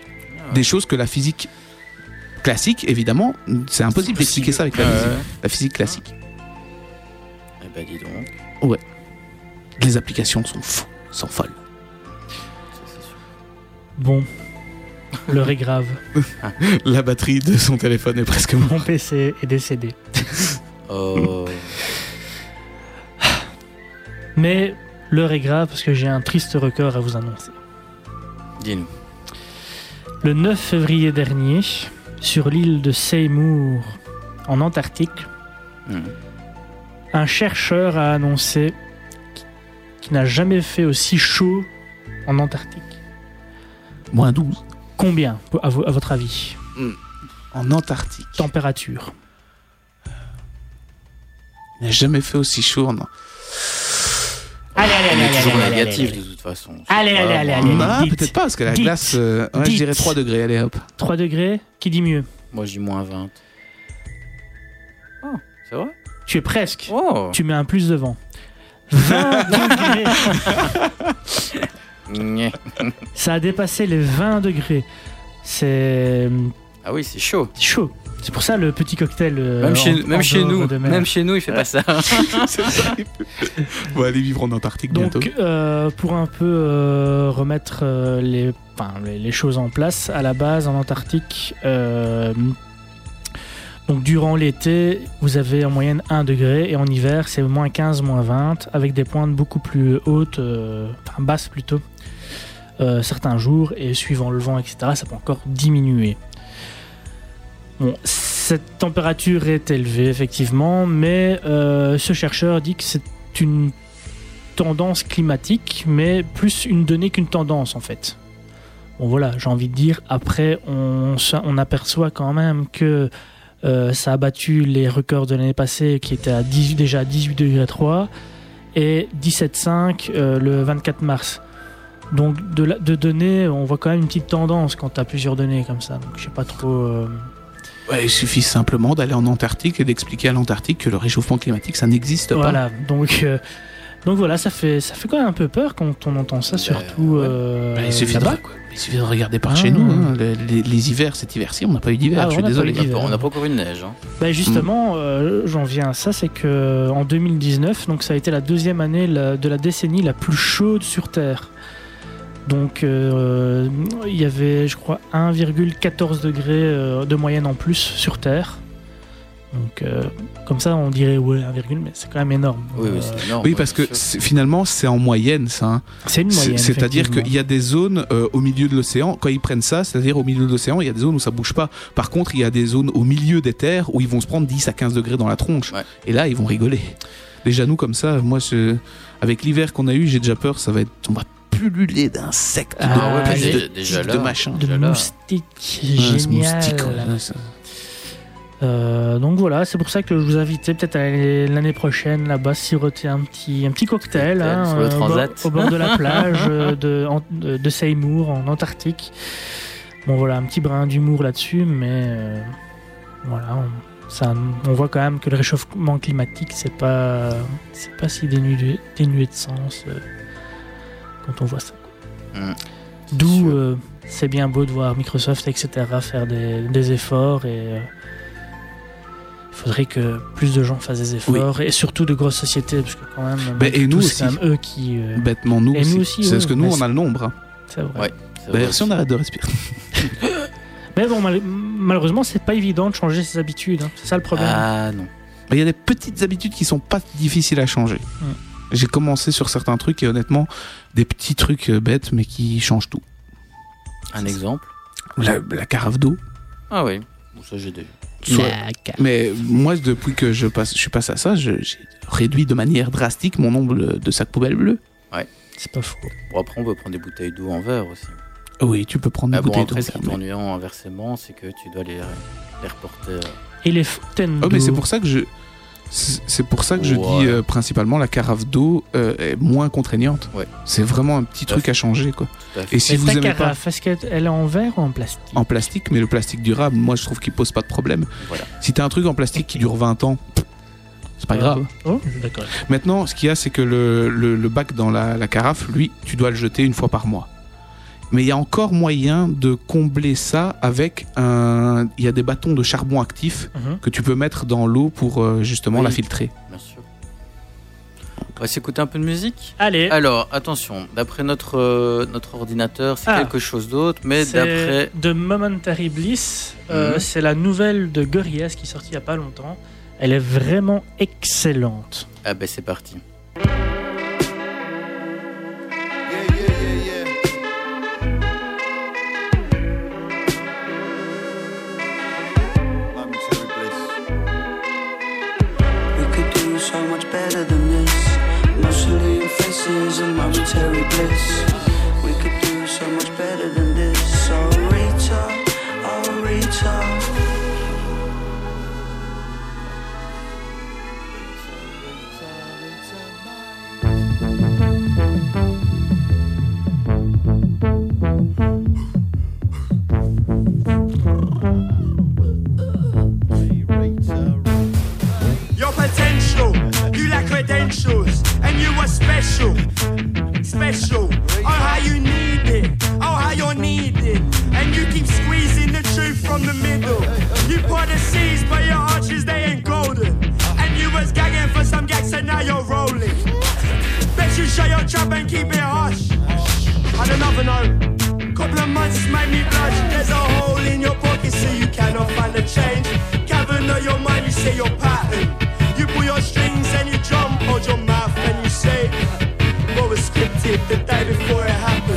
Des choses que la physique classique, évidemment, c'est impossible d'expliquer ça avec la, Ouais, physique, ouais. la physique classique. Eh ben dis donc. Les applications sont fous, sont folles. Ça, c'est sûr. Bon. L'heure est grave. La batterie de son téléphone est presque morte. Mon PC est décédé. Oh. Mais l'heure est grave parce que j'ai un triste record à vous annoncer. Dis-nous. Le 9 février dernier, sur l'île de Seymour, en Antarctique, Hmm. un chercheur a annoncé qu'il n'a jamais fait aussi chaud en Antarctique. Moins 12. Combien, à, vo- à votre avis En Antarctique. Température. Il n'a jamais fait aussi chaud. Non, Allez, allez, allez, est allez, toujours allez, négatif allez, de toute façon. Allez, allez, allez, allez. Ah, dites. peut-être pas, parce que la Dites. glace. euh, ouais, je dirais 3 degrés, allez hop. 3 degrés, qui dit mieux? Moi je dis moins 20. Oh, c'est vrai Tu es presque. Oh Tu mets un plus devant. 20 degrés. Ça a dépassé les 20 degrés. C'est Ah oui, c'est chaud. c'est chaud. C'est pour ça le petit cocktail. euh, Même chez, en même chez dehors nous, même chez nous, il fait pas ça. On va aller vivre en Antarctique bientôt. Donc, euh, pour un peu euh, remettre euh, les, enfin, les, les choses en place, à la base, en Antarctique, euh, donc durant l'été, vous avez en moyenne 1 degré, et en hiver, c'est moins 15, moins 20, avec des pointes beaucoup plus hautes, euh, enfin basses plutôt, euh, certains jours, et suivant le vent, etc., ça peut encore diminuer. Bon, cette température est élevée, effectivement, mais euh, ce chercheur dit que c'est une tendance climatique, mais plus une donnée qu'une tendance en fait. Bon voilà, j'ai envie de dire, après on, aperçoit quand même que euh, ça a battu les records de l'année passée qui étaient à 18, déjà à 18 degrés 3 et 17,5 euh, le 24 mars. Donc de données, on voit quand même une petite tendance quand tu as plusieurs données comme ça. Donc je sais pas trop... Ouais, il suffit simplement d'aller en Antarctique et d'expliquer à l'Antarctique que le réchauffement climatique, ça n'existe pas. Voilà, donc euh, Donc voilà, ça fait, ça fait quand même un peu peur quand on entend ça, surtout ouais. euh, Bah, il, suffit de, il suffit de regarder par Ah. chez nous. hein. Les, les- les hivers, cet hiver-ci, on n'a pas eu d'hiver. Ah, je on suis n'a pas désolé. eu On n'a d'hiver. pas- on n'a pas encore eu de neige. hein. Bah justement, euh, j'en viens à ça, c'est que en 2019, donc ça a été la deuxième année la- de la décennie la plus chaude sur Terre. Donc euh, il y avait, je crois, 1,14 degrés euh, de moyenne en plus sur Terre. Donc euh, comme ça, on dirait ouais 1, mais c'est quand même énorme. Oui, oui, c'est énorme. Oui, ouais, parce que finalement, c'est en moyenne, ça. hein. c'est une moyenne. C'est-à-dire qu'il y a des zones euh, au milieu de l'océan, quand ils prennent ça, c'est-à-dire au milieu de l'océan, il y a des zones où ça bouge pas. Par contre, il y a des zones au milieu des terres où ils vont se prendre 10 à 15 degrés dans la tronche. Ouais. Et là, ils vont rigoler. Déjà, nous, comme ça, moi, je- avec l'hiver qu'on a eu, j'ai déjà peur, ça va être. On va pulluler d'insectes, Ah, de, ouais, plus mais de, déjà- déjà de là. machin. de Déjà là. moustiques, Ouais, génial. moustique, ouais, Euh, donc voilà, c'est pour ça que je vous invitais peut-être à aller l'année prochaine là-bas siroter un petit, un petit cocktail Cocktail hein, sur le euh, au, bord, transat. au bord de la plage euh, de, en- de, de Seymour en Antarctique. Bon voilà, un petit brin d'humour là-dessus, mais euh, voilà, on, ça, on voit quand même que le réchauffement climatique c'est pas, c'est pas si dénué, dénué de sens euh, quand on voit ça. Mm. D'où euh, c'est bien beau de voir Microsoft, etc., faire des, des efforts et euh, il faudrait que plus de gens fassent des efforts et surtout de grosses sociétés parce que quand même, Ben, malgré et nous c'est eux qui. euh, Bêtement, nous Et aussi. nous aussi, c'est que nous, on a le nombre. hein. c'est vrai. Ouais. D'ailleurs, vrai si on arrête de respirer. Mais bon, mal- malheureusement, c'est pas évident de changer ses habitudes. hein. C'est ça le problème. Ah non. Mais il y a des petites habitudes qui sont pas difficiles à changer. Mm. J'ai commencé sur certains trucs et honnêtement, des petits trucs euh, bêtes mais qui changent tout. Un exemple La, la carafe d'eau. Ah oui. Bon, ça j'ai déjà. Soit- Mais moi, depuis que je, passe, je suis passé à ça, je- j'ai réduit de manière drastique mon nombre de sacs poubelles bleus. C'est pas faux. Bon, après, on peut prendre des bouteilles d'eau en verre aussi. Oui, tu peux prendre Mais une bon, bouteille après, d'eau. ce qui est ennuyant inversement, c'est que tu dois les, les reporter. euh, Et les fontaines Oh, mais d'eau. c'est pour ça que je. C'est pour ça que je dis euh, principalement la carafe d'eau euh, est moins contraignante. Ouais. C'est vraiment un petit Tout truc à changer quoi. à. Et si Mais vous ta aimez pas carafe, est-ce qu'elle est en verre ou en plastique? En plastique, mais le plastique durable, moi je trouve qu'il pose pas de problème. Voilà. Si t'as un truc en plastique qui dure 20 ans, c'est pas grave. Oh, d'accord. Maintenant, ce qu'il y a, c'est que le, le- le bac dans la, la carafe, lui, tu dois le jeter une fois par mois. Mais il y a encore moyen de combler ça avec un. Il y a des bâtons de charbon actif Mhm. que tu peux mettre dans l'eau pour euh, justement Oui. la filtrer. Bien sûr. On va s'écouter un peu de musique? Allez, Alors, attention, d'après notre, euh, notre ordinateur, c'est Ah. quelque chose d'autre, mais c'est d'après. de Momentary Bliss. Euh, Mhm. C'est la nouvelle de Gorillaz qui est sortie il y a pas longtemps. Elle est vraiment excellente. Ah ben c'est parti. Mostly your faces and momentary bliss. Credentials, and you are special, special. Oh, how you need it, oh, how you're needed, and you keep squeezing the truth from the middle. You pour the seas, but your arches they ain't golden, and you was gagging for some gags, and now you're rolling. Bet you shut your trap and keep it hush. On another note, couple of months made me blush. There's a hole in your pocket, so you cannot find the change. Cavern of your mind, you say your pattern. You pull your strings and you drum, hold your mouth and you say what was scripted the day before it happened.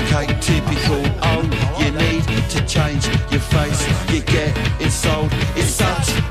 And cake, typical. Oh, you need to change your face. You get it sold. It's such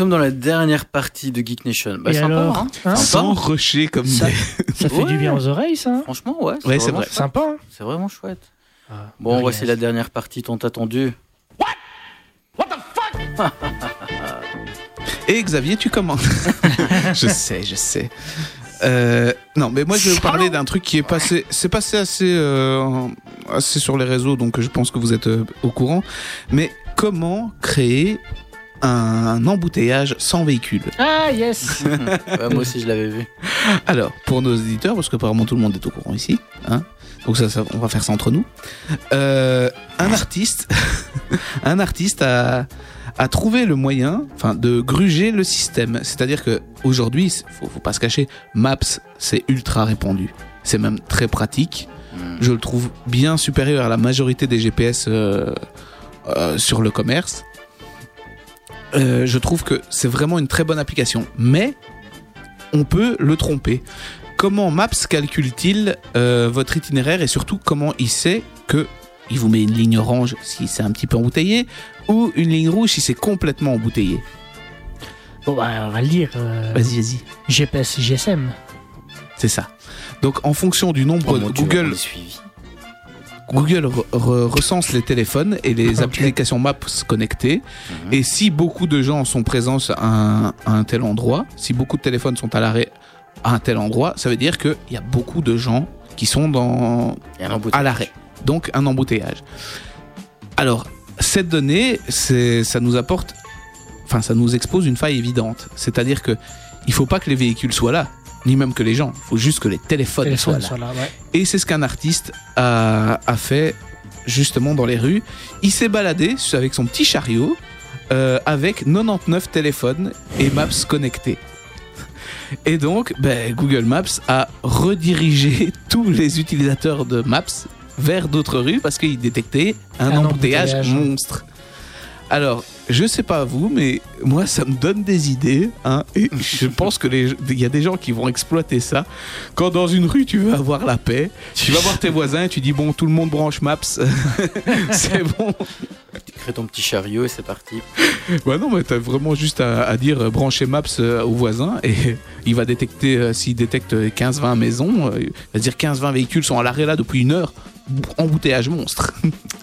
sommes dans la dernière partie de Geek Nation. Bah, Et sympa, alors hein Hein Sans rusher comme Ça- des- Ça fait du bien aux oreilles, ça. hein Franchement, ouais. Ouais, c'est vraiment vrai. chouette. Sympa. hein C'est vraiment chouette. Ah, Bon, voici la dernière partie tant attendue. Et Xavier, tu commandes. je sais, je sais. Euh, non, mais moi je vais vous parler d'un truc qui est passé, c'est passé assez, euh, assez sur les réseaux, donc je pense que vous êtes euh, au courant. Mais comment créer un embouteillage sans véhicule Ah, yes Ouais, moi aussi, je l'avais vu. Alors, pour nos éditeurs, parce qu'apparemment tout le monde est au courant ici, hein, donc ça, ça, on va faire ça entre nous. Euh, un artiste, un artiste a, a trouvé le moyen, enfin, de gruger le système. C'est-à-dire que aujourd'hui, faut, faut pas se cacher, Maps c'est ultra répandu, c'est même très pratique. Hmm. Je le trouve bien supérieur à la majorité des GPS euh, euh, sur le commerce. Euh, je trouve que c'est vraiment une très bonne application, mais on peut le tromper. Comment Maps calcule-t-il euh, votre itinéraire et surtout comment il sait que il vous met une ligne orange si c'est un petit peu embouteillé ou une ligne rouge si c'est complètement embouteillé? Bon, bah, on va le dire. euh, Vas-y, vas-y. GPS, GSM. C'est ça. Donc en fonction du nombre Oh de Dieu, on Google re- re- recense les téléphones et les applications Maps connectées. Mhm. Et si beaucoup de gens sont présents à un, à un tel endroit, si beaucoup de téléphones sont à l'arrêt à un tel endroit, ça veut dire qu'il y a beaucoup de gens qui sont dans, à l'arrêt. Donc un embouteillage. Alors, cette donnée, ça nous apporte, enfin, ça nous expose une faille évidente. C'est-à-dire que il faut pas que les véhicules soient là, ni même que les gens. Il faut juste que les téléphones, Téléphone soient là. sur là, ouais. Et c'est ce qu'un artiste a, a fait justement dans les rues. Il s'est baladé avec son petit chariot euh, avec 99 téléphones et Maps connectés. Et donc, ben, Google Maps a redirigé tous les utilisateurs de Maps vers d'autres rues parce qu'il détectait un, Un embouteillage, embouteillage. monstre. Alors, je sais pas vous, mais moi, ça me donne des idées. Hein, et je pense que il y a des gens qui vont exploiter ça. Quand dans une rue, tu veux avoir la paix, tu vas voir tes voisins et tu dis bon, tout le monde branche Maps. c'est bon. Tu crées ton petit chariot et c'est parti. Ouais, non, mais t'as vraiment juste à, à dire euh, brancher Maps euh, au voisin et il va détecter, euh, s'il détecte 15-20 maisons, il va dire 15-20 véhicules sont à l'arrêt là depuis une heure. Embouteillage monstre.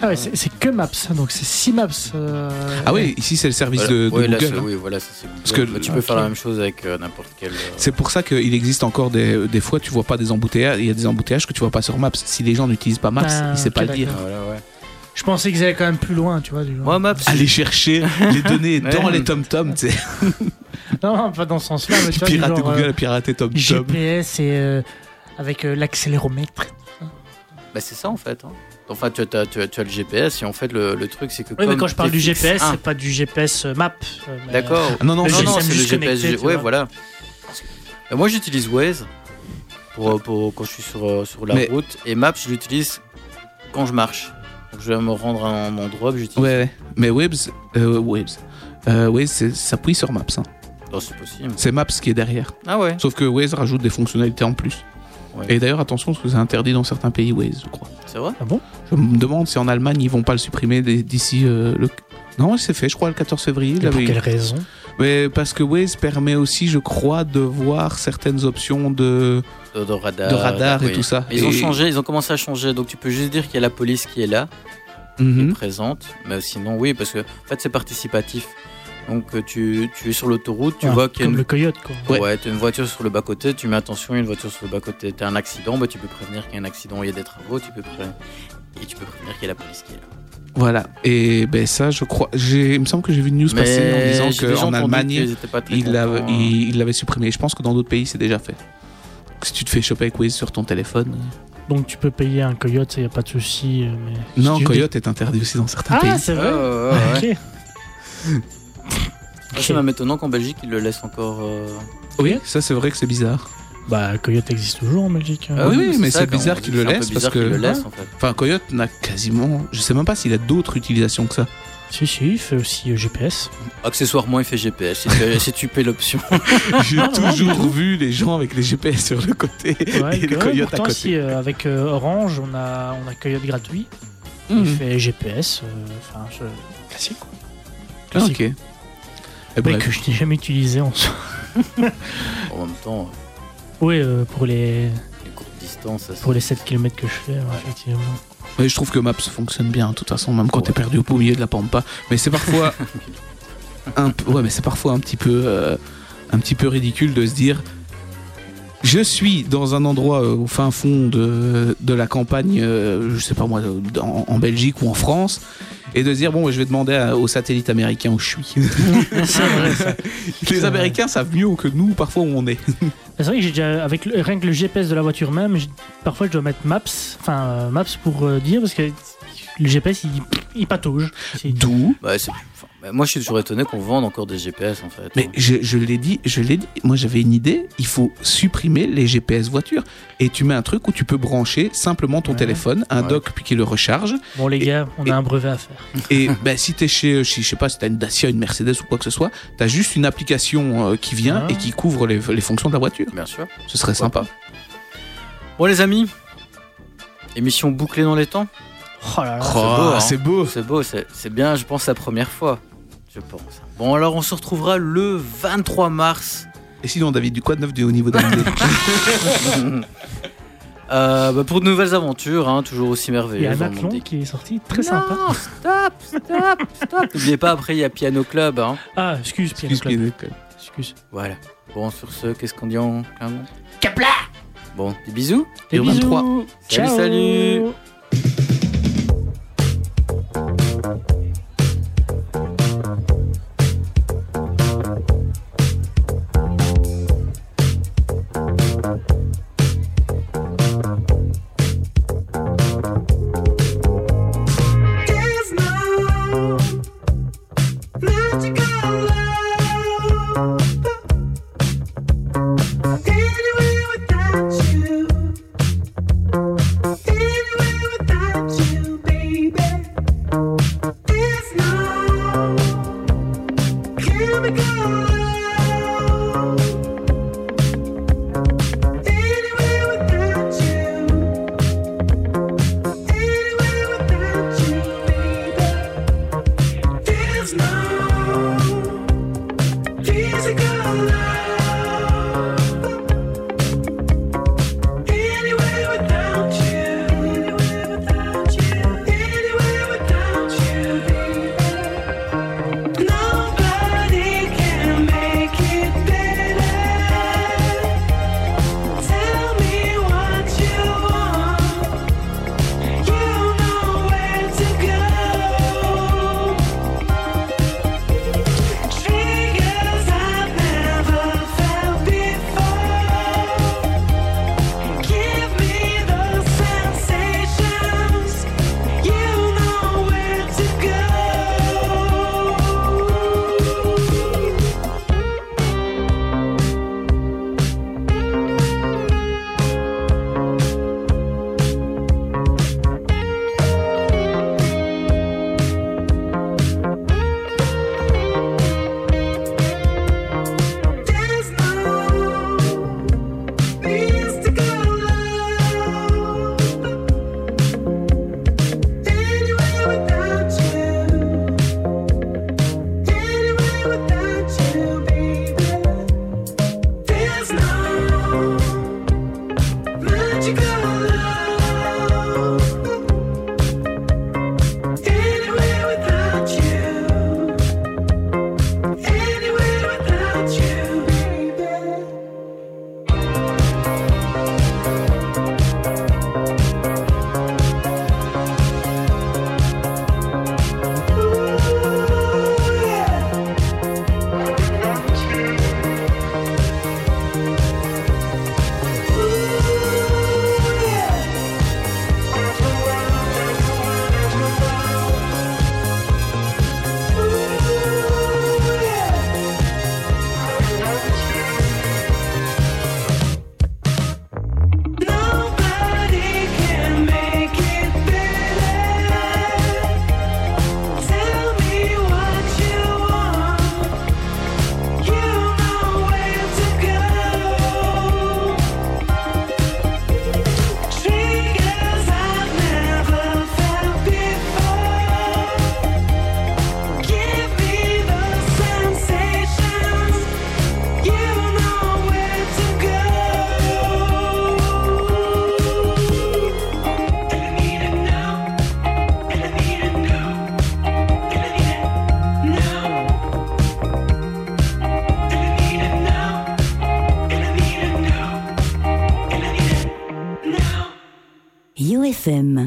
Ah ouais, c'est que Maps, donc c'est 6 Maps. euh, Ah oui, ici c'est le service Voilà. de, de Ouais, Google. hein. oui, voilà, c'est Google. Parce que- Bah, tu peux faire la même chose avec euh, n'importe quel. euh, C'est pour ça qu'il existe encore des, des fois, tu vois pas des embouteillages, il y a des embouteillages que tu vois pas sur Maps. Si les gens n'utilisent pas Maps, Ah, ils savent pas le dire. Voilà, ouais. Je pensais qu'ils allaient quand même plus loin, tu vois. Du genre. Moi, Maps. Aller chercher les données Ouais. dans les tom-toms, tu sais. Non, pas dans ce sens-là, mais tu vois, Pirater Google, euh, pirater tom-tom. GPS et euh, avec euh, l'accéléromètre. Bah, c'est ça en fait. hein. Enfin, tu as, tu as- tu as- tu as le GPS et en fait, le, le truc, c'est que. Oui, mais quand je parle du GPS, Ah, c'est pas du GPS map. euh, D'accord. Ah, non, non, non, c'est- non, c'est le GPS. ouais, voilà. Euh, Moi, j'utilise Waze pour, euh, pour, quand je suis sur, euh, sur la Mais- route et Maps, je l'utilise quand je marche. Donc, je vais me rendre à un endroit, j'utilise. Ouais, ouais. Mais Waves, euh, euh, Waze, ça s'appuie sur Maps. hein. Oh, c'est possible. C'est Maps qui est derrière. Ah ouais. Sauf que Waze rajoute des fonctionnalités en plus. Ouais. Et d'ailleurs, attention, parce que c'est interdit dans certains pays Waze, je crois. C'est vrai? Ah bon? Je me demande si en Allemagne, ils vont pas le supprimer d'ici euh, le. Non, c'est fait, je crois, le 14 février. Et pour quelle raison? Mais parce que Waze permet aussi, je crois, de voir certaines options de. de, de radar, De radar et tout ça. Mais Ils ont changé, ils ont commencé à changer. Donc tu peux juste dire qu'il y a la police qui est là, Mhm. présente. Mais sinon, oui, parce que en fait c'est participatif. Donc euh, tu, tu es sur l'autoroute, tu Ah, vois qu'il y a Comme une... le coyote, quoi. Ouais, tu as une voiture sur le bas-côté, tu mets attention, il y a une voiture sur le bas-côté. Tu as un accident, bah, tu peux prévenir qu'il y a un accident, il y a des travaux, tu peux prévenir. Et tu peux prévenir qu'il y a la police qui est là. Voilà. Et ben ça, je crois. j'ai- Il me semble que j'ai vu une news Mais passer en disant qu'en Allemagne, il l'avait contents, hein. il- il supprimé. Je pense que dans d'autres pays, c'est déjà fait. Si tu te fais choper avec Waze sur ton téléphone. Donc tu peux payer un coyote, il n'y a pas de souci. euh, Mais... Non, Si Coyote est interdit aussi dans certains Ah, pays. c'est vrai ouais, ouais. Ok. Ah, C'est même étonnant qu'en Belgique, ils le laissent encore. euh, Oui, ça c'est vrai que c'est bizarre. Bah, coyote existe toujours en Belgique. hein. Ah oui, mais c'est bizarre on qu'il dit, le c'est un peu laisse bizarre parce que- qu'il le laisse, Ouais. en fait. Enfin, Coyote n'a quasiment. Je sais même pas s'il a d'autres utilisations que ça. Si, si, il fait aussi euh, GPS. Accessoirement, il fait GPS. Si tu, si tu paies l'option. J'ai Ah, toujours vu les gens avec les GPS sur le côté Ouais, et les coyotes à pourtant, côté. si, euh, avec euh, Orange, on a, on a coyote gratuit. Mhm. Il fait GPS. euh, Enfin, je- classique, quoi. Ah, Classique. ok. Et Mais bref. que je n'ai jamais utilisé en soi. en même temps, Oui, euh, pour les, les courtes distances. pour les 7 km que je fais, ouais, effectivement. Mais je trouve que Maps fonctionne bien, de toute façon, même quand t'es perdu au beau milieu de la pampa. Mais c'est parfois. un ouais, mais c'est parfois un petit peu. euh, un petit peu ridicule de se dire. Je suis dans un endroit euh, au fin fond de, de la campagne, euh, je sais pas moi, en, en Belgique ou en France, et de se dire bon, je vais demander à- au satellite américain où je suis. C'est vrai, ça. Les Américains savent mieux que nous parfois où on est. C'est vrai que j'ai déjà, avec le, rien que le GPS de la voiture même, parfois je dois mettre Maps, enfin euh, Maps pour dire, parce que le GPS il, il patauge. C'est- D'où? Ouais, c'est- enfin, bah, moi, je suis toujours étonné qu'on vende encore des GPS en fait. Mais je, je l'ai dit, je l'ai dit. Moi, j'avais une idée. Il faut supprimer les GPS voitures et tu mets un truc où tu peux brancher simplement ton Ouais. téléphone, un Ouais. dock puis qui le recharge. Bon les Et- gars, on et- a un brevet à faire. Et ben, si t'es chez, chez- je sais pas, si t'as une Dacia, une Mercedes ou quoi que ce soit, t'as juste une application euh, qui vient et qui couvre les, les fonctions de la voiture. Bien sûr. Ce serait sympa. Bon, les amis, émission bouclée dans les temps. Oh là là. beau, hein. c'est beau. C'est beau, c'est bien, je pense, la première fois. Je pense. Bon, alors on se retrouvera le 23 mars. Et sinon, David, du quoi de neuf du haut niveau d'AMD Euh, bah, pour de nouvelles aventures, hein, toujours aussi Il y a merveilleuses. un athlon monde qui est sorti, très Non, sympa. Stop, stop, stop. N'oubliez pas, après, il y a Piano Club. Hein. Ah, excuse, Piano Excuse Club. Excuse. Voilà. Bon, sur ce, qu'est-ce qu'on dit en d'œil Capla Bon, des bisous. Des Et au bisous. 23. Salut, Ciao. salut. FM 106.9.